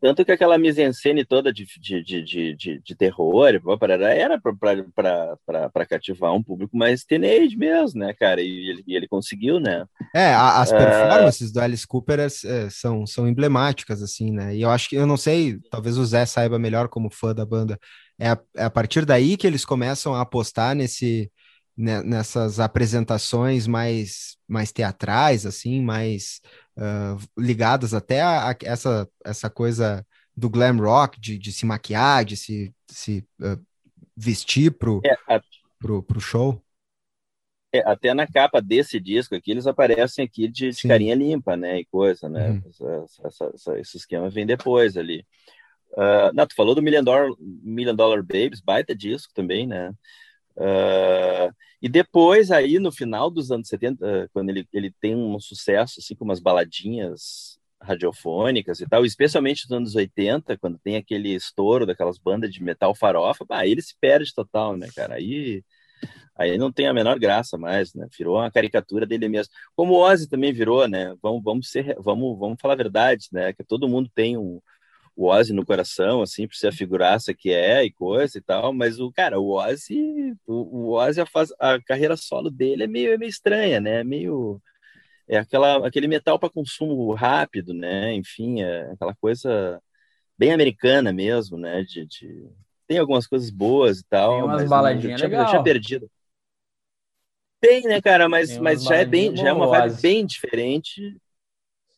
tanto que aquela mise-en-scène toda de, de, de, de, de terror era para cativar um público mais teenage mesmo, né, cara? E ele, ele conseguiu, né? É, as ah, performances uh... do Alice Cooper é, é, são, são emblemáticas, assim, né? E eu acho que, eu não sei, talvez o Zé saiba melhor como fã da banda, é a, é a partir daí que eles começam a apostar nesse né, nessas apresentações mais, mais teatrais, assim, mais uh, ligadas até a, a, essa, essa coisa do glam rock, de, de se maquiar, de se, se uh, vestir pro, é, a... pro, pro show. É, até na capa desse disco aqui, eles aparecem aqui de, de carinha limpa, né, e coisa, né, uhum. essa, essa, essa, esse esquema vem depois ali. Uh, não, tu falou do Million Dollar, Million Dollar Babies, baita disco também, né, Uh, e depois, aí, no final dos anos 70, quando ele, ele tem um sucesso, assim, com umas baladinhas radiofônicas e tal, especialmente nos anos 80, quando tem aquele estouro daquelas bandas de metal farofa, aí ele se perde total, né, cara? Aí, aí não tem a menor graça mais, né? Virou uma caricatura dele mesmo. Como o Ozzy também virou, né? Vamos, vamos, ser, vamos, vamos falar a verdade, né? Que todo mundo tem um, o Ozzy no coração, assim, por ser a figuraça que é e coisa e tal, mas o cara, o Ozzy, o, o Ozzy a, faz, a carreira solo dele é meio, é meio estranha, né? É meio é aquela aquele metal para consumo rápido, né? Enfim, é aquela coisa bem americana mesmo, né? De, de... tem algumas coisas boas e tal, tem umas baladinhas já, já tinha perdido. Tem, né, cara? Mas, mas já é bem, já é uma vibe bem diferente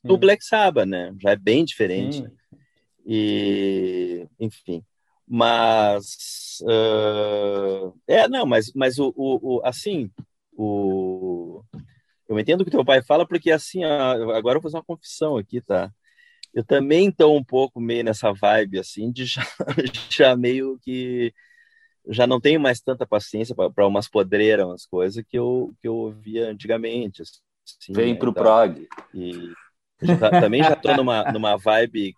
do Black Sabbath, né? Já é bem diferente. Sim. E, enfim. Mas. Uh, é, não, mas, mas o, o, o, assim. O, eu entendo o que teu pai fala, porque assim, ó, agora eu vou fazer uma confissão aqui, tá? Eu também estou um pouco meio nessa vibe, assim, de já, (laughs) já meio que já não tenho mais tanta paciência para umas podreiras, umas coisas que eu, que eu ouvia antigamente. Assim, Vem né, pro então, prog. E já, tá, também já tô numa, numa vibe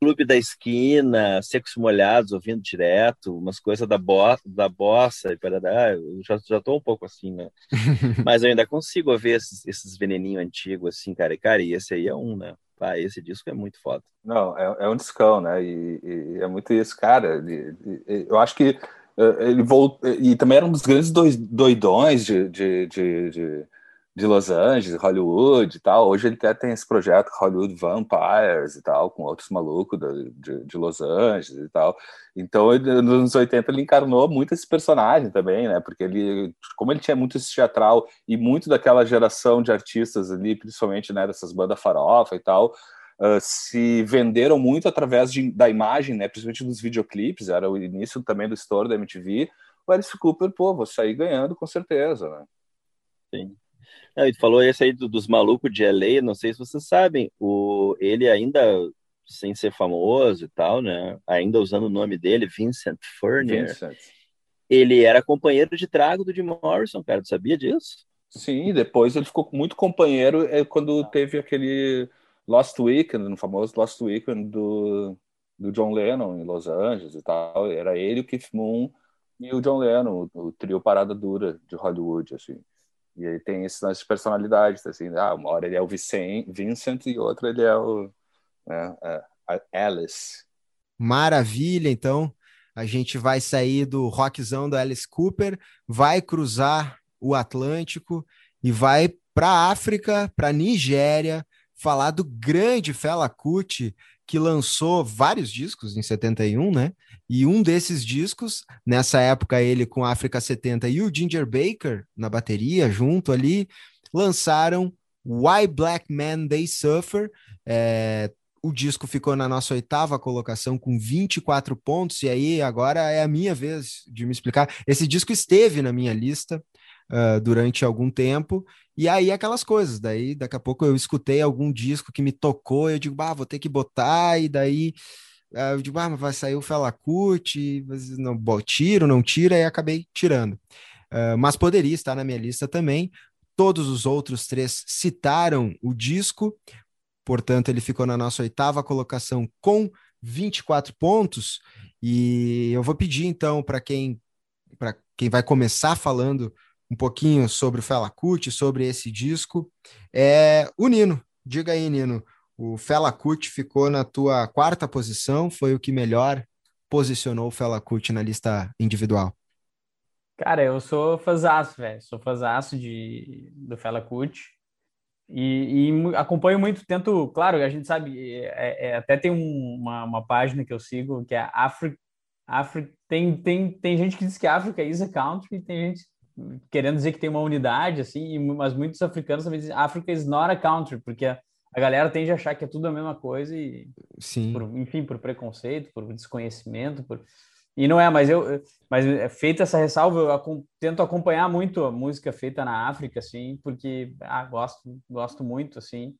clube da esquina, secos molhados, ouvindo direto, umas coisas da, bo da bossa, e para eu já, já tô um pouco assim, né? (laughs) Mas eu ainda consigo ouvir esses, esses veneninhos antigos, assim, cara, e, cara, e esse aí é um, né? Ah, esse disco é muito foda. Não, é, é um discão, né? E, e, é muito isso, cara. Ele, eu acho que eh, ele voltou. E também era um dos grandes doidões de, de, de, de de Los Angeles, Hollywood e tal. Hoje ele até tem esse projeto Hollywood Vampires e tal, com outros malucos de, de, Los Angeles e tal. Então, nos anos 80 ele encarnou muito esse personagem também, né? Porque ele, como ele tinha muito esse teatral e muito daquela geração de artistas ali, principalmente né, dessas bandas farofa e tal, Uh, se venderam muito através de, da imagem, né, principalmente dos videoclipes, era o início também do estouro da MTV, o Alice Cooper, pô, vou sair ganhando com certeza, né? Sim. Não, e tu falou esse aí do, dos malucos de LA, não sei se vocês sabem, o, ele ainda, sem ser famoso e tal, né, ainda usando o nome dele, Vincent Furnier, Vincent. ele era companheiro de trago do Jim Morrison, cara, tu sabia disso? Sim, depois ele ficou muito companheiro é, quando teve aquele Lost Weekend, no famoso Lost Weekend do, do John Lennon em Los Angeles e tal, era ele, o Keith Moon e o John Lennon, o, o trio Parada Dura de Hollywood, assim. E aí tem essas personalidades, assim, ah, uma hora ele é o Vincent e outra ele é o né, a Alice. Maravilha, então a gente vai sair do rockzão do Alice Cooper, vai cruzar o Atlântico e vai para a África, para Nigéria, falar do grande Fela Kuti, que lançou vários discos em 71, né? E um desses discos, nessa época ele com África 70 e o Ginger Baker na bateria junto ali, lançaram Why Black Men They Suffer. É, o disco ficou na nossa oitava colocação com 24 pontos, e aí agora é a minha vez de me explicar. Esse disco esteve na minha lista uh, durante algum tempo, e aí aquelas coisas, daí daqui a pouco eu escutei algum disco que me tocou, eu digo, bah, vou ter que botar, e daí eu digo, ah, vai sair o Fela Kuti, não, tiro, não tira, e acabei tirando. Uh, mas poderia estar na minha lista também. Todos os outros três citaram o disco, portanto, ele ficou na nossa oitava colocação com 24 pontos. E eu vou pedir então para quem para quem vai começar falando um pouquinho sobre o Fela Kuti, sobre esse disco, é o Nino. Diga aí, Nino, o Fela Kuti ficou na tua quarta posição, foi o que melhor posicionou o Fela Kuti na lista individual. Cara, eu sou fãzaço, velho. Sou fãzaço de, do Fela Kuti. E, e, acompanho muito, tento, claro, a gente sabe, é, é, até tem um, uma, uma página que eu sigo que é África. África tem, tem, tem gente que diz que África is a country, tem gente querendo dizer que tem uma unidade, assim, mas muitos africanos também dizem África is not a country, porque a, galera tende a achar que é tudo a mesma coisa e, Sim. Por, enfim, por preconceito, por desconhecimento, por... E não é, mas eu, mas é feita essa ressalva, eu tento acompanhar muito a música feita na África, assim, porque ah, gosto, gosto muito, assim,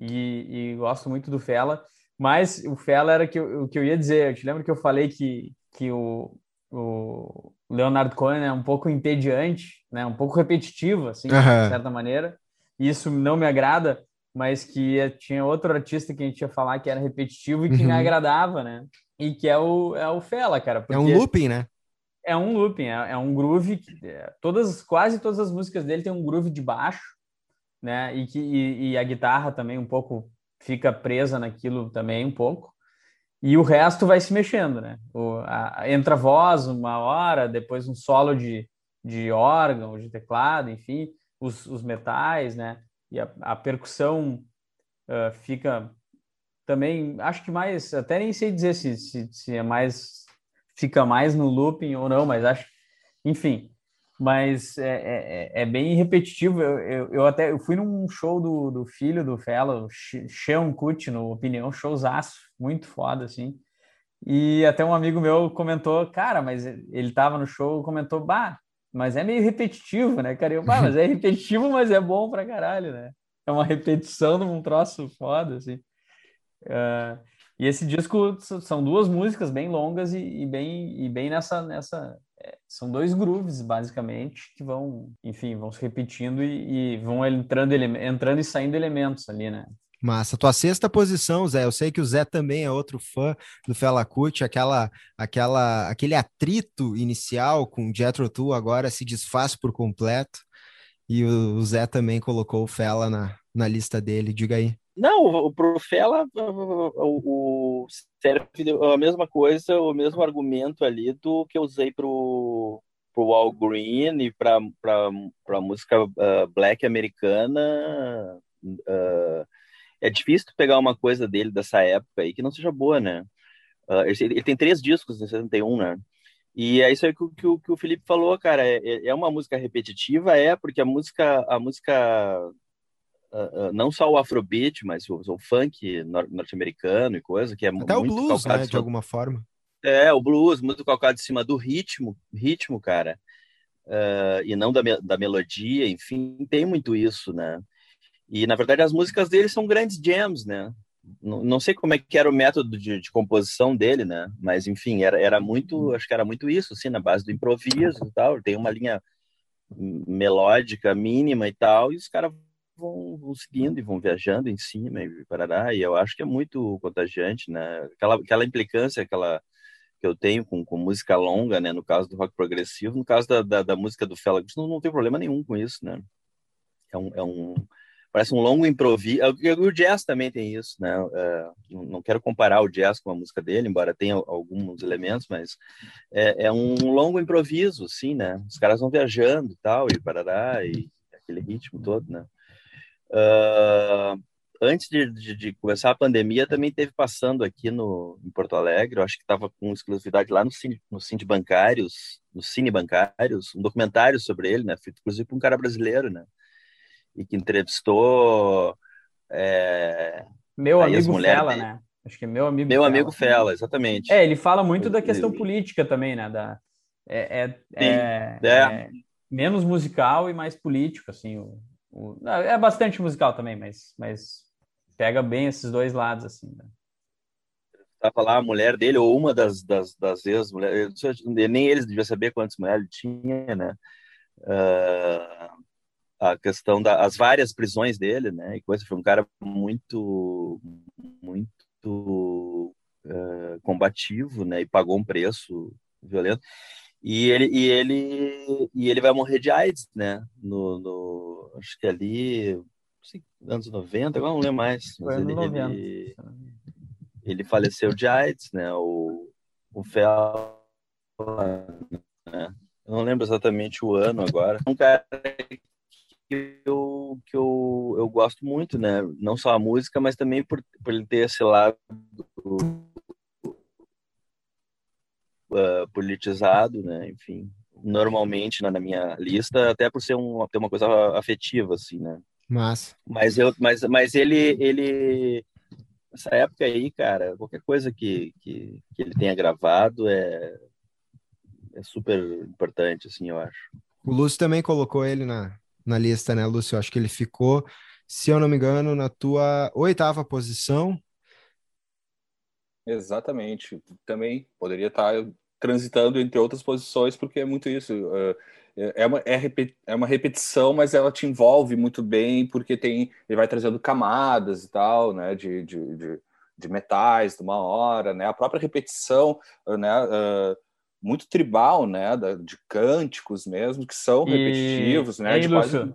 e, e gosto muito do Fela. Mas o Fela era que eu, o que eu ia dizer. Eu te lembro que eu falei que, que o, o Leonard Cohen é um pouco entediante, né? Um pouco repetitivo, assim, uhum. de certa maneira. Isso não me agrada, mas que tinha outro artista que a gente ia falar que era repetitivo e que uhum. me agradava, né? E que é o, é o Fela, cara. É um looping, né? É um looping, é, é um groove. Que, é, todas, quase todas as músicas dele tem um groove de baixo, né? E, que, e, e a guitarra também um pouco fica presa naquilo também um pouco. E o resto vai se mexendo, né? O, a, entra voz uma hora, depois um solo de, de órgão, de teclado, enfim, os, os metais, né? E a, a percussão uh, fica também, acho que mais, até nem sei dizer se, se, se é mais, fica mais no looping ou não, mas acho, enfim, mas é, é, é, é bem repetitivo. Eu, eu, eu, até eu fui num show do, do filho do Fellow, Sean Kut, no Opinião, showzaço, muito foda, assim. E até um amigo meu comentou, cara, mas ele tava no show, comentou, bah, mas é meio repetitivo, né, cara? Eu, bah, mas é repetitivo, mas é bom pra caralho, né? É uma repetição de um troço foda, assim. Uh, E esse disco são duas músicas bem longas e, e bem, e bem nessa, nessa é, são dois grooves basicamente que vão, enfim, vão se repetindo e, e vão entrando, entrando e saindo elementos ali, né? Massa. Tua sexta posição, Zé. Eu sei que o Zé também é outro fã do Fela Kuti. Aquela, aquela, aquele atrito inicial com o Jethro Tull agora se desfaz por completo. E o, o Zé também colocou o Fela na, na lista dele. Diga aí. Não, o pro Fela o, o, serve a mesma coisa, o mesmo argumento ali do que eu usei pro pro Al Green e para para música uh, black americana. Uh, é difícil pegar uma coisa dele dessa época aí que não seja boa, né? Uh, ele, ele, tem três discos em 71, né? E é isso aí que, que, que o Felipe falou, cara. É, é, é uma música repetitiva, é, porque a música, a música uh, uh, não só o afrobeat, mas o, o funk norte-americano e coisa, que é Até muito o blues, né, de alguma forma. É, o blues, muito calcado em cima do ritmo, ritmo, cara. Uh, e não da, me da melodia, enfim, tem muito isso, né? E, na verdade, as músicas dele são grandes jams, né? Não, não sei como é que era o método de, de, composição dele, né? Mas, enfim, era, era muito, acho que era muito isso, assim, na base do improviso e tal. Tem uma linha melódica mínima e tal, e os caras vão, vão, seguindo e vão viajando em cima e parará, e eu acho que é muito contagiante, né? Aquela, aquela implicância, aquela que eu tenho com, com música longa, né? No caso do rock progressivo, no caso da, da, da música do Fela, não, não tem problema nenhum com isso, né? É um, é um parece um longo improviso. O jazz também tem isso, né? Uh, não quero comparar o jazz com a música dele, embora tenha alguns elementos, mas é, é, um longo improviso, sim, né? Os caras vão viajando e tal, e parará, e aquele ritmo todo, né? Uh, antes de, de, de, começar a pandemia, também teve passando aqui no, em Porto Alegre, eu acho que estava com exclusividade lá no Cine, no Cine Bancários, no Cine Bancários, um documentário sobre ele, né? Feito inclusive por um cara brasileiro, né? E que entrevistou é, meu amigo Fela, né? Acho que é meu amigo. Meu Fela. amigo Fela, exatamente. É, ele fala muito da questão política também, né? Da, é, é, é, é, é, menos musical e mais político, assim. O, o, é bastante musical também, mas, mas pega bem esses dois lados, assim. Né? Tava lá a mulher dele, ou uma das, das, das ex-mulheres, nem eles deviam saber quantas mulheres ele tinha, né? Uh, a questão das várias prisões dele, né? E coisa foi um cara muito muito uh, combativo, né? E pagou um preço violento. E ele e ele e ele vai morrer de AIDS, né? No, no acho que ali sei, anos 90, agora não lembro mais, mas ele, ele, ele faleceu de AIDS, né? O o Fel, né? Eu não lembro exatamente o ano agora. Um cara que eu, que eu, eu gosto muito, né? Não só a música, mas também por, por ele ter esse lado uh, politizado, né? Enfim, normalmente na, na, minha lista, até por ser um, ter uma coisa afetiva, assim, né? Mas, mas eu, mas, mas ele, ele, essa época aí, cara, qualquer coisa que, que, que ele tenha gravado é, é super importante, assim, eu acho. O Lúcio também colocou ele na, na lista, né, Lúcio? Acho que ele ficou, se eu não me engano, na tua oitava posição. Exatamente. Também poderia estar transitando entre outras posições, porque é muito isso. É uma, é, é uma repetição, mas ela te envolve muito bem, porque tem ele vai trazendo camadas e tal, né, de, de, de, de metais de uma hora, né, a própria repetição, né, uh, muito tribal, né? De cânticos mesmo, que são repetitivos, e... né? Lúcio, quase...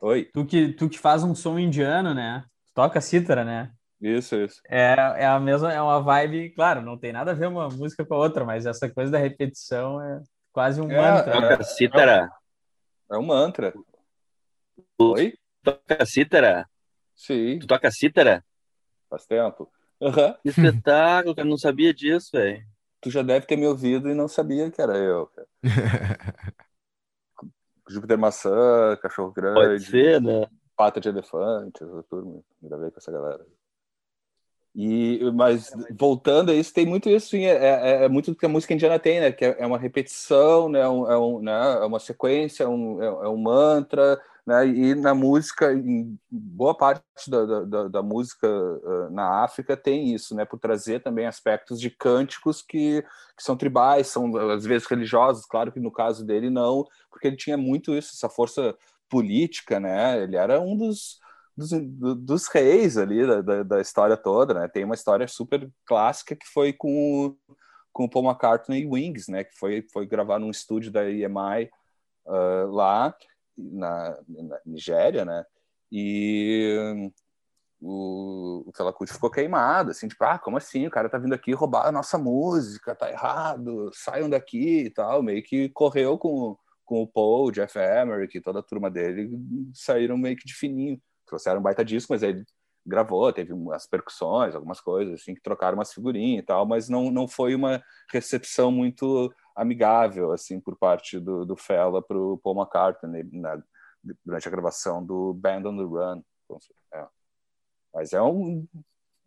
Oi. Tu que, tu que faz um som indiano, né? Toca cítara, né? Isso, isso. É, é a mesma, é uma vibe, claro, não tem nada a ver uma música com a outra, mas essa coisa da repetição é quase um é, mantra. Toca né? cítara. É, é um mantra. Oi? Toca cítara? Sim. Tu toca cítara? Faz tempo. Uhum. Que espetáculo, cara, não sabia disso, velho tu já deve ter me ouvido e não sabia que era eu, cara. (laughs) Júpiter Maçã, Cachorro Grande. Pode ser, né? Pata de Elefante, turma. Gravei com essa galera. E, mas voltando a isso, tem muito isso, sim, é, é, é muito do que a música indiana tem, né? Que é, é uma repetição, né? Um, é, um, né? é uma sequência, um, é, é um mantra, né? E na música, em boa parte da, da, da música uh, na África tem isso, né? Por trazer também aspectos de cânticos que, que são tribais, são às vezes religiosos. Claro que no caso dele não, porque ele tinha muito isso, essa força política, né? Ele era um dos dos, dos reis ali da, da, da, história toda, né? Tem uma história super clássica que foi com, com o Paul McCartney e Wings, né? Que foi, foi gravar num estúdio da EMI uh, lá na, na, Nigéria, né? E o, o ficou queimado, assim, tipo, ah, como assim? O cara tá vindo aqui roubar a nossa música, tá errado, saiam daqui e tal. Meio que correu com, com o Paul, o Jeff Emerick e toda a turma dele, saíram meio que de fininho trouxeram um baita disco, mas ele gravou, teve umas percussões, algumas coisas assim, que trocaram umas figurinhas e tal, mas não, não foi uma recepção muito amigável, assim, por parte do, do Fela para o Paul McCartney na, durante a gravação do Band on the Run. É. Mas é um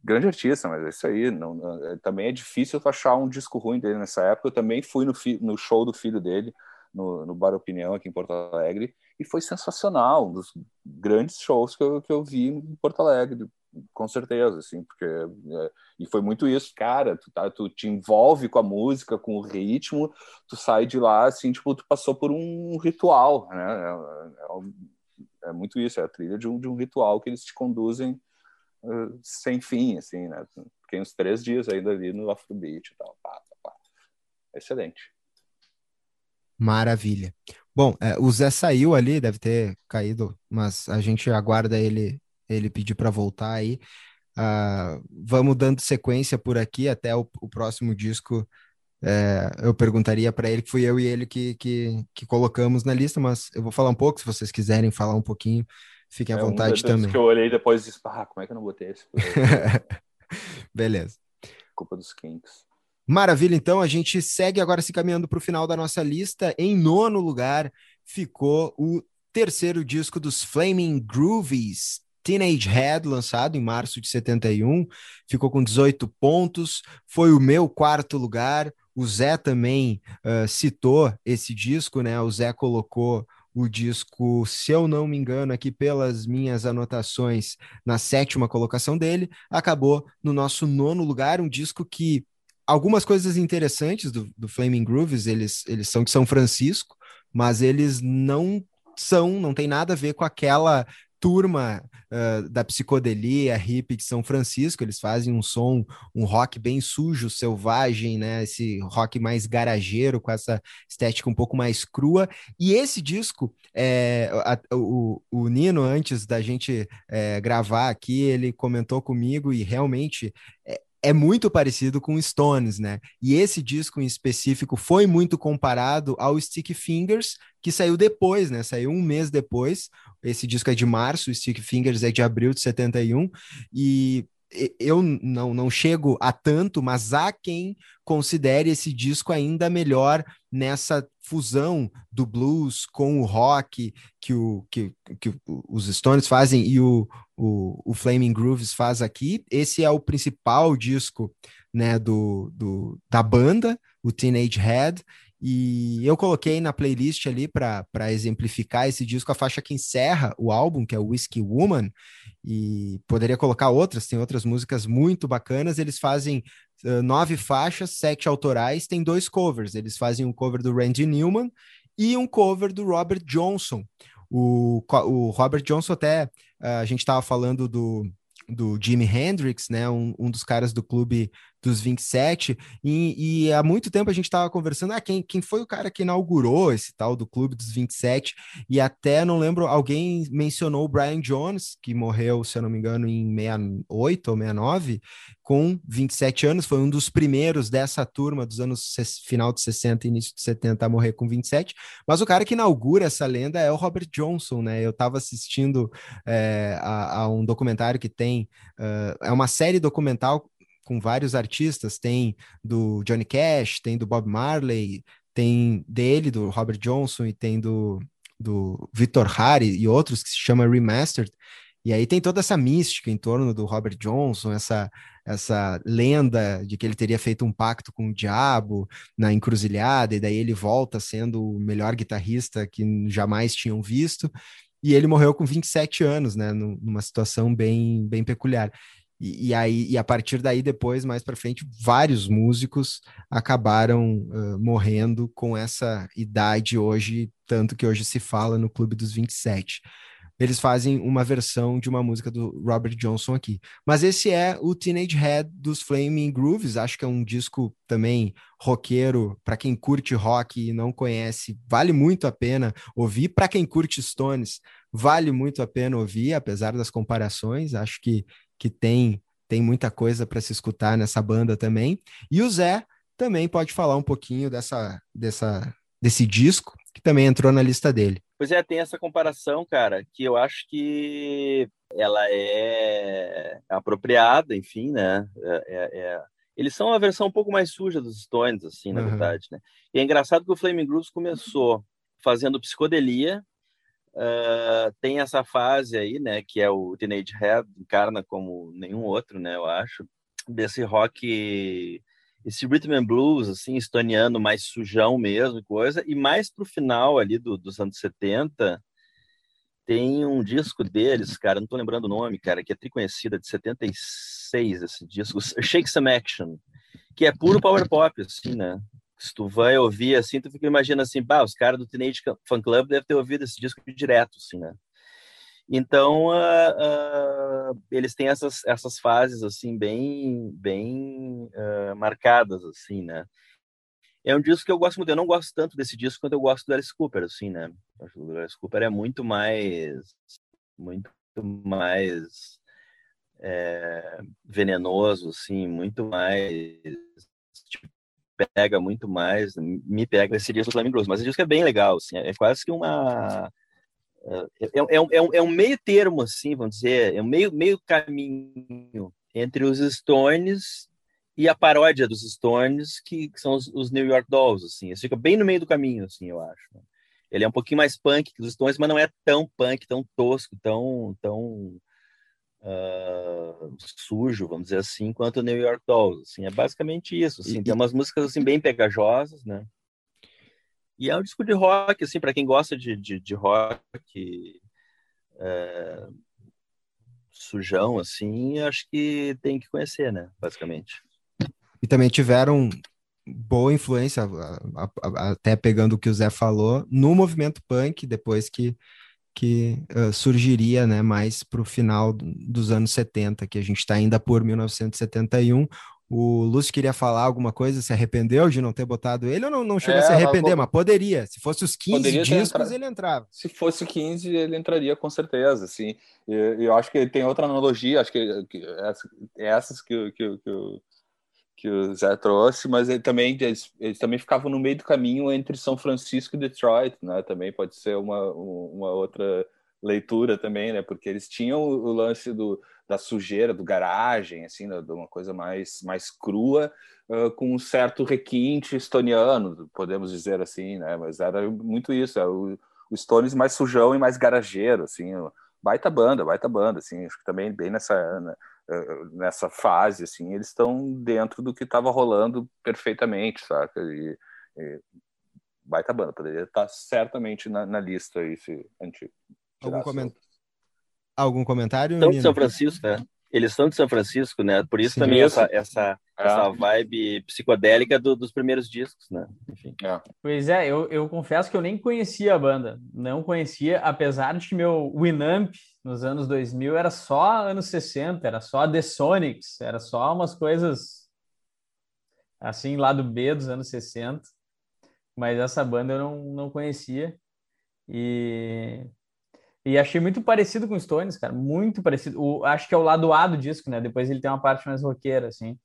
grande artista, mas é isso aí. Não, não, é, também é difícil achar um disco ruim dele nessa época. Eu também fui no, fi, no show do filho dele, no, no Bar Opinião, aqui em Porto Alegre, e foi sensacional, um dos grandes shows que eu, que eu vi em Porto Alegre, com certeza, assim, porque é, e foi muito isso, cara, tu, tá, tu te envolve com a música, com o ritmo, tu sai de lá, assim, tipo, tu passou por um ritual, né, é, é, é muito isso, é a trilha de um, de um ritual que eles te conduzem uh, sem fim, assim, né, fiquei uns três dias ainda ali no Afrobeat e tal, pá, pá, pá. excelente. Maravilha. Bom, é, o Zé saiu ali, deve ter caído, mas a gente aguarda ele ele pedir para voltar aí. Uh, vamos dando sequência por aqui até o, o próximo disco. É, eu perguntaria para ele que fui eu e ele que, que, que, colocamos na lista, mas eu vou falar um pouco, se vocês quiserem falar um pouquinho, fiquem à é vontade um também. que eu olhei depois e disse, ah, como é que eu não botei esse? (laughs) Beleza. Culpa dos Kinks. Maravilha, então a gente segue agora se caminhando para o final da nossa lista. Em nono lugar ficou o terceiro disco dos Flaming Groovies, Teenage Head, lançado em março de 71, ficou com 18 pontos, foi o meu quarto lugar. O Zé também uh, citou esse disco, né? O Zé colocou o disco, se eu não me engano, aqui pelas minhas anotações, na sétima colocação dele, acabou no nosso nono lugar, um disco que algumas coisas interessantes do, do Flaming Grooves, eles, eles são de São Francisco, mas eles não são, não tem nada a ver com aquela turma uh, da psicodelia hippie de São Francisco, eles fazem um som, um rock bem sujo, selvagem, né? Esse rock mais garageiro, com essa estética um pouco mais crua. E esse disco, é, a, o, o Nino, antes da gente é, gravar aqui, ele comentou comigo e realmente é, é muito parecido com Stones, né? E esse disco em específico foi muito comparado ao Stick Fingers, que saiu depois, né? Saiu um mês depois. Esse disco é de março, Stick Fingers é de abril de 71. E eu não, não chego a tanto, mas há quem considere esse disco ainda melhor nessa fusão do blues com o rock que, o, que, que os Stones fazem e o, o, o Flaming Grooves faz aqui. Esse é o principal disco né, do, do, da banda, o Teenage Head, e eu coloquei na playlist ali para exemplificar esse disco a faixa que encerra o álbum, que é Whiskey Woman, e poderia colocar outras, tem outras músicas muito bacanas. Eles fazem uh, nove faixas, sete autorais, tem dois covers. Eles fazem um cover do Randy Newman e um cover do Robert Johnson. O, o Robert Johnson, até uh, a gente estava falando do, do Jimi Hendrix, né, um, um dos caras do clube dos 27, e, e há muito tempo a gente estava conversando, ah, quem, quem foi o cara que inaugurou esse tal do Clube dos 27, e até, não lembro, alguém mencionou o Brian Jones, que morreu, se eu não me engano, em 68 ou 69, com 27 anos, foi um dos primeiros dessa turma dos anos final de 60 e início de 70 a morrer com 27, mas o cara que inaugura essa lenda é o Robert Johnson, né, eu estava assistindo é, a, a, um documentário que tem, uh, é uma série documental com vários artistas, tem do Johnny Cash, tem do Bob Marley, tem dele, do Robert Johnson, e tem do, do Victor Hari e outros que se chama Remastered. E aí tem toda essa mística em torno do Robert Johnson, essa, essa lenda de que ele teria feito um pacto com o diabo na encruzilhada, e daí ele volta sendo o melhor guitarrista que jamais tinham visto. e ele morreu com 27 anos, né, numa situação bem, bem peculiar. E, e, aí, e a partir daí, depois, mais para frente, vários músicos acabaram uh, morrendo com essa idade hoje, tanto que hoje se fala no Clube dos 27. Eles fazem uma versão de uma música do Robert Johnson aqui. Mas esse é o Teenage Head dos Flaming Grooves, acho que é um disco também roqueiro, para quem curte rock e não conhece, vale muito a pena ouvir. Para quem curte Stones, vale muito a pena ouvir, apesar das comparações, acho que que tem, tem muita coisa para se escutar nessa banda também. E o Zé também pode falar um pouquinho dessa, dessa, desse disco, que também entrou na lista dele. Pois é, tem essa comparação, cara, que eu acho que ela é apropriada, enfim, né? É, é, é... Eles são a versão um pouco mais suja dos Stones, assim, na uhum. verdade, né? E é engraçado que o Flaming Grooves começou fazendo psicodelia, Uh, tem essa fase aí, né, que é o Teenage Head, encarna como nenhum outro, né, eu acho, desse rock, esse rhythm and blues, assim, estoniano, mais sujão mesmo, coisa, e mais pro final ali do, dos anos 70, tem um disco deles, cara, não tô lembrando o nome, cara, que é triconhecida, de 76, esse disco, Shake Some Action, que é puro power pop, assim, né, se tu vai ouvir assim, tu fica imaginando assim, bah, os caras do Teenage Fan Club devem ter ouvido esse disco direto, assim, né? Então, uh, uh, eles têm essas, essas fases, assim, bem, bem uh, marcadas, assim, né? É um disco que eu gosto muito. Eu não gosto tanto desse disco quanto eu gosto do Alice Cooper, assim, né? O Alice Cooper é muito mais... Muito mais... É, venenoso, assim, muito mais tipo, pega muito mais, me pega esse disco do mas esse disco é bem legal, assim, é quase que uma é, é, é, um, é um meio termo, assim, vamos dizer, é um meio, meio caminho entre os Stones e a paródia dos Stones, que, que são os, os, New York Dolls, assim, ele fica bem no meio do caminho, assim, eu acho. Ele é um pouquinho mais punk que os Stones, mas não é tão punk, tão tosco, tão, tão uh, sujo, vamos dizer assim, quanto o New York Dolls. Assim, é basicamente isso. Assim, e, tem umas músicas assim bem pegajosas, né? E é um disco de rock, assim, para quem gosta de, de, de rock é, sujão, assim, acho que tem que conhecer, né? Basicamente. E também tiveram boa influência, até pegando o que o Zé falou, no movimento punk, depois que que uh, surgiria né, mais para o final dos anos 70, que a gente está ainda por 1971. O Lúcio queria falar alguma coisa, se arrependeu de não ter botado ele ou não, não chegou é, a se arrepender, mas poderia. Se fosse os 15 discos, ele entrava. Se fosse 15, ele entraria com certeza. Assim. Eu, eu acho que tem outra analogia, acho que, que essas que, que, que, que o Zé trouxe, mas ele também, eles, eles, também ficavam no meio do caminho entre São Francisco e Detroit, né? Também pode ser uma, uma outra leitura também, né? Porque eles tinham o lance do, da sujeira, do garagem, assim, né? de uma coisa mais, mais crua, uh, com um certo requinte estoniano, podemos dizer assim, né? Mas era muito isso, era o, o Stones mais sujão e mais garageiro, assim, baita banda, baita banda, assim, acho que também bem nessa... Né? Nessa fase, assim, eles estão dentro do que estava rolando perfeitamente, saca? E, e, baita banda, poderia estar certamente na, na lista aí se a gente Algum, coment... Algum comentário? Estão de São Francisco, né? Eles são de São Francisco, né? Por isso Sim, também essa, essa, é. essa vibe psicodélica do, dos primeiros discos, né? Enfim. É. Pois é, eu, eu confesso que eu nem conhecia a banda. Não conhecia, apesar de que meu Winamp nos anos 2000 era só anos 60, era só The Sonics, era só umas coisas assim, lá do B dos anos 60. Mas essa banda eu não, não conhecia. E, e achei muito parecido com Stones, cara, muito parecido. O, acho que é o lado A do disco, né? Depois ele tem uma parte mais roqueira, assim.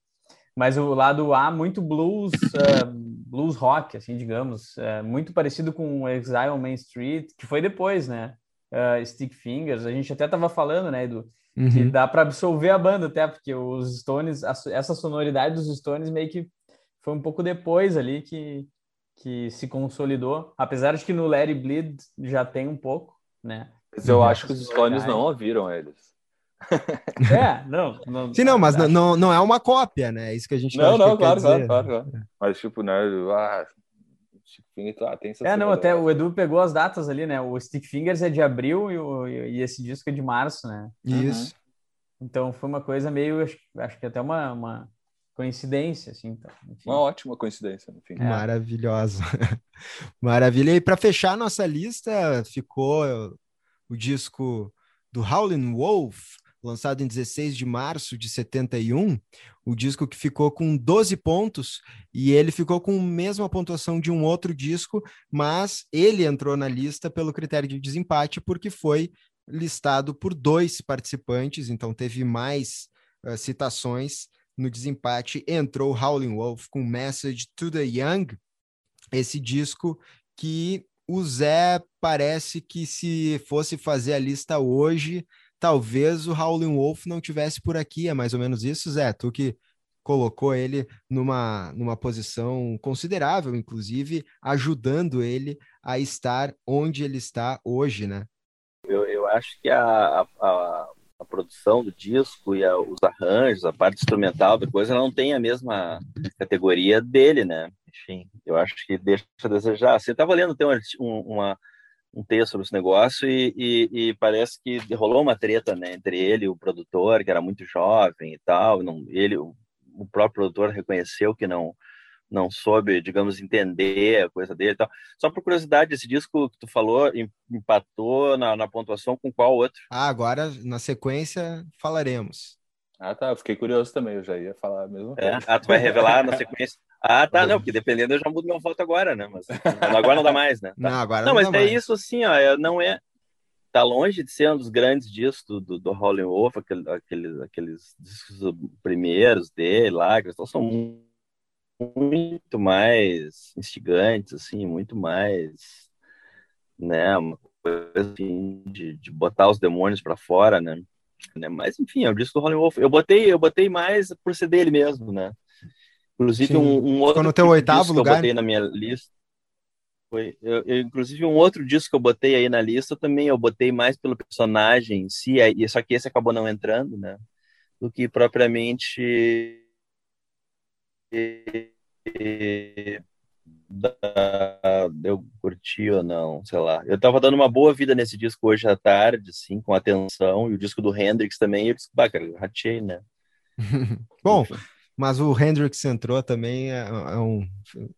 Mas o lado A, muito blues, uh, blues rock, assim, digamos. Uh, muito parecido com Exile on Main Street, que foi depois, né? uh, Stick Fingers. A gente até tava falando, né, Edu? Uhum. Que dá para absolver a banda até, porque os Stones, a, essa sonoridade dos Stones meio que foi um pouco depois ali que, que se consolidou. Apesar de que no Larry Bleed já tem um pouco, né? Mas eu acho que os Stones não ouviram eles. (laughs) é, não, não. Sim, não, mas não, não é uma cópia, né? É isso que a gente Não, não, claro, claro, claro, claro, Mas, tipo, né? Ah, Stick Fingers, ah, tem É, não, até o Edu pegou as datas ali, né? O Stick Fingers é de abril e, o, e esse disco é de março, né? Isso. Uhum. Então foi uma coisa meio, acho, acho que até uma, uma coincidência, assim. Então, uma ótima coincidência, enfim. É. Maravilhosa. (laughs) Maravilha. E para fechar nossa lista, ficou o disco do Howlin' Wolf, lançado em 16 de março de 71, o disco que ficou com 12 pontos e ele ficou com a mesma pontuação de um outro disco, mas ele entrou na lista pelo critério de desempate porque foi listado por dois participantes, então teve mais uh, citações no desempate. Entrou Howling Wolf com Message to the Young, esse disco que o Zé parece que se fosse fazer a lista hoje, talvez o Howling Wolf não tivesse por aqui. É mais ou menos isso, Zé? Tu que colocou ele numa, numa posição considerável, inclusive ajudando ele a estar onde ele está hoje, né? Eu, eu acho que a, a, a produção do disco e a, os arranjos, a parte instrumental da coisa, não tem a mesma categoria dele, né? Enfim, eu acho que deixa a desejar. Você estava lendo tem uma, uma um texto sobre esse negócio e, e, e, parece que rolou uma treta né, entre ele e o produtor, que era muito jovem e tal. Não, ele, o, o próprio produtor reconheceu que não não soube, digamos, entender a coisa dele e tal. Só por curiosidade, esse disco que tu falou empatou na, na pontuação com qual outro? Ah, agora na sequência falaremos. Ah, tá. Eu fiquei curioso também. Eu já ia falar a mesma é? coisa. Ah, tu vai revelar na sequência. Ah, tá, não, porque dependendo eu já mudo meu voto agora, né? Mas agora não dá mais, né? Tá. Não, agora não, não mas é mais. isso assim, ó, é, não é tá longe de ser um dos grandes discos do, do, do Howlin' Wolf, aquele, aqueles, aqueles discos primeiros dele lá, que são muito mais instigantes, assim, muito mais, né, uma coisa assim, de, de botar os demônios para fora, né? Mas enfim, é o disco do Howlin' Wolf. Eu botei, eu botei mais por ser dele mesmo, né? Inclusive, um, um, outro. No teu oitavo lugar? Que eu botei na minha lista. Foi, eu, eu, inclusive, um outro disco que eu botei aí na lista também, eu botei mais pelo personagem em si, aí, só que esse acabou não entrando, né? Do que propriamente. Da, eu curti ou não, sei lá. Eu tava dando uma boa vida nesse disco hoje à tarde, assim, com atenção, e o disco do Hendrix também, eu disse, bah, cara, eu ratei, né? (laughs) Bom, mas o Hendrix entrou também, é, é um,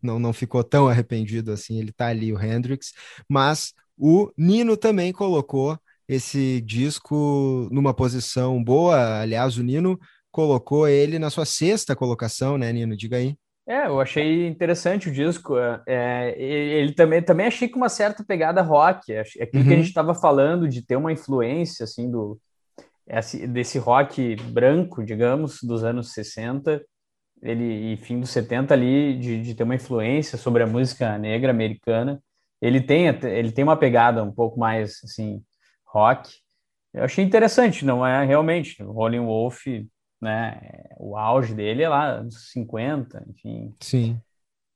não, não ficou tão arrependido assim, ele tá ali, o Hendrix, mas o Nino também colocou esse disco numa posição boa, aliás, o Nino colocou ele na sua sexta colocação, né, Nino? Diga aí. É, eu achei interessante o disco. É, é ele também, também achei com uma certa pegada rock. É aquilo uhum. que a uhum. gente estava falando de ter uma influência assim do, desse rock branco, digamos, dos anos 60, ele, e fim dos 70 ali, de, de ter uma influência sobre a música negra americana. Ele tem, ele tem uma pegada um pouco mais, assim, rock. Eu achei interessante, não é realmente, Rolling Wolf, né, o auge dele é lá nos 50, enfim. Sim.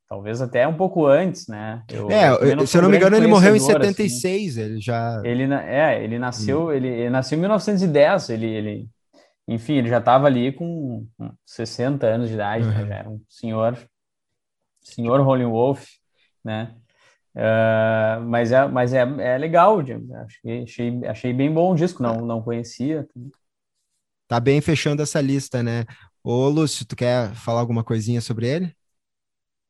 Talvez até um pouco antes, né? Eu, é, eu, se eu não me engano, ele morreu em 76, assim. ele já... Ele, é, ele nasceu, hum. ele, ele, nasceu em 1910, ele, ele, enfim, ele já estava ali com 60 anos de idade, né? uhum. né? já era um senhor, senhor Rolling Wolf, né? Uh, mas é, mas é, é legal, achei, achei bem bom o disco, não, não conhecia. Tá bem fechando essa lista, né? Ô, Lúcio, tu quer falar alguma coisinha sobre ele?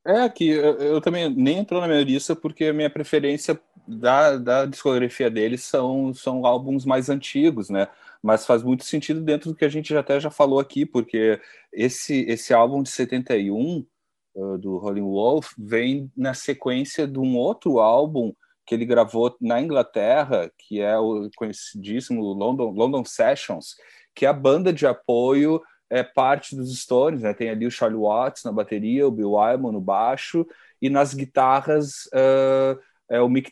É, que eu, eu, também nem entrou na minha lista porque a minha preferência da, da discografia dele são, são álbuns mais antigos, né? Mas faz muito sentido dentro do que a gente até já falou aqui, porque esse, esse álbum de 71 uh, do Rolling Wolf vem na sequência de um outro álbum que ele gravou na Inglaterra, que é o conhecidíssimo London, London Sessions, que é a banda de apoio é parte dos Stones, né? Tem ali o Charlie Watts na bateria, o Bill Wyman no baixo e nas guitarras uh, é o Mick,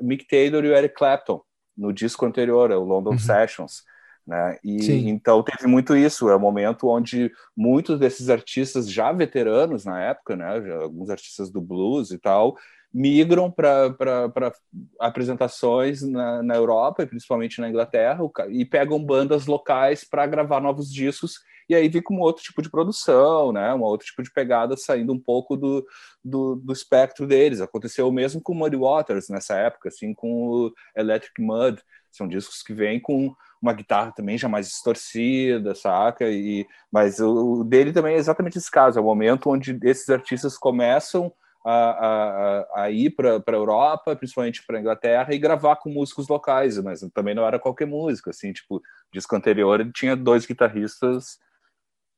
Mick, Taylor e o Eric Clapton no disco anterior, é o London uhum. Sessions. Né? E Sim. então teve muito isso, é o um momento onde muitos desses artistas já veteranos na época, né, já, alguns artistas do blues e tal, migram para apresentações na, na Europa e principalmente na Inglaterra e pegam bandas locais para gravar novos discos e aí com um outro tipo de produção, né, um outro tipo de pegada saindo um pouco do, do, do espectro deles. Aconteceu o mesmo com Muddy Waters nessa época, assim, com o Electric Mud, são discos que vêm com uma guitarra também já mais distorcida, saca? E, mas o, o dele também é exatamente esse caso, é o momento onde esses artistas começam a, a, a ir para a Europa, principalmente para a Inglaterra, e gravar com músicos locais, mas também não era qualquer música, assim, tipo, disco anterior ele tinha dois guitarristas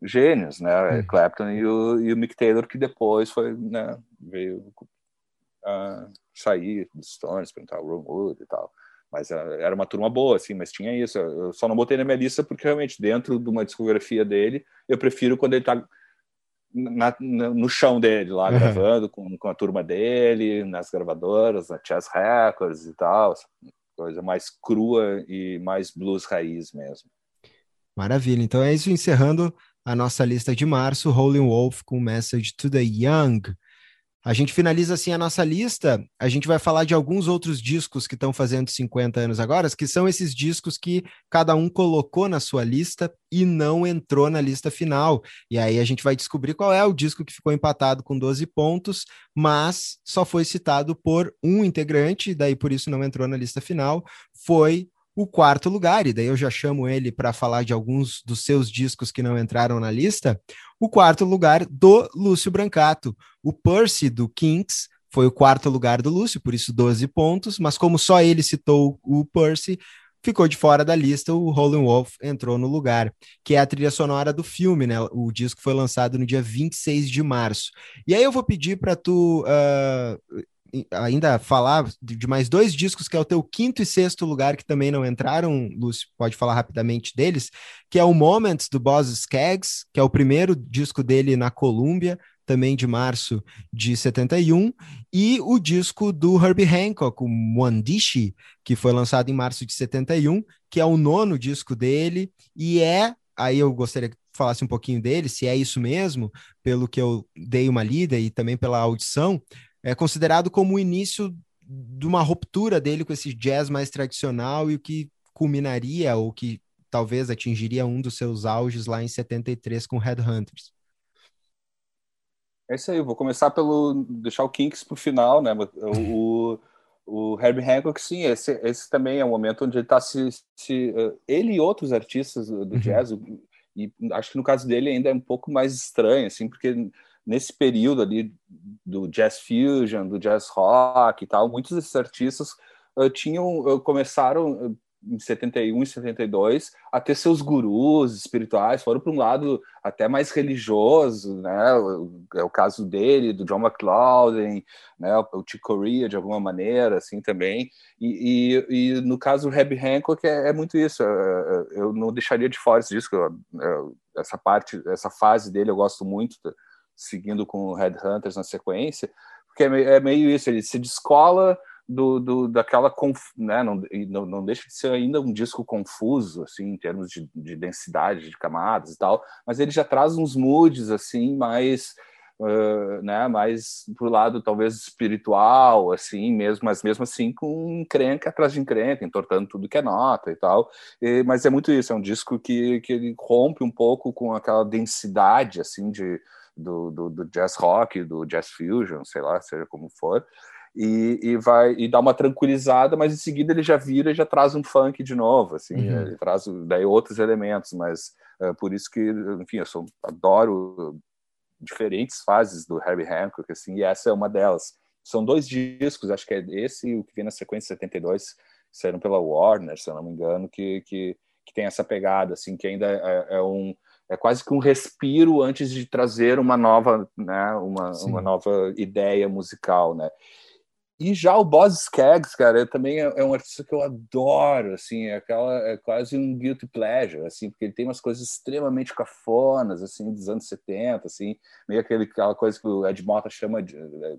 gênios, né, uhum. Clapton e o, e o Mick Taylor, que depois foi, né, veio uh, sair dos Stones, para entrar o Ron Wood e tal, mas era uma turma boa, assim, mas tinha isso, eu só não botei na minha lista porque realmente dentro de uma discografia dele, eu prefiro quando ele está na, no chão dele, lá uhum. gravando com, com a turma dele, nas gravadoras, na Chess Records e tal, coisa mais crua e mais blues raiz mesmo. Maravilha, então é isso, encerrando a nossa lista de março, Rolling Wolf com Message to the Young. A gente finaliza assim a nossa lista. A gente vai falar de alguns outros discos que estão fazendo 50 anos agora, que são esses discos que cada um colocou na sua lista e não entrou na lista final. E aí a gente vai descobrir qual é o disco que ficou empatado com 12 pontos, mas só foi citado por um integrante, daí por isso não entrou na lista final. Foi o quarto lugar, e daí eu já chamo ele para falar de alguns dos seus discos que não entraram na lista. O quarto lugar do Lúcio Brancato. O Percy do Kinks foi o quarto lugar do Lúcio, por isso 12 pontos, mas como só ele citou o Percy, ficou de fora da lista, o Rolling Wolf entrou no lugar, que é a trilha sonora do filme, né? O disco foi lançado no dia 26 de março. E aí eu vou pedir para tu uh, ainda falar de mais dois discos, que é o teu quinto e sexto lugar, que também não entraram, Lúcio, pode falar rapidamente deles, que é o Moments, do Boss Skaggs, que é o primeiro disco dele na Columbia, também de março de 71, e o disco do Herbie Hancock, o Mwandishi, que foi lançado em março de 71, que é o nono disco dele, e é, aí eu gostaria que falasse um pouquinho dele, se é isso mesmo, pelo que eu dei uma lida e também pela audição, é considerado como o início de uma ruptura dele com esse jazz mais tradicional e o que culminaria ou que talvez atingiria um dos seus auges lá em 73 com Headhunters. É isso aí, eu vou começar pelo deixar o Kinks para o final, né? O, o Herbie Hancock, sim, esse, esse também é um momento onde ele está se, se, eh, ele e outros artistas do uhum. jazz, e acho que no caso dele ainda é um pouco mais estranho, assim, porque nesse período ali do jazz fusion, do jazz rock e tal, muitos desses artistas uh, tinham uh, começaram em 71 e 72 a ter seus gurus espirituais, foram para um lado até mais religioso, né? É o caso dele, do John McLaughlin, né? O Chick Corea de alguma maneira, assim também. E, e, e no caso do Herbie Hancock é, é muito isso. Eu não deixaria de fora esse disco. Essa parte, essa fase dele eu gosto muito seguindo com o Headhunters na sequência, porque é meio, é meio isso, ele se descola do, do daquela conf, né, não, não, não, deixa de ser ainda um disco confuso assim em termos de, de densidade de camadas e tal, mas ele já traz uns moods assim mais uh, né, mais pro lado talvez espiritual assim mesmo, mas mesmo assim com encrenca atrás de encrenca, entortando tudo que é nota e tal, e, mas é muito isso, é um disco que, que ele rompe um pouco com aquela densidade assim de do, do, do, jazz rock, do jazz fusion, sei lá, seja como for, e, e, vai e dá uma tranquilizada, mas em seguida ele já vira e já traz um funk de novo, assim, uhum. ele traz daí outros elementos, mas é, por isso que, enfim, eu sou, adoro diferentes fases do Harry Hancock, assim, e essa é uma delas. São dois discos, acho que é esse e o que vem na sequência 72, que saíram pela Warner, se eu não me engano, que, que, que tem essa pegada, assim, que ainda é, é um é quase que um respiro antes de trazer uma nova, né, uma, uma nova ideia musical, né? E já o Boz Skaggs, cara, também é, é, um artista que eu adoro, assim, é aquela é quase um guilty pleasure, assim, porque ele tem umas coisas extremamente cafonas, assim, dos anos 70, assim, meio aquele, aquela coisa que o Ed Mota chama de,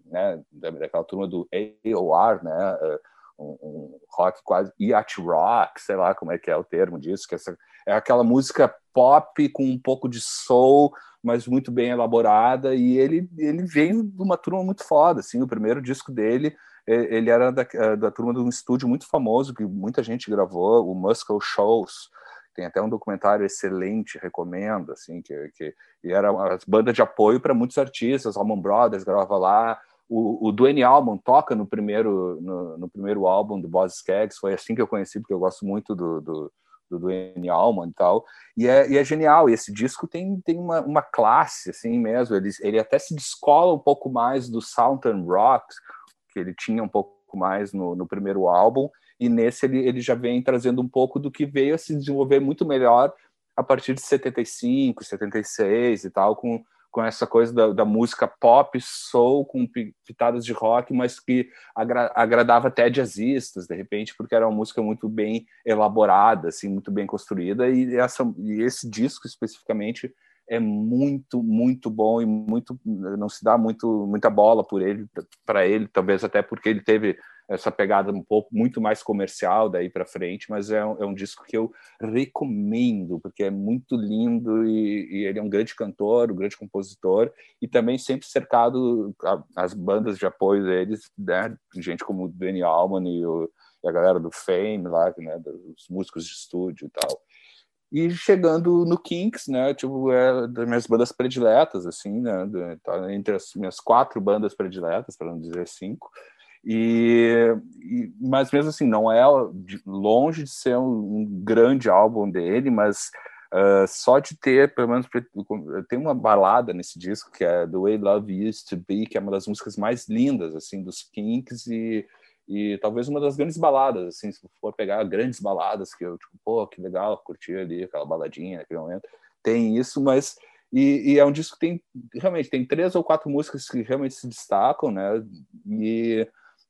né, daquela turma do AOR, né, um, um rock quase yacht rock, sei lá como é que é o termo disso, que essa, é aquela música pop com um pouco de soul, mas muito bem elaborada, e ele, ele vem de uma turma muito foda, assim, o primeiro disco dele, ele era da, da turma de um estúdio muito famoso, que muita gente gravou, o Muscle Shows, Tem até um documentário excelente, recomendo, assim, que, que e era uma banda de apoio para muitos artistas, Allman Brothers grava lá, o, o Duane Allman toca no primeiro, no, no, primeiro álbum do Boss Skaggs, foi assim que eu conheci, porque eu gosto muito do, do, do Duane Allman e tal, e é, e é genial, e esse disco tem, tem uma, uma classe, assim mesmo, ele, ele até se descola um pouco mais do Southern Rock, que ele tinha um pouco mais no, no primeiro álbum, e nesse ele, ele já vem trazendo um pouco do que veio a se desenvolver muito melhor a partir de 75, 76 e tal, com, com essa coisa da, da música pop, soul, com pitadas de rock, mas que agra agradava até jazzistas, de repente, porque era uma música muito bem elaborada, assim, muito bem construída, e, essa, e esse disco especificamente é muito, muito bom e muito não se dá muito muita bola por ele para ele, talvez até porque ele teve essa pegada um pouco muito mais comercial daí para frente, mas é um, é um, disco que eu recomendo porque é muito lindo e, e, ele é um grande cantor, um grande compositor e também sempre cercado a, as bandas de apoio deles, né, gente como o Danny Allman e, o, e, a galera do Fame lá, né, dos músicos de estúdio e tal. E chegando no Kinks, né, tipo, é das minhas bandas prediletas, assim, né, tá entre as minhas quatro bandas prediletas, para não dizer cinco. E, e, mas mesmo assim, não é longe de ser um, um, grande álbum dele, mas uh, só de ter, pelo menos, tem uma balada nesse disco que é The Way Love Used to Be, que é uma das músicas mais lindas assim dos Kinks e, e talvez uma das grandes baladas, assim, se for pegar grandes baladas que eu tipo, pô, que legal, curtir ali aquela baladinha naquele momento, tem isso, mas e, e, é um disco que tem realmente tem três ou quatro músicas que realmente se destacam, né? E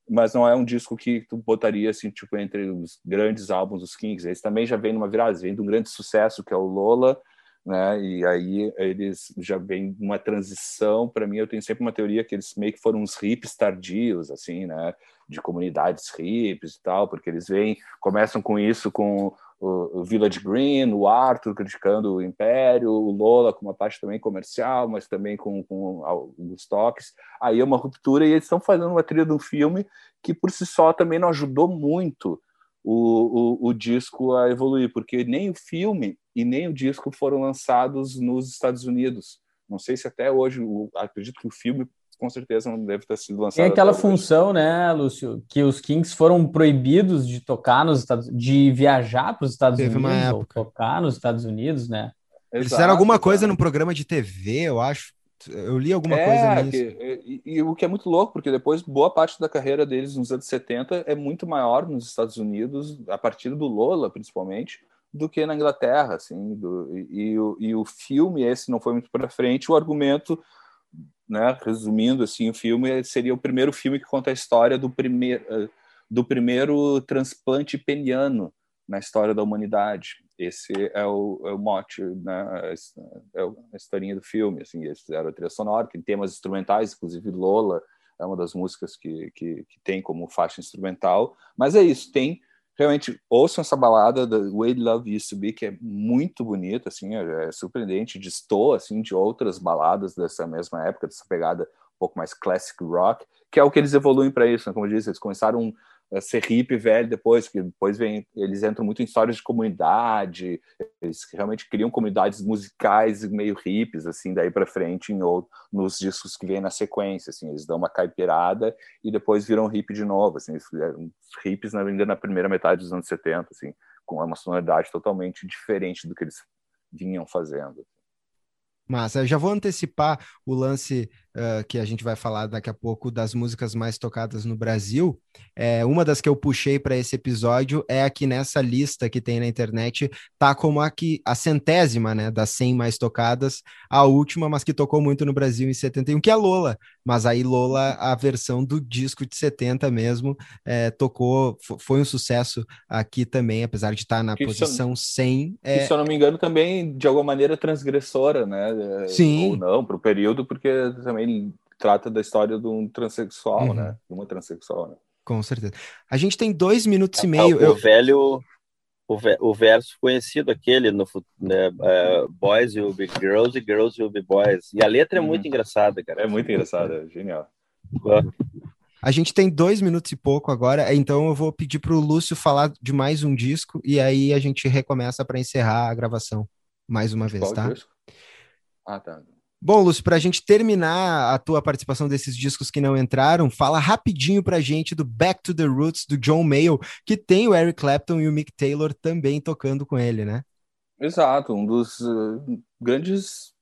mas não é um disco que tu botaria assim, tipo, entre os grandes álbuns dos Kings. Eles também já vêm numa virada, vem de um grande sucesso que é o Lola, né? E aí eles já vêm uma transição. Para mim, eu tenho sempre uma teoria que eles meio que foram uns hips tardios, assim, né? De comunidades hips e tal, porque eles vêm, começam com isso com o, Village Green, o Arthur criticando o Império, o Lola com uma parte também comercial, mas também com, com alguns toques. Aí é uma ruptura e eles estão fazendo uma trilha de um filme que por si só também não ajudou muito o, o, o, disco a evoluir, porque nem o filme e nem o disco foram lançados nos Estados Unidos. Não sei se até hoje, acredito que o filme com certeza não deve ter sido lançado. Tem aquela função, hoje. né, Lúcio, que os Kings foram proibidos de tocar nos Estados de viajar para os Estados Teve Unidos, ou tocar nos Estados Unidos, né? Eles fizeram alguma coisa no programa de TV, eu acho. Eu li alguma é, coisa nisso. Que, e, e, o que é muito louco, porque depois boa parte da carreira deles nos anos 70 é muito maior nos Estados Unidos, a partir do Lola, principalmente, do que na Inglaterra, assim. Do, e, e, e o filme esse não foi muito para frente, o argumento né, resumindo assim o filme seria o primeiro filme que conta a história do primeiro eh, do primeiro transplante peniano na história da humanidade. Esse é o, é o mote né é a historinha do filme assim eles fizeram a trilha sonora tem temas instrumentais inclusive Lola é uma das músicas que, que, que tem como faixa instrumental mas é isso tem realmente ouçam essa balada da Way Love Used to Be, que é muito bonita, assim, é, é surpreendente, distou, assim, de outras baladas dessa mesma época, dessa pegada um pouco mais classic rock, que é o que eles evoluem para isso, né? como eu disse, eles começaram ser hippie velho depois, que depois vem, eles entram muito em histórias de comunidade, eles realmente criam comunidades musicais meio hippies, assim, daí para frente, em, ou, nos discos que vêm na sequência, assim, eles dão uma caipirada e depois viram hippie de novo, assim, eles fizeram hippies ainda na primeira metade dos anos 70, assim, com uma sonoridade totalmente diferente do que eles vinham fazendo. Mas eu já vou antecipar o lance uh, que a gente vai falar daqui a pouco das músicas mais tocadas no Brasil. É, uma das que eu puxei para esse episódio é aqui nessa lista que tem na internet, tá como aqui a centésima, né, das 100 mais tocadas, a última, mas que tocou muito no Brasil em 71, que é Lola. Mas aí Lola, a versão do disco de 70 mesmo, é, tocou, foi um sucesso aqui também, apesar de estar tá na que posição se 100. É... se eu não me engano, também de alguma maneira transgressora, né? Sim. Ou não, para o período, porque também ele trata da história de um transexual, uhum. né? De uma transexual, né? Com certeza. A gente tem dois minutos e meio. É, o eu... velho, o, ve o, verso conhecido aquele no né, uh, Boys will be girls e girls will be boys. E a letra é uhum. muito engraçada, cara. É muito engraçada, é genial. A gente tem dois minutos e pouco agora, então eu vou pedir para o Lúcio falar de mais um disco e aí a gente recomeça para encerrar a gravação mais uma vez, Qual tá? disco? Ah, tá. Bom, Lúcio, para a gente terminar a tua participação desses discos que não entraram, fala rapidinho para a gente do Back to the Roots do John Mayall, que tem o Eric Clapton e o Mick Taylor também tocando com ele, né? Exato, um dos uh, grandes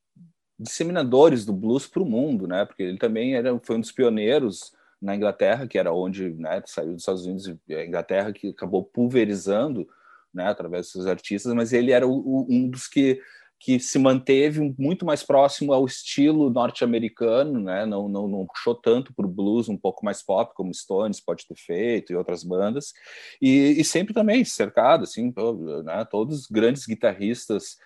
disseminadores do blues para o mundo, né? Porque ele também era, foi um dos pioneiros na Inglaterra, que era onde né, saiu dos Estados Unidos e a Inglaterra que acabou pulverizando, né, através dos artistas, mas ele era o, o, um dos que que se manteve muito mais próximo ao estilo norte-americano, né? não, não, não puxou tanto para o blues um pouco mais pop, como Stones pode ter feito e outras bandas, e, e sempre também cercado, assim, né? todos os grandes guitarristas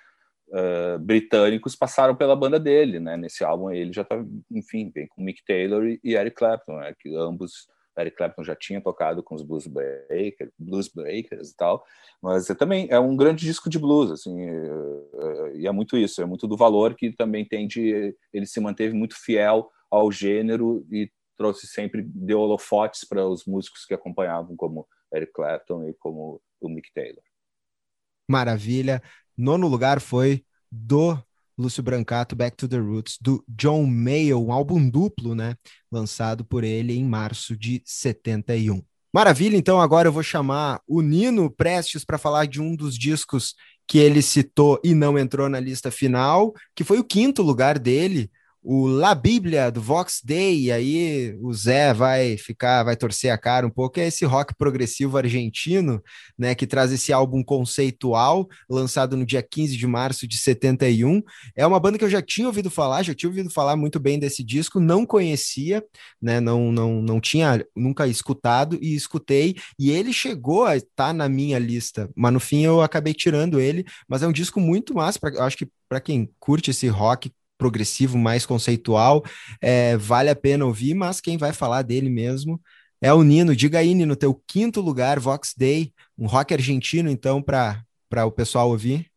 uh, britânicos passaram pela banda dele, né? nesse álbum ele já está, enfim, bem com Mick Taylor e, e Eric Clapton, né? que ambos Eric Clapton já tinha tocado com os Blues Breakers, Blues Breakers e tal, mas é também é um grande disco de blues, assim, é, é, e é muito isso, é muito do valor que também tem de ele se manteve muito fiel ao gênero e trouxe sempre deu holofotes para os músicos que acompanhavam, como Eric Clapton e como o Mick Taylor. Maravilha. Nono lugar foi do Lúcio Brancato, Back to the Roots, do John Mayall, um álbum duplo, né? Lançado por ele em março de 71. Maravilha, então agora eu vou chamar o Nino Prestes para falar de um dos discos que ele citou e não entrou na lista final, que foi o quinto lugar dele, o La Bíblia do Vox Day, aí o Zé vai ficar, vai torcer a cara um pouco, é esse rock progressivo argentino, né, que traz esse álbum conceitual, lançado no dia 15 de março de 71. É uma banda que eu já tinha ouvido falar, já tinha ouvido falar muito bem desse disco, não conhecia, né, não, não, não tinha nunca escutado e escutei, e ele chegou a estar na minha lista, mas no fim eu acabei tirando ele, mas é um disco muito massa, pra, eu acho que para quem curte esse rock progressivo, mais conceitual, é, vale a pena ouvir, mas quem vai falar dele mesmo é o Nino. Diga aí, Nino, teu quinto lugar, Vox Day, um rock argentino, então, para o pessoal ouvir.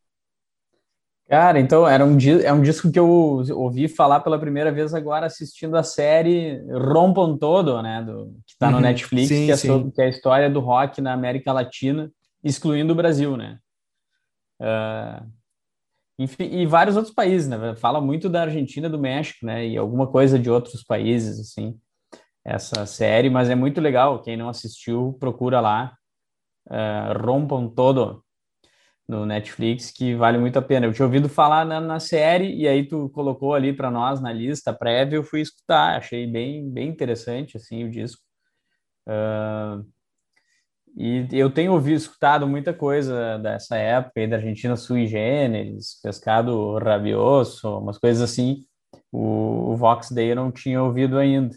Cara, então era um, é um disco que eu ouvi falar pela primeira vez agora assistindo a série Rompam Todo, né? Do, que está no uhum, Netflix, sim, que, é sobre, que, é a história do rock na América Latina, excluindo o Brasil, né? Uh, enfim, e vários outros países, né? Fala muito da Argentina, do México, né? E alguma coisa de outros países, assim, essa série, mas é muito legal. Quem não assistiu, procura lá. Uh, Rompam Todo no Netflix, que vale muito a pena. Eu tinha ouvido falar na, na série e aí tu colocou ali para nós na lista prévia, eu fui escutar, achei bem, bem interessante, assim, o disco. Uh, e eu tenho ouvido, escutado muita coisa dessa época aí da Argentina sui generis, pescado rabioso, umas coisas assim. O, o Vox Day eu não tinha ouvido ainda.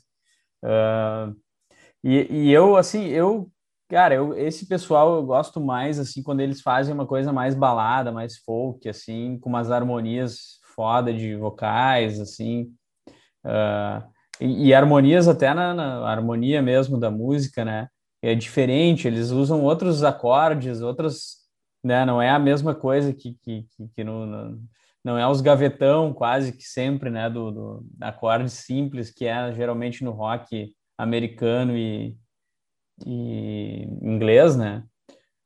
Uh, e, e eu, assim, eu, cara, eu, esse pessoal eu gosto mais, assim, quando eles fazem uma coisa mais balada, mais folk, assim, com umas harmonias foda de vocais, assim. Uh, e, e, harmonias até na, na harmonia mesmo da música, né? É diferente, eles usam outros acordes, outros, né, não é a mesma coisa que, que, que, que no, no, não é os gavetão quase que sempre, né, do, do acorde simples que é geralmente no rock americano e, e inglês, né,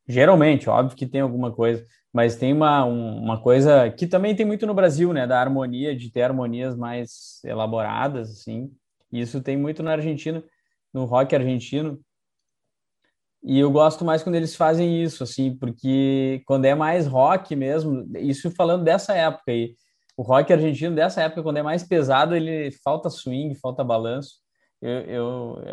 geralmente, óbvio que tem alguma coisa, mas tem uma, um, uma coisa que também tem muito no Brasil, né, da harmonia, de ter harmonias mais elaboradas, assim, isso tem muito na Argentina, no rock argentino, e eu gosto mais quando eles fazem isso, assim, porque quando é mais rock mesmo, isso falando dessa época aí, o rock argentino dessa época, quando é mais pesado, ele falta swing, falta balanço. Eu, eu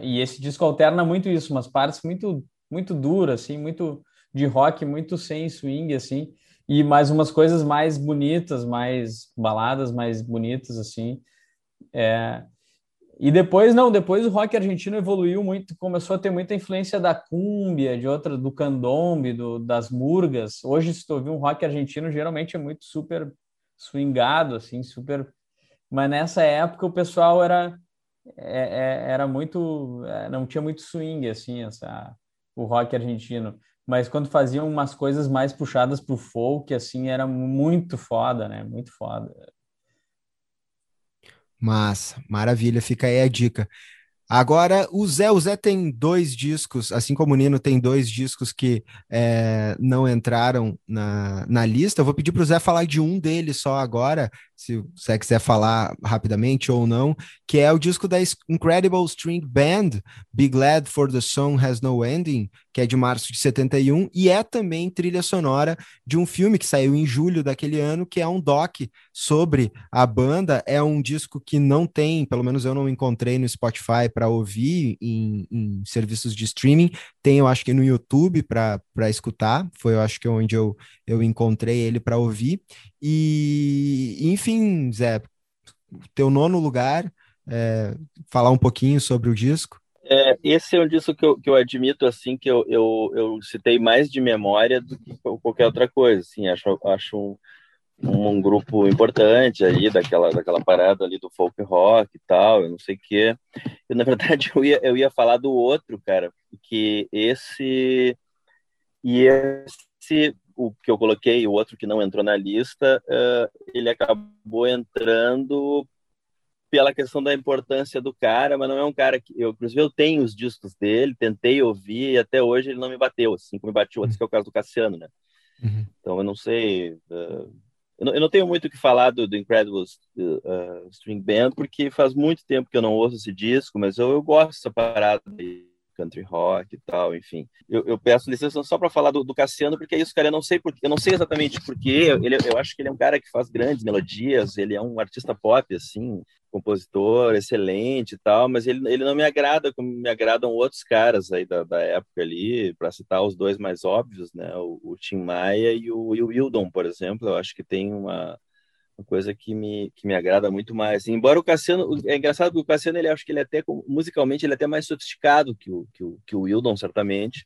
e esse disco alterna muito isso, umas partes muito muito duras, assim, muito de rock, muito sem swing, assim, e mais umas coisas mais bonitas, mais baladas mais bonitas, assim. É, e depois, não, depois o rock argentino evoluiu muito, começou a ter muita influência da cúmbia, de outra, do candombe, do, das murgas. Hoje, se tu ouvir um rock argentino, geralmente é muito super swingado, assim, super... Mas nessa época o pessoal era, é, é, era muito... É, não tinha muito swing, assim, essa, o rock argentino. Mas quando faziam umas coisas mais puxadas pro folk, assim, era muito foda, né? Muito foda. Massa, maravilha, fica aí a dica. Agora, o Zé, o Zé tem dois discos, assim como o Nino tem dois discos que é, não entraram na, na lista. Eu vou pedir para o Zé falar de um deles só agora, se você quiser falar rapidamente ou não, que é o disco da Incredible String Band, Be Glad for the Song Has No Ending, que é de março de 71, e é também trilha sonora de um filme que saiu em julho daquele ano, que é um doc sobre a banda. É um disco que não tem, pelo menos eu não encontrei no Spotify para ouvir em, em, serviços de streaming, tem eu acho que no YouTube para escutar, foi eu acho que onde eu, eu encontrei ele para ouvir. E, enfim, Zé, teu nono lugar, é, falar um pouquinho sobre o disco. É, esse é um disco que eu, que eu admito assim que eu, eu, eu citei mais de memória do que qualquer outra coisa. Assim, acho, acho um, um, grupo importante aí daquela, daquela parada ali do folk rock e tal, eu não sei o quê. Eu, na verdade, (laughs) eu ia, eu ia falar do outro, cara, que esse e esse o que eu coloquei, o outro que não entrou na lista, uh, ele acabou entrando pela questão da importância do cara, mas não é um cara que eu, inclusive, eu tenho os discos dele, tentei ouvir e até hoje ele não me bateu, assim como me bateu outros, que é o caso do Cassiano, né? Uhum. Então eu não sei, uh, eu, não, eu, não, tenho muito o que falar do, do Incredible uh, String Band porque faz muito tempo que eu não ouço esse disco, mas eu, eu gosto dessa parada aí country rock e tal, enfim. Eu, eu peço licença só para falar do, do, Cassiano, porque é isso, cara, eu não sei porque, eu não sei exatamente porque, ele, eu acho que ele é um cara que faz grandes melodias, ele é um artista pop, assim, compositor excelente e tal, mas ele, ele não me agrada como me agradam outros caras aí da, da época ali, para citar os dois mais óbvios, né, o, o Tim Maia e o, e o Wildon, por exemplo, eu acho que tem uma uma coisa que me, que me agrada muito mais. Embora o Cassiano, é engraçado que o Cassiano, ele acho que ele é até, musicalmente, ele é até mais sofisticado que o, que o, que o Wildon, certamente.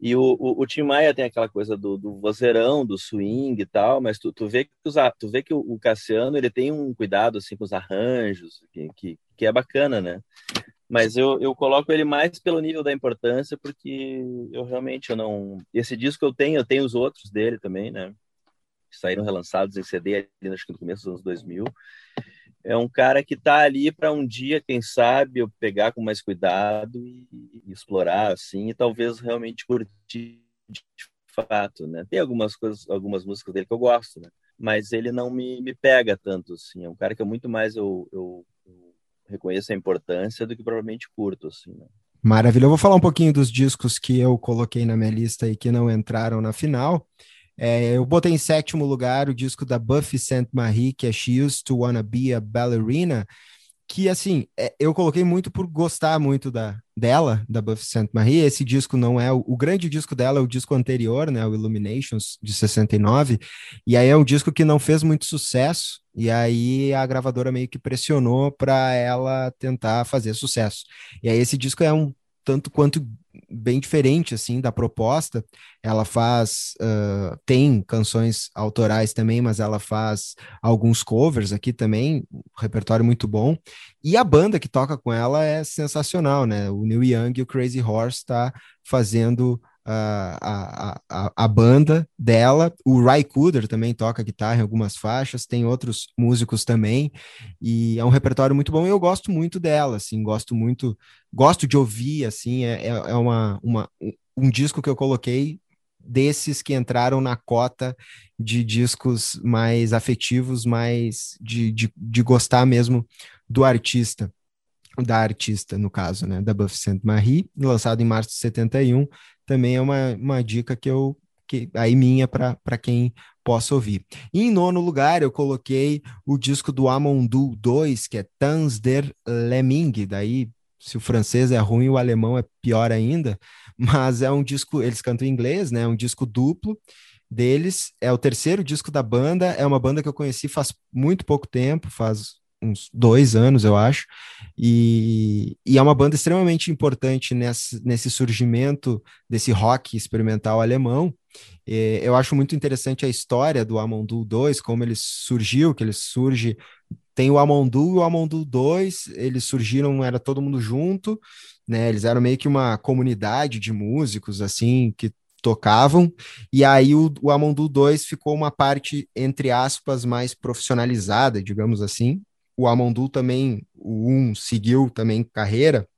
E o, o, o, Tim Maia tem aquela coisa do, do vozeirão, do swing e tal, mas tu, tu vê que, os, tu vê que o, o, Cassiano ele tem um cuidado assim com os arranjos, que, que, que é bacana, né? Mas eu, eu coloco ele mais pelo nível da importância, porque eu realmente eu não. Esse disco eu tenho, eu tenho os outros dele também, né? Saíram relançados em CD ali, acho que no começo dos anos 2000. É um cara que está ali para um dia, quem sabe, eu pegar com mais cuidado e, e, explorar assim, e talvez realmente curtir de fato, né? Tem algumas coisas, algumas músicas dele que eu gosto, né? Mas ele não me, me pega tanto assim. É um cara que eu muito mais eu, eu, eu reconheço a importância do que provavelmente curto assim. Né? Maravilha. Eu vou falar um pouquinho dos discos que eu coloquei na minha lista e que não entraram na final. É, eu botei em sétimo lugar o disco da Buffy St. Marie, que é She Used to Wanna Be a Ballerina, que assim, é, eu coloquei muito por gostar muito da, dela, da Buffy St. Marie. Esse disco não é o, o, grande disco dela, é o disco anterior, né, o Illuminations de 69. E aí é um disco que não fez muito sucesso, e aí a gravadora meio que pressionou para ela tentar fazer sucesso. E aí esse disco é um tanto quanto bem diferente assim da proposta. Ela faz uh, tem canções autorais também, mas ela faz alguns covers aqui também, um repertório muito bom. E a banda que toca com ela é sensacional, né? O Neil Young e o Crazy Horse está fazendo a, a, a, banda dela. O Ry Cooder também toca guitarra em algumas faixas, tem outros músicos também, e é um repertório muito bom. E eu gosto muito dela, assim, gosto muito, gosto de ouvir, assim, é, é, é uma, uma, um disco que eu coloquei desses que entraram na cota de discos mais afetivos, mais de, de, de gostar mesmo do artista da artista, no caso, né, da Buffy Sainte Marie, lançado em março de 71, também é uma, uma dica que eu que aí minha para quem possa ouvir. E em nono lugar, eu coloquei o disco do Amondu 2, que é Tans der Lemming, daí se o francês é ruim, o alemão é pior ainda, (laughs) mas é um disco, eles cantam em inglês, né? É um disco duplo deles, é o terceiro disco da banda, é uma banda que eu conheci faz muito pouco tempo, faz uns dois anos, eu acho, e, e é uma banda extremamente importante nesse, nesse surgimento desse rock experimental alemão. E eu acho muito interessante a história do Amondu 2, como ele surgiu, que ele surge. Tem o Amondu e o Amondu 2, eles surgiram, era todo mundo junto, né? Eles eram meio que uma comunidade de músicos, assim, que tocavam, e aí o, o Amondu 2 ficou uma parte, entre aspas, mais profissionalizada, digamos assim, o Amondu também, o 1 seguiu também carreira,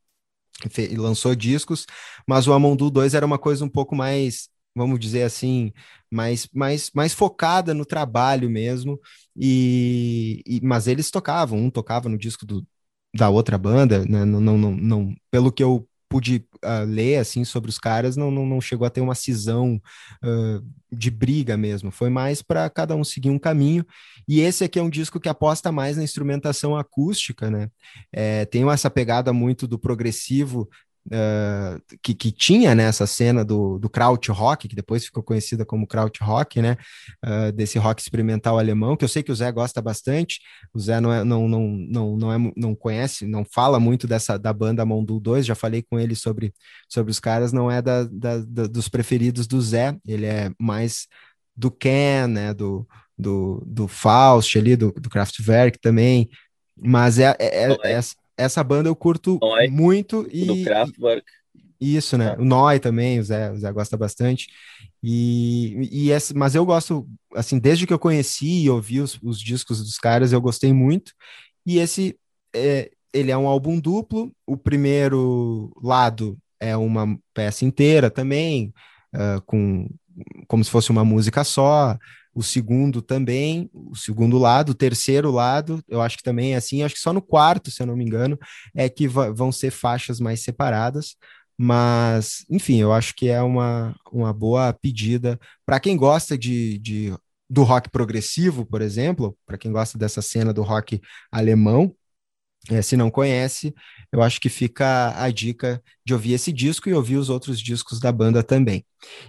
e lançou discos, mas o Amondu 2 era uma coisa um pouco mais, vamos dizer assim, mais, mais, mais focada no trabalho mesmo, e, e mas eles tocavam, um tocava no disco do, da outra banda, né? não, não, não, não, pelo que eu pude uh, ler assim sobre os caras, não, não, não chegou a ter uma cisão uh, de briga mesmo. Foi mais para cada um seguir um caminho. E esse aqui é um disco que aposta mais na instrumentação acústica, né? É, tem essa pegada muito do progressivo uh, que, que tinha nessa né, cena do, do Kraut Rock, que depois ficou conhecida como Kraut Rock, né? Uh, desse rock experimental alemão, que eu sei que o Zé gosta bastante. O Zé não, é, não, não, não, não, é, não conhece, não fala muito dessa da banda Mondu 2, já falei com ele sobre, sobre os caras, não é da, da, da dos preferidos do Zé, ele é mais do Ken, né? Do, do, do Faust ali, do, do Kraftwerk também, mas é, é, é, é essa banda eu curto Noi, muito e do Kraftwerk. Isso, né? É. O Noi também, o Zé, o Zé gosta bastante. E, e essa, mas eu gosto, assim, desde que eu conheci e ouvi os, os discos dos caras, eu gostei muito. E esse, é, ele é um álbum duplo. O primeiro lado é uma peça inteira também, uh, com como se fosse uma música só o segundo também, o segundo lado, o terceiro lado, eu acho que também é assim, acho que só no quarto, se eu não me engano, é que vão ser faixas mais separadas, mas, enfim, eu acho que é uma, uma boa pedida. Para quem gosta de, de, do rock progressivo, por exemplo, para quem gosta dessa cena do rock alemão, é, se não conhece, eu acho que fica a dica de ouvir esse disco e ouvir os outros discos da banda também.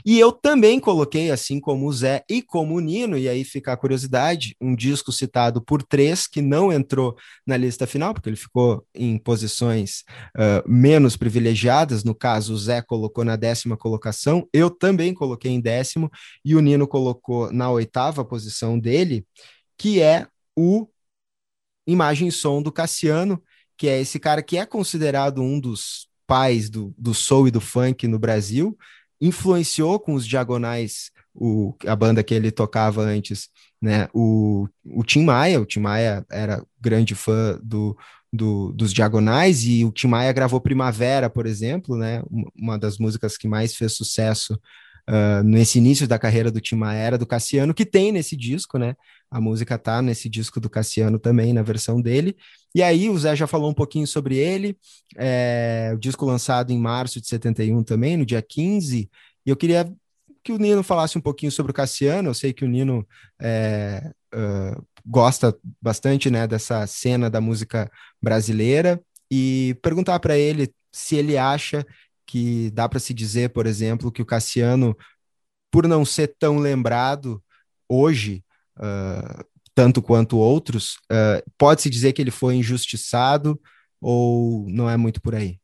E eu também coloquei, assim como o Zé e como o Nino, e aí fica a curiosidade, um disco citado por três que não entrou na lista final, porque ele ficou em posições uh, menos privilegiadas. No caso, o Zé colocou na décima colocação, eu também coloquei em décimo, e o Nino colocou na oitava posição dele, que é o imagem e som do Cassiano, que é esse cara que é considerado um dos pais do, do soul e do funk no Brasil, influenciou com os Diagonais, o, a banda que ele tocava antes, né? O, o Tim Maia, o Tim Maia era grande fã do, do, dos Diagonais e o Tim Maia gravou Primavera, por exemplo, né? Uma das músicas que mais fez sucesso uh, nesse início da carreira do Tim Maia era do Cassiano, que tem nesse disco, né? A música tá nesse disco do Cassiano também, na versão dele. E aí, o Zé já falou um pouquinho sobre ele, é, o disco lançado em março de 71 também, no dia 15. E eu queria que o Nino falasse um pouquinho sobre o Cassiano. Eu sei que o Nino é, uh, gosta bastante né, dessa cena da música brasileira e perguntar para ele se ele acha que dá para se dizer, por exemplo, que o Cassiano, por não ser tão lembrado hoje, uh, tanto quanto outros, uh, pode-se dizer que ele foi injustiçado ou não é muito por aí?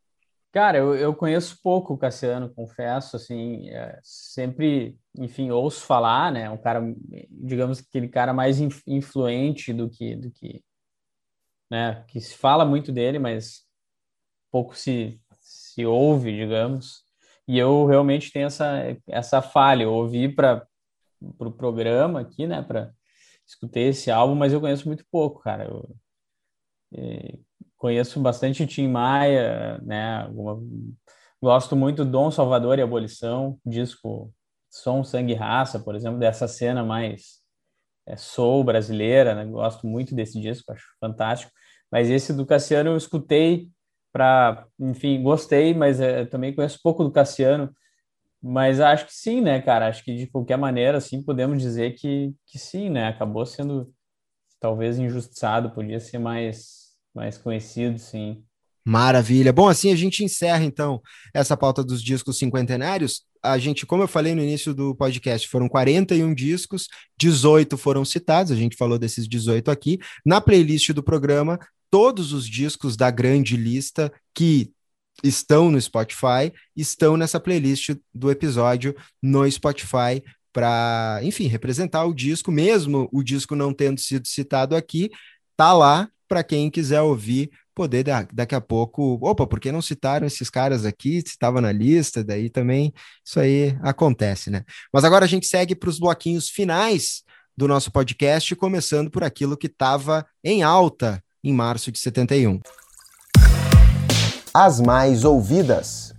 Cara, eu, eu conheço pouco o Cassiano, confesso, assim, é, sempre, enfim, ouço falar, né, um cara, digamos, aquele cara mais influente do que, do que, né, que se fala muito dele, mas pouco se, se ouve, digamos, e eu realmente tenho essa, essa falha, eu ouvi para o pro programa aqui, né, para escutei esse álbum, mas eu conheço muito pouco, cara. Eu, é, conheço bastante Tim Maia, né? Gosto muito do Dom Salvador e Abolição, disco Som, Sangue e Raça, por exemplo, dessa cena mais é, soul brasileira, né? Gosto muito desse disco, acho fantástico. Mas esse do Cassiano eu escutei para, enfim, gostei, mas é, também conheço pouco do Cassiano. Mas acho que sim, né, cara? Acho que de qualquer maneira, assim, podemos dizer que, que sim, né? Acabou sendo talvez injustiçado, podia ser mais, mais conhecido, sim. Maravilha. Bom, assim a gente encerra então essa pauta dos discos cinquentenários. A gente, como eu falei no início do podcast, foram 41 discos, 18 foram citados, a gente falou desses 18 aqui. Na playlist do programa, todos os discos da grande lista que estão no Spotify, estão nessa playlist do episódio no Spotify para, enfim, representar o disco, mesmo o disco não tendo sido citado aqui, tá lá para quem quiser ouvir, poder daqui a pouco, opa, por que não citaram esses caras aqui? Estava na lista, daí também isso aí acontece, né? Mas agora a gente segue para os bloquinhos finais do nosso podcast, começando por aquilo que estava em alta em março de 71. as mais ouvidas.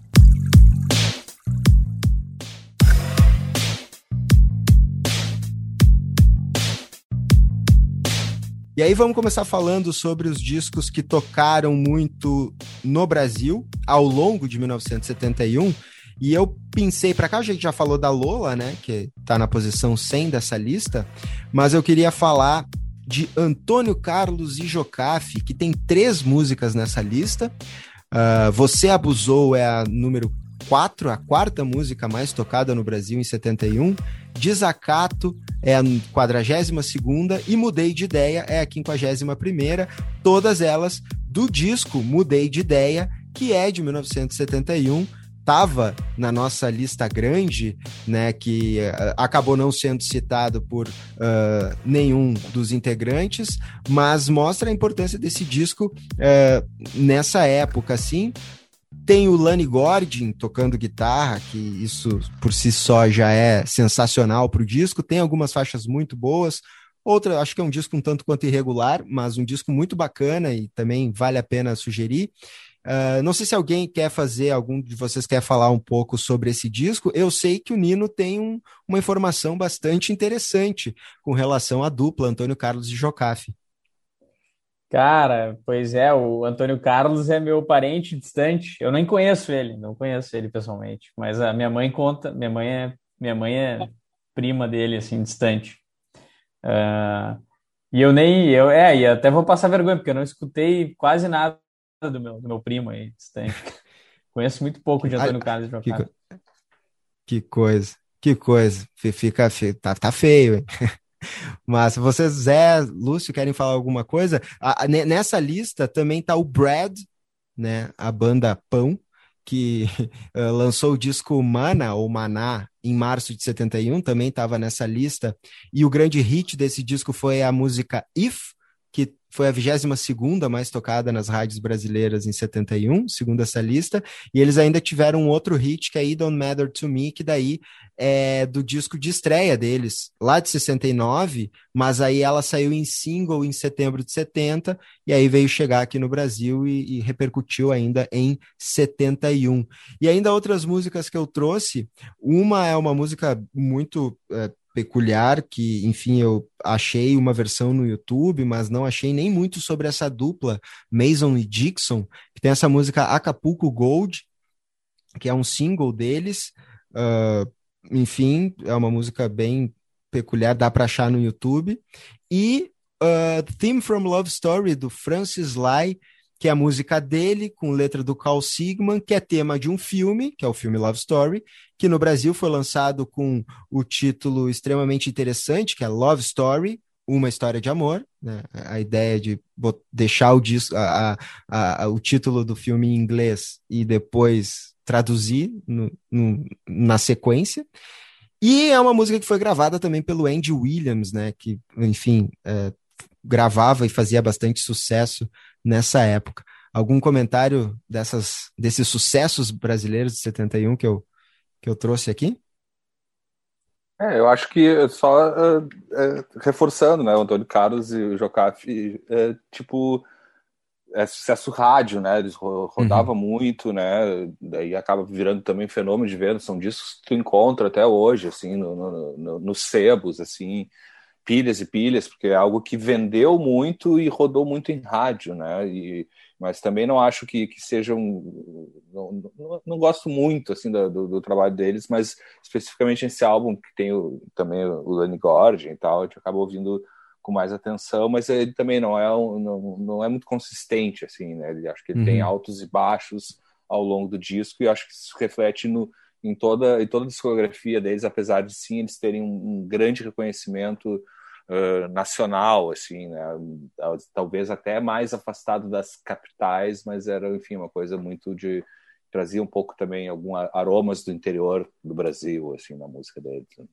E aí vamos começar falando sobre os discos que tocaram muito no Brasil ao longo de 1971. E eu pensei para cá, a gente já falou da Lola, né, que tá na posição 100 dessa lista, mas eu queria falar de Antônio Carlos e Jocafe, que tem três músicas nessa lista. Uh, Você Abusou é a número 4, a quarta música mais tocada no Brasil em 71. Desacato é a 42 e Mudei de Ideia é a 51 todas elas do disco Mudei de Ideia, que é de 1971, estava na nossa lista grande, né, que uh, acabou não sendo citado por uh, nenhum dos integrantes, mas mostra a importância desse disco uh, nessa época, assim, tem o Lani Gordon tocando guitarra, que isso por si só já é sensacional para o disco. Tem algumas faixas muito boas. Outra, acho que é um disco um tanto quanto irregular, mas um disco muito bacana e também vale a pena sugerir. Uh, não sei se alguém quer fazer, algum de vocês quer falar um pouco sobre esse disco. Eu sei que o Nino tem um, uma informação bastante interessante com relação à dupla Antônio Carlos e Jocafe. Cara, pois é, o Antônio Carlos é meu parente distante. Eu nem conheço ele, não conheço ele pessoalmente, mas a minha mãe conta, minha mãe é, minha mãe é prima dele, assim, distante. Uh, e eu nem, eu, é, e até vou passar vergonha, porque eu não escutei quase nada do meu, do meu primo aí, distante. (laughs) Conheço muito pouco de Antônio Carlos que, que coisa, que coisa. Fica, fica tá, tá feio, hein? (laughs) Mas vocês, Zé, Lúcio, querem falar alguma coisa? nessa lista também tá o Brad, né? A banda Pão, que uh, (laughs) lançou o disco Mana ou Maná em março de 71, também estava nessa lista. E o grande hit desse disco foi a música If, foi a 22 mais tocada nas rádios brasileiras em 71, segundo essa lista, e eles ainda tiveram um outro hit que é Don't Matter To Me, que daí é do disco de estreia deles, lá de 69, mas aí ela saiu em single em setembro de 70, e aí veio chegar aqui no Brasil e, e repercutiu ainda em 71. E ainda outras músicas que eu trouxe, uma é uma música muito... É, peculiar que, enfim, eu achei uma versão no YouTube, mas não achei nem muito sobre essa dupla, Mason e Dixon, que tem essa música Acapulco Gold, que é um single deles. Uh, enfim, é uma música bem peculiar, dá para achar no YouTube. E uh, Theme from Love Story, do Francis Lai, que é a música dele, com letra do Carl Sigman, que é tema de um filme, que é o filme Love Story, que no Brasil foi lançado com o título extremamente interessante, que é Love Story, uma história de amor, né? a ideia de deixar o, disco, a, a, a, o título do filme em inglês e depois traduzir no, no, na sequência. E é uma música que foi gravada também pelo Andy Williams, né? Que, enfim, é, gravava e fazia bastante sucesso nessa época. Algum comentário dessas, desses sucessos brasileiros de 71 que eu, que eu trouxe aqui? É, eu acho que só uh, uh, reforçando, né, o Antônio Carlos e o Jocafe, uh, tipo, é sucesso rádio, né, eles rodavam uhum. muito, né, daí acaba virando também fenômeno de venda, são discos que tu encontra até hoje, assim, no, no, no, nos sebos, assim, pilhas e pilhas, porque é algo que vendeu muito e rodou muito em rádio, né? E, mas também não acho que, que seja um. Não, não, não gosto muito assim do, do, do, trabalho deles, mas especificamente esse álbum que tem o, também o Lenny Gordon e tal, a gente acaba ouvindo com mais atenção, mas ele também não é, um, não, não é muito consistente, assim, né? Ele, acho que ele uhum. tem altos e baixos ao longo do disco e acho que isso reflete no, em toda, em toda a discografia deles, apesar de sim eles terem um, um grande reconhecimento nacional, assim, né? talvez até mais afastado das capitais, mas era, enfim, uma coisa muito de trazia um pouco também alguns aromas do interior do Brasil, assim, na música deles. Né?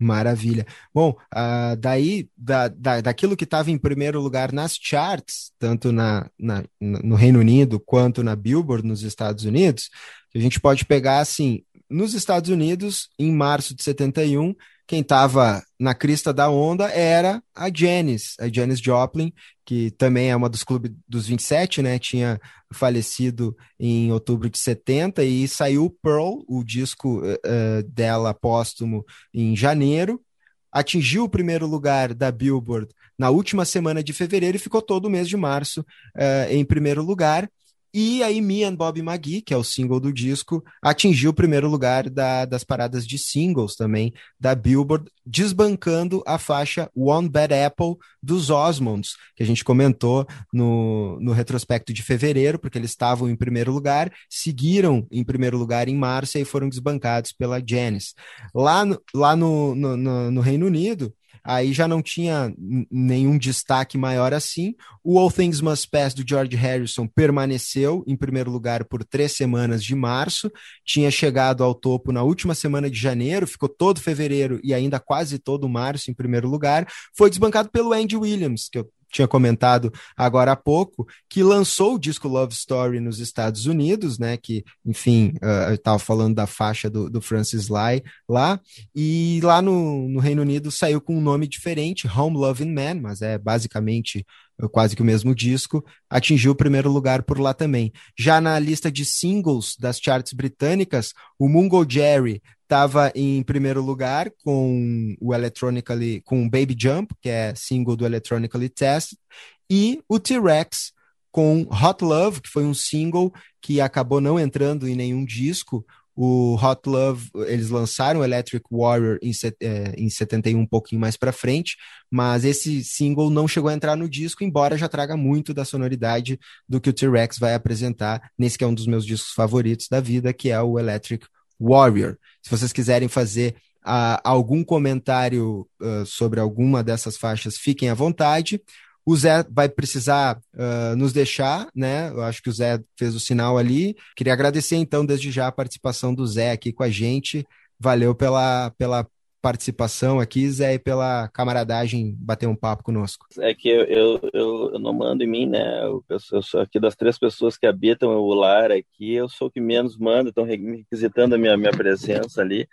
Maravilha. Bom, uh, daí, da, da, daquilo que estava em primeiro lugar nas charts, tanto na, na, no Reino Unido quanto na Billboard nos Estados Unidos, a gente pode pegar assim, nos Estados Unidos, em março de 71, quem estava na crista da onda era a Janis, a Janis Joplin, que também é uma dos clubes dos 27, né? Tinha falecido em outubro de 70 e saiu Pearl, o disco uh, dela póstumo, em janeiro. Atingiu o primeiro lugar da Billboard na última semana de fevereiro e ficou todo o mês de março uh, em primeiro lugar. E aí, Me and Bob McGee, que é o single do disco, atingiu o primeiro lugar da, das paradas de singles também da Billboard, desbancando a faixa One Bad Apple dos Osmonds, que a gente comentou no, no retrospecto de fevereiro, porque eles estavam em primeiro lugar, seguiram em primeiro lugar em março e foram desbancados pela Janis. Lá, no, lá no, no, no Reino Unido, aí já não tinha nenhum destaque maior assim. O All Things Must Pass do George Harrison permaneceu em primeiro lugar por três semanas de março, tinha chegado ao topo na última semana de janeiro, ficou todo fevereiro e ainda quase todo março em primeiro lugar. Foi desbancado pelo Andy Williams, que eu tinha comentado agora há pouco, que lançou o disco Love Story nos Estados Unidos, né? Que, enfim, uh, eu estava falando da faixa do, do Francis Lai lá, e lá no, no Reino Unido saiu com um nome diferente, Home Loving Man, mas é basicamente quase que o mesmo disco, atingiu o primeiro lugar por lá também. Já na lista de singles das charts britânicas, o Mungo Jerry estava em primeiro lugar com o Electronically, com Baby Jump, que é single do Electronically Test, e o T-Rex com Hot Love, que foi um single que acabou não entrando em nenhum disco. O Hot Love, eles lançaram o Electric Warrior em, é, em 71, um pouquinho mais para frente, mas esse single não chegou a entrar no disco, embora já traga muito da sonoridade do que o T-Rex vai apresentar nesse que é um dos meus discos favoritos da vida, que é o Electric Warrior. Se vocês quiserem fazer uh, algum comentário uh, sobre alguma dessas faixas, fiquem à vontade. O Zé vai precisar uh, nos deixar, né? Eu acho que o Zé fez o sinal ali. Queria agradecer, então, desde já a participação do Zé aqui com a gente. Valeu pela, pela participação aqui, Zé, e pela camaradagem bater um papo conosco. É que eu, eu, eu, eu não mando em mim, né? Eu, eu, sou aqui das três pessoas que habitam o lar aqui, eu sou o que menos manda, estão requisitando a minha, minha presença ali.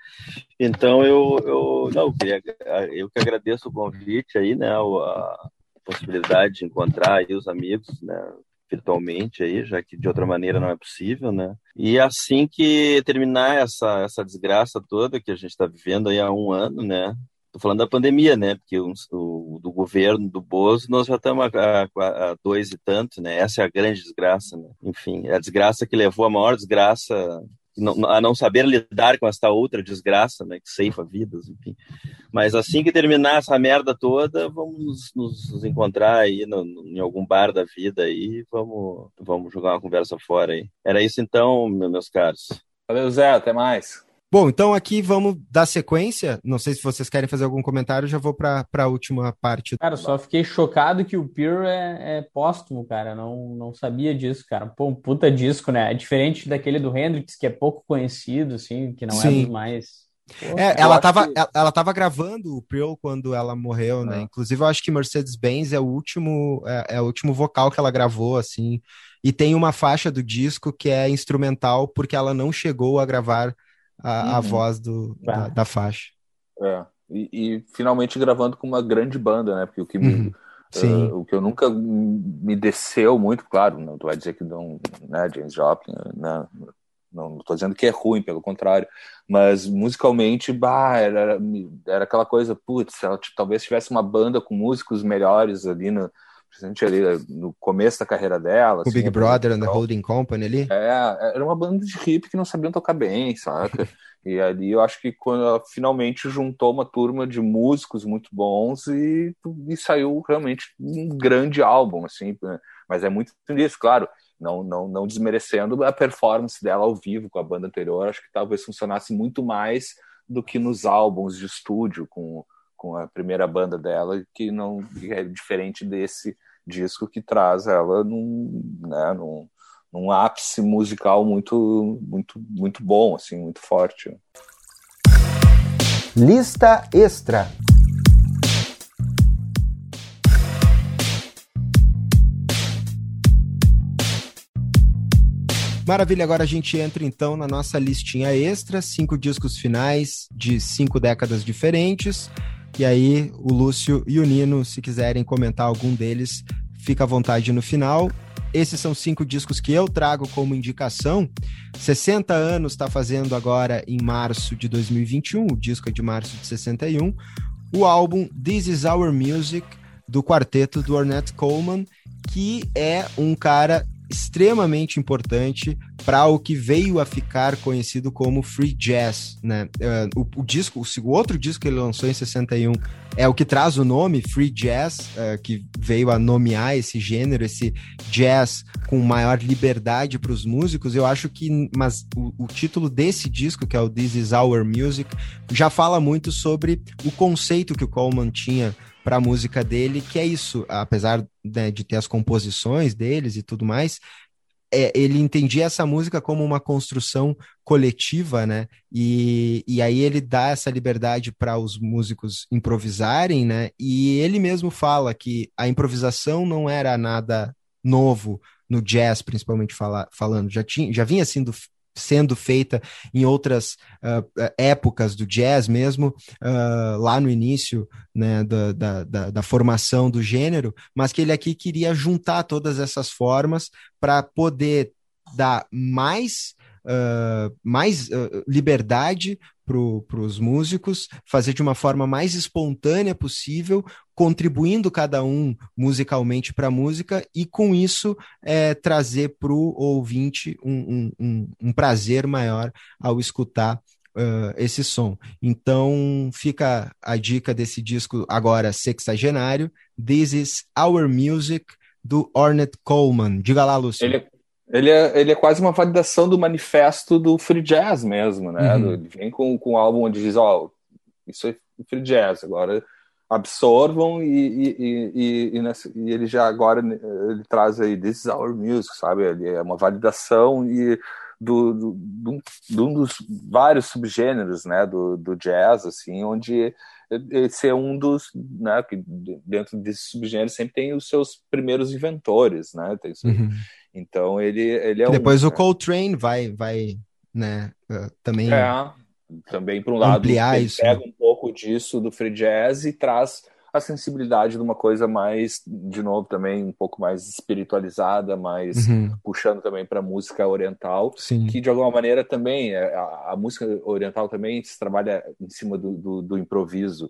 Então eu, eu não, eu, queria, eu que agradeço o convite aí, né? A possibilidade de encontrar aí os amigos, né? Virtualmente aí, já que de outra maneira não é possível, né? E assim que terminar essa, essa desgraça toda que a gente está vivendo aí há um ano, né? Tô falando da pandemia, né? Porque o, o do governo, do Bozo, nós já estamos a, dois e tanto, né? Essa é a grande desgraça, né? Enfim, é a desgraça que levou a maior desgraça a não saber lidar com esta outra desgraça, né, que ceifa vidas, enfim. Mas assim que terminar essa merda toda, vamos nos, encontrar aí no, no, em algum bar da vida aí, vamos, vamos jogar uma conversa fora aí. Era isso então, meus caros. Valeu, Zé, até mais. Bom, então aqui vamos dar sequência. Não sei se vocês querem fazer algum comentário, já vou para a última parte. Cara, só fiquei chocado que o Pure é, é, póstumo, cara. Não, não sabia disso, cara. Pô, um puta disco, né? É diferente daquele do Hendrix, que é pouco conhecido, assim, que não Sim. é mais. Pô, é, ela estava que... ela tava gravando o Pearl quando ela morreu, né? Ah. Inclusive, eu acho que Mercedes-Benz é o último é, é, o último vocal que ela gravou, assim. E tem uma faixa do disco que é instrumental porque ela não chegou a gravar a, uhum. a voz do, da, da, faixa. É. E, e, finalmente gravando com uma grande banda, né? Porque o que me, uhum. uh, o que eu nunca me desceu muito, claro, não tu vai dizer que não, né, James Joplin, né, não estou dizendo que é ruim, pelo contrário, mas musicalmente, bah, era, era aquela coisa, putz, ela talvez tivesse uma banda com músicos melhores ali no, ali no começo da carreira dela. O assim, Big Brother and the Holding Company ali? É, era uma banda de hip que não sabiam tocar bem, saca? (laughs) e ali eu acho que quando ela finalmente juntou uma turma de músicos muito bons e, e saiu realmente um grande álbum, assim, né? mas é muito isso, claro, não, não, não desmerecendo a performance dela ao vivo com a banda anterior, acho que talvez funcionasse muito mais do que nos álbuns de estúdio com com a primeira banda dela, que não é diferente desse disco que traz ela num, né, num, num ápice musical muito, muito, muito bom, assim, muito forte. Lista extra. Maravilha, agora a gente entra então na nossa listinha extra, cinco discos finais de cinco décadas diferentes. E aí, o Lúcio e o Nino, se quiserem comentar algum deles, fica à vontade no final. Esses são cinco discos que eu trago como indicação. 60 anos está fazendo agora em março de 2021, o disco é de março de 61. O álbum This Is Our Music, do quarteto do Ornette Coleman, que é um cara extremamente importante para o que veio a ficar conhecido como free jazz, né? Uh, o, o, disco, o, outro disco que ele lançou em 61 é o que traz o nome free jazz, uh, que veio a nomear esse gênero, esse jazz com maior liberdade para os músicos. Eu acho que, mas o, o, título desse disco, que é o This Is Our Music, já fala muito sobre o conceito que o Coleman tinha para a música dele, que é isso, apesar né, de ter as composições deles e tudo mais, é, ele entendia essa música como uma construção coletiva, né? E, e aí ele dá essa liberdade para os músicos improvisarem, né? E ele mesmo fala que a improvisação não era nada novo no jazz, principalmente fala, falando, já, tinha, já vinha sendo sendo feita em outras uh, épocas do jazz mesmo, uh, lá no início né, da, da, da, da, formação do gênero, mas que ele aqui queria juntar todas essas formas para poder dar mais uh, mais liberdade para os músicos, fazer de uma forma mais espontânea possível, contribuindo cada um musicalmente para a música e com isso é, trazer para o ouvinte um, um, um, prazer maior ao escutar uh, esse som. Então fica a dica desse disco agora sexagenário, This Is Our Music, do Ornette Coleman. Diga lá, Lúcio. Ele, ele é, ele é quase uma validação do manifesto do free jazz mesmo, né? Uhum. Ele vem com, com um álbum onde diz, ó, oh, isso é free jazz, agora absorvam e, e, e, e, nessa, e, ele já agora ele traz aí This is our music, sabe? Ele é uma validação e do, do, do, de um dos vários subgêneros, né, do, do jazz, assim, onde esse é um dos, né, que dentro desses subgêneros sempre tem os seus primeiros inventores, né? Tem, uhum. Então ele, ele é Depois um, o Coltrane vai, vai né, uh, também. É, também por um lado ampliar isso, pega né? um pouco disso do free jazz e traz a sensibilidade de uma coisa mais, de novo, também um pouco mais espiritualizada, mais uhum. puxando também para música oriental, Sim. que de alguma maneira também, é, a, a, música oriental também se trabalha em cima do, do, do improviso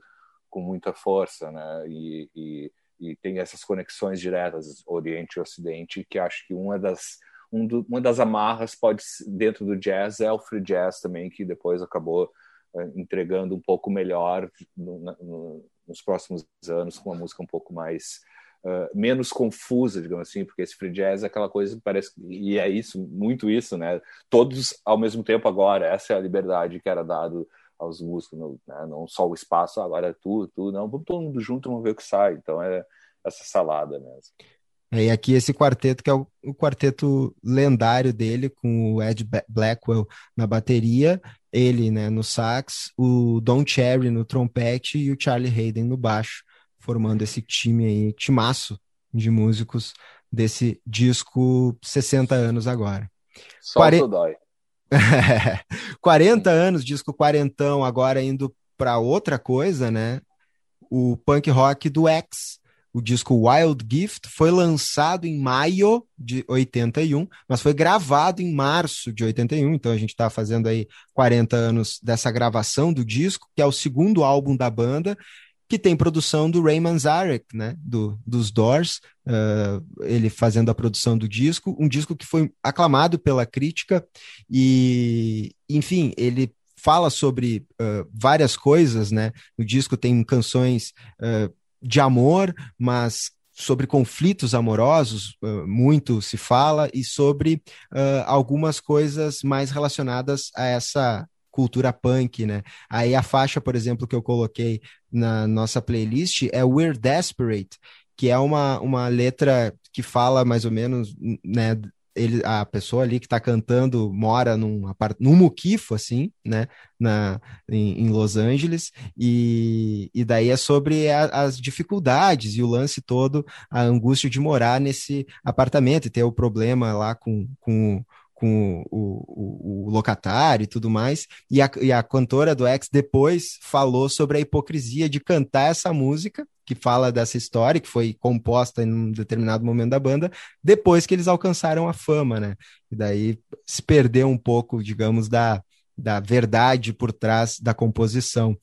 com muita força, né? E, e e tem essas conexões diretas Oriente e Ocidente que acho que uma das um do, uma das amarras pode dentro do jazz é o free jazz também que depois acabou uh, entregando um pouco melhor no, no, nos próximos anos com uma música um pouco mais uh, menos confusa digamos assim porque esse free jazz é aquela coisa que parece e é isso muito isso né? Todos ao mesmo tempo agora essa é a liberdade que era dado aos músicos, né? não só o espaço, agora é tu, tu, não, vamos todo mundo junto, vamos ver o que sai. Então é essa salada mesmo. É, e aqui esse quarteto, que é o, o, quarteto lendário dele, com o Ed Blackwell na bateria, ele né, no sax, o Don Cherry no trompete e o Charlie Hayden no baixo, formando esse time aí, timaço de músicos desse disco 60 anos agora. Só Quare... dói. (laughs) 40 anos, disco quarentão, agora indo para outra coisa, né? O punk rock do X, o disco Wild Gift, foi lançado em maio de 81, mas foi gravado em março de 81, então a gente está fazendo aí 40 anos dessa gravação do disco, que é o segundo álbum da banda, que tem produção do Ray Manzarek, né, do, dos Doors, uh, ele fazendo a produção do disco, um disco que foi aclamado pela crítica e, enfim, ele fala sobre uh, várias coisas, né, no disco tem canções uh, de amor, mas sobre conflitos amorosos, muito se fala, e sobre algumas coisas mais relacionadas a essa cultura punk, né? Aí a faixa, por exemplo, que eu coloquei na nossa playlist é We're Desperate, que é uma, uma letra que fala mais ou menos, né, ele, a pessoa ali que está cantando mora num, num muquifo, assim, né, na, em, em Los Angeles, e, e daí é sobre a, as dificuldades e o lance todo, a angústia de morar nesse apartamento e ter o problema lá com, com com o, o, o, locatário e tudo mais. E a, e a cantora do X depois falou sobre a hipocrisia de cantar essa música, que fala dessa história, que foi composta em um determinado momento da banda, depois que eles alcançaram a fama, né? E daí se perdeu um pouco, digamos, da, da verdade por trás da composição.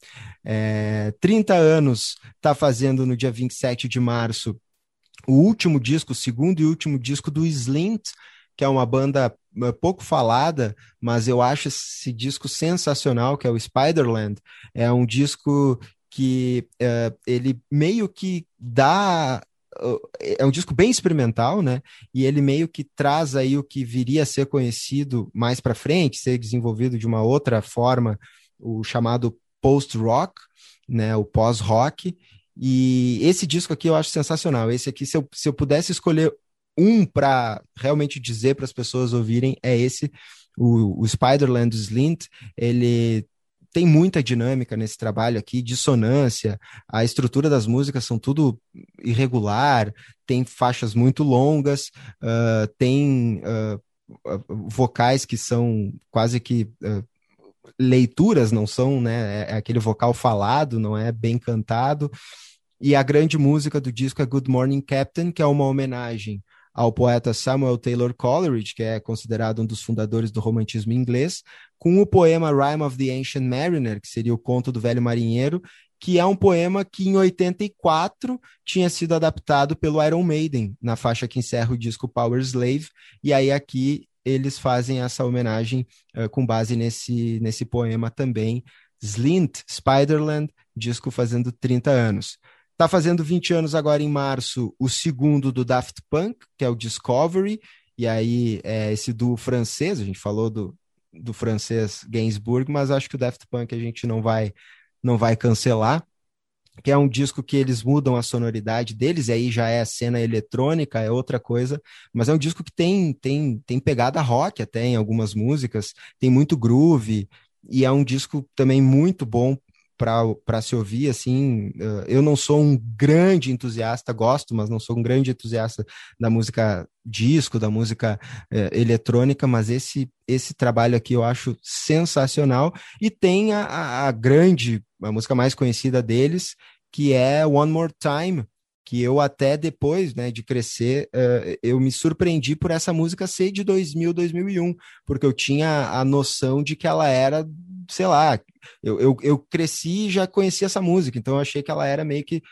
É, 30 anos está fazendo no dia 27 de março o último disco, o segundo e último disco do Slint, que é uma banda é, pouco falada, mas eu acho esse disco sensacional, que é o Spiderland. É um disco que é, ele meio que dá é um disco bem experimental, né? E ele meio que traz aí o que viria a ser conhecido mais para frente, ser desenvolvido de uma outra forma, o chamado post-rock, né? O pós-rock. E esse disco aqui eu acho sensacional. Esse aqui, se eu, se eu pudesse escolher um para realmente dizer para as pessoas ouvirem é esse, o, o Spiderland Slint, ele tem muita dinâmica nesse trabalho aqui, dissonância, a estrutura das músicas são tudo irregular, tem faixas muito longas, uh, tem uh, vocais que são quase que uh, leituras, não são, né? É, é aquele vocal falado, não é bem cantado. E a grande música do disco é Good Morning Captain, que é uma homenagem ao poeta Samuel Taylor Coleridge, que é considerado um dos fundadores do romantismo inglês, com o poema Rhyme of the Ancient Mariner, que seria o conto do velho marinheiro, que é um poema que em 84 tinha sido adaptado pelo Iron Maiden, na faixa que encerra o disco Power Slave, e aí aqui eles fazem essa homenagem uh, com base nesse, nesse poema também, Slint, Spiderland, disco fazendo 30 anos. Está fazendo 20 anos agora em março o segundo do Daft Punk, que é o Discovery, e aí é esse do francês, a gente falou do, do francês Gainsbourg, mas acho que o Daft Punk a gente não vai não vai cancelar, que é um disco que eles mudam a sonoridade deles, e aí já é cena eletrônica, é outra coisa, mas é um disco que tem tem tem pegada rock até em algumas músicas, tem muito groove, e é um disco também muito bom para se ouvir, assim, eu não sou um grande entusiasta, gosto, mas não sou um grande entusiasta da música disco, da música eh, eletrônica, mas esse, esse trabalho aqui eu acho sensacional, e tem a, a grande, a música mais conhecida deles, que é One More Time, que eu até depois, né, de crescer, uh, eu me surpreendi por essa música ser de 2000, 2001, porque eu tinha a noção de que ela era, sei lá, eu, eu, eu cresci e já conhecia essa música, então eu achei que ela era meio que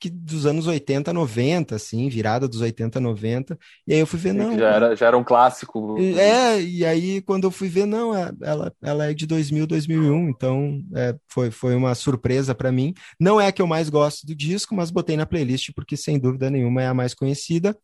que dos anos 80, 90, assim, virada dos 80, 90. E aí eu fui ver, não. Já era, já era um clássico. É, e aí quando eu fui ver, não, é, ela, ela é de 2000, 2001, então é, foi, foi uma surpresa para mim. Não é a que eu mais gosto do disco, mas botei na playlist porque sem dúvida nenhuma é a mais conhecida.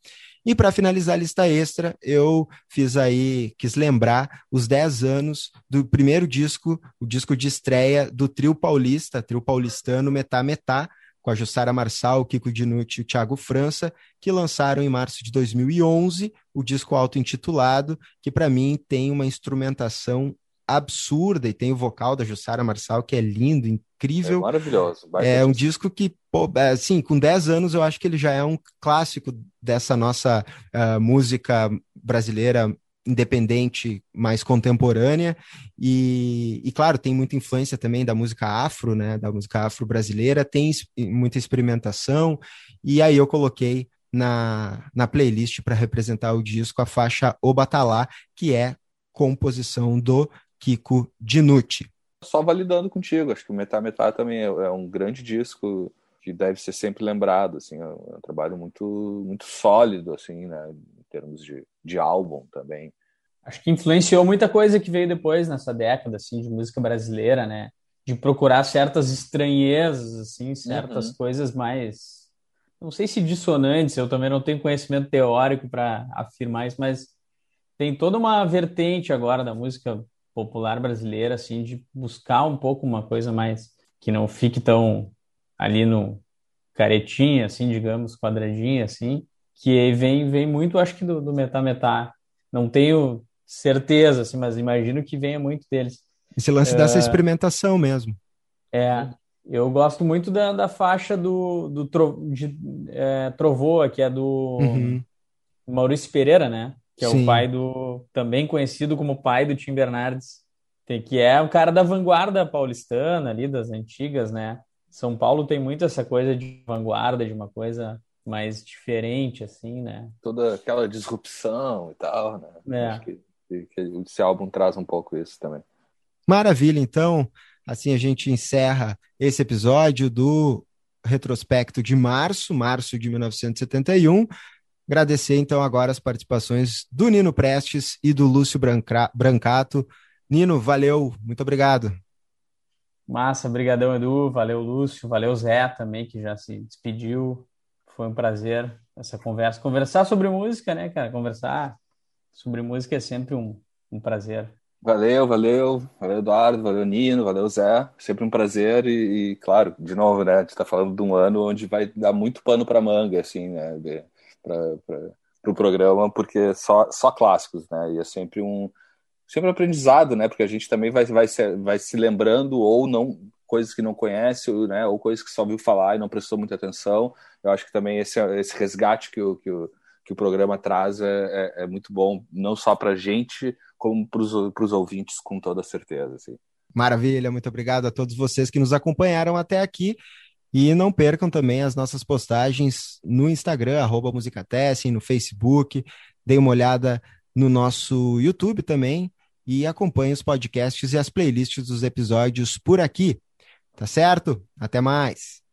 E para finalizar a lista extra, eu fiz aí, quis lembrar os 10 anos do primeiro disco, o disco de estreia do trio paulista, trio paulistano Metá Metá, com a Jussara Marçal, o Kiko Dinucci e o Thiago França, que lançaram em março de 2011 o disco auto-intitulado, que para mim tem uma instrumentação absurda e tem o vocal da Jussara Marçal, que é lindo, incrível. É maravilhoso. É um disco que, pô, assim, com 10 anos eu acho que ele já é um clássico dessa nossa uh, música brasileira independente mais contemporânea. E, e, claro tem muita influência também da música afro né da música afro brasileira tem muita experimentação. E aí eu coloquei na, na playlist para representar o disco a faixa O Batalá que é composição do Kiko Dinucci. Só validando contigo acho que o Metá Metá também é, é um grande disco que deve ser sempre lembrado assim é um, é trabalho muito muito sólido assim né termos de, de álbum também. Acho que influenciou muita coisa que veio depois nessa década, assim, de música brasileira, né? De procurar certas estranhezas, assim, certas uhum. coisas mais, não sei se dissonantes, eu também não tenho conhecimento teórico para afirmar isso, mas tem toda uma vertente agora da música popular brasileira, assim, de buscar um pouco uma coisa mais que não fique tão ali no caretinha, assim, digamos, quadradinha, assim, que vem, vem muito, acho que do, do Metá Metá. Não tenho certeza, assim, mas imagino que venha muito deles. Esse lance é, dessa experimentação mesmo. É, eu gosto muito da, da faixa do, do tro, de, é, Trovoa, que é do uhum. Maurício Pereira, né? que é Sim. o pai do. também conhecido como pai do Tim Bernardes, que é o cara da vanguarda paulistana ali, das antigas, né? São Paulo tem muito essa coisa de vanguarda, de uma coisa mais diferente, assim, né? Toda aquela disrupção e tal, né? É. Acho que, que esse álbum traz um pouco isso também. Maravilha, então, assim a gente encerra esse episódio do retrospecto de março, março de 1971. Agradecer então agora as participações do Nino Prestes e do Lúcio Branca... Brancato. Nino, valeu, muito obrigado. Massa, brigadão Edu, valeu Lúcio, valeu Zé também que já se despediu. Foi um prazer essa conversa, conversar sobre música, né, cara? Conversar sobre música é sempre um, um prazer. Valeu, valeu, valeu Eduardo, valeu Nino, valeu Zé, sempre um prazer e, e claro, de novo, né, a gente tá falando de um ano onde vai dar muito pano para manga, assim, né, para o pro programa, porque só, só clássicos, né, e é sempre um, sempre um aprendizado, né, porque a gente também vai, vai, se, vai se lembrando ou não, coisas que não conhece, né, ou coisas que só ouviu falar e não prestou muita atenção, eu acho que também esse, esse resgate que o, que o, que o programa traz é, é, é muito bom, não só para gente, como para os ouvintes, com toda certeza. Assim. Maravilha, muito obrigado a todos vocês que nos acompanharam até aqui. E não percam também as nossas postagens no Instagram, arroba Musicatessem, no Facebook. Deem uma olhada no nosso YouTube também e acompanhe os podcasts e as playlists dos episódios por aqui. Tá certo? Até mais!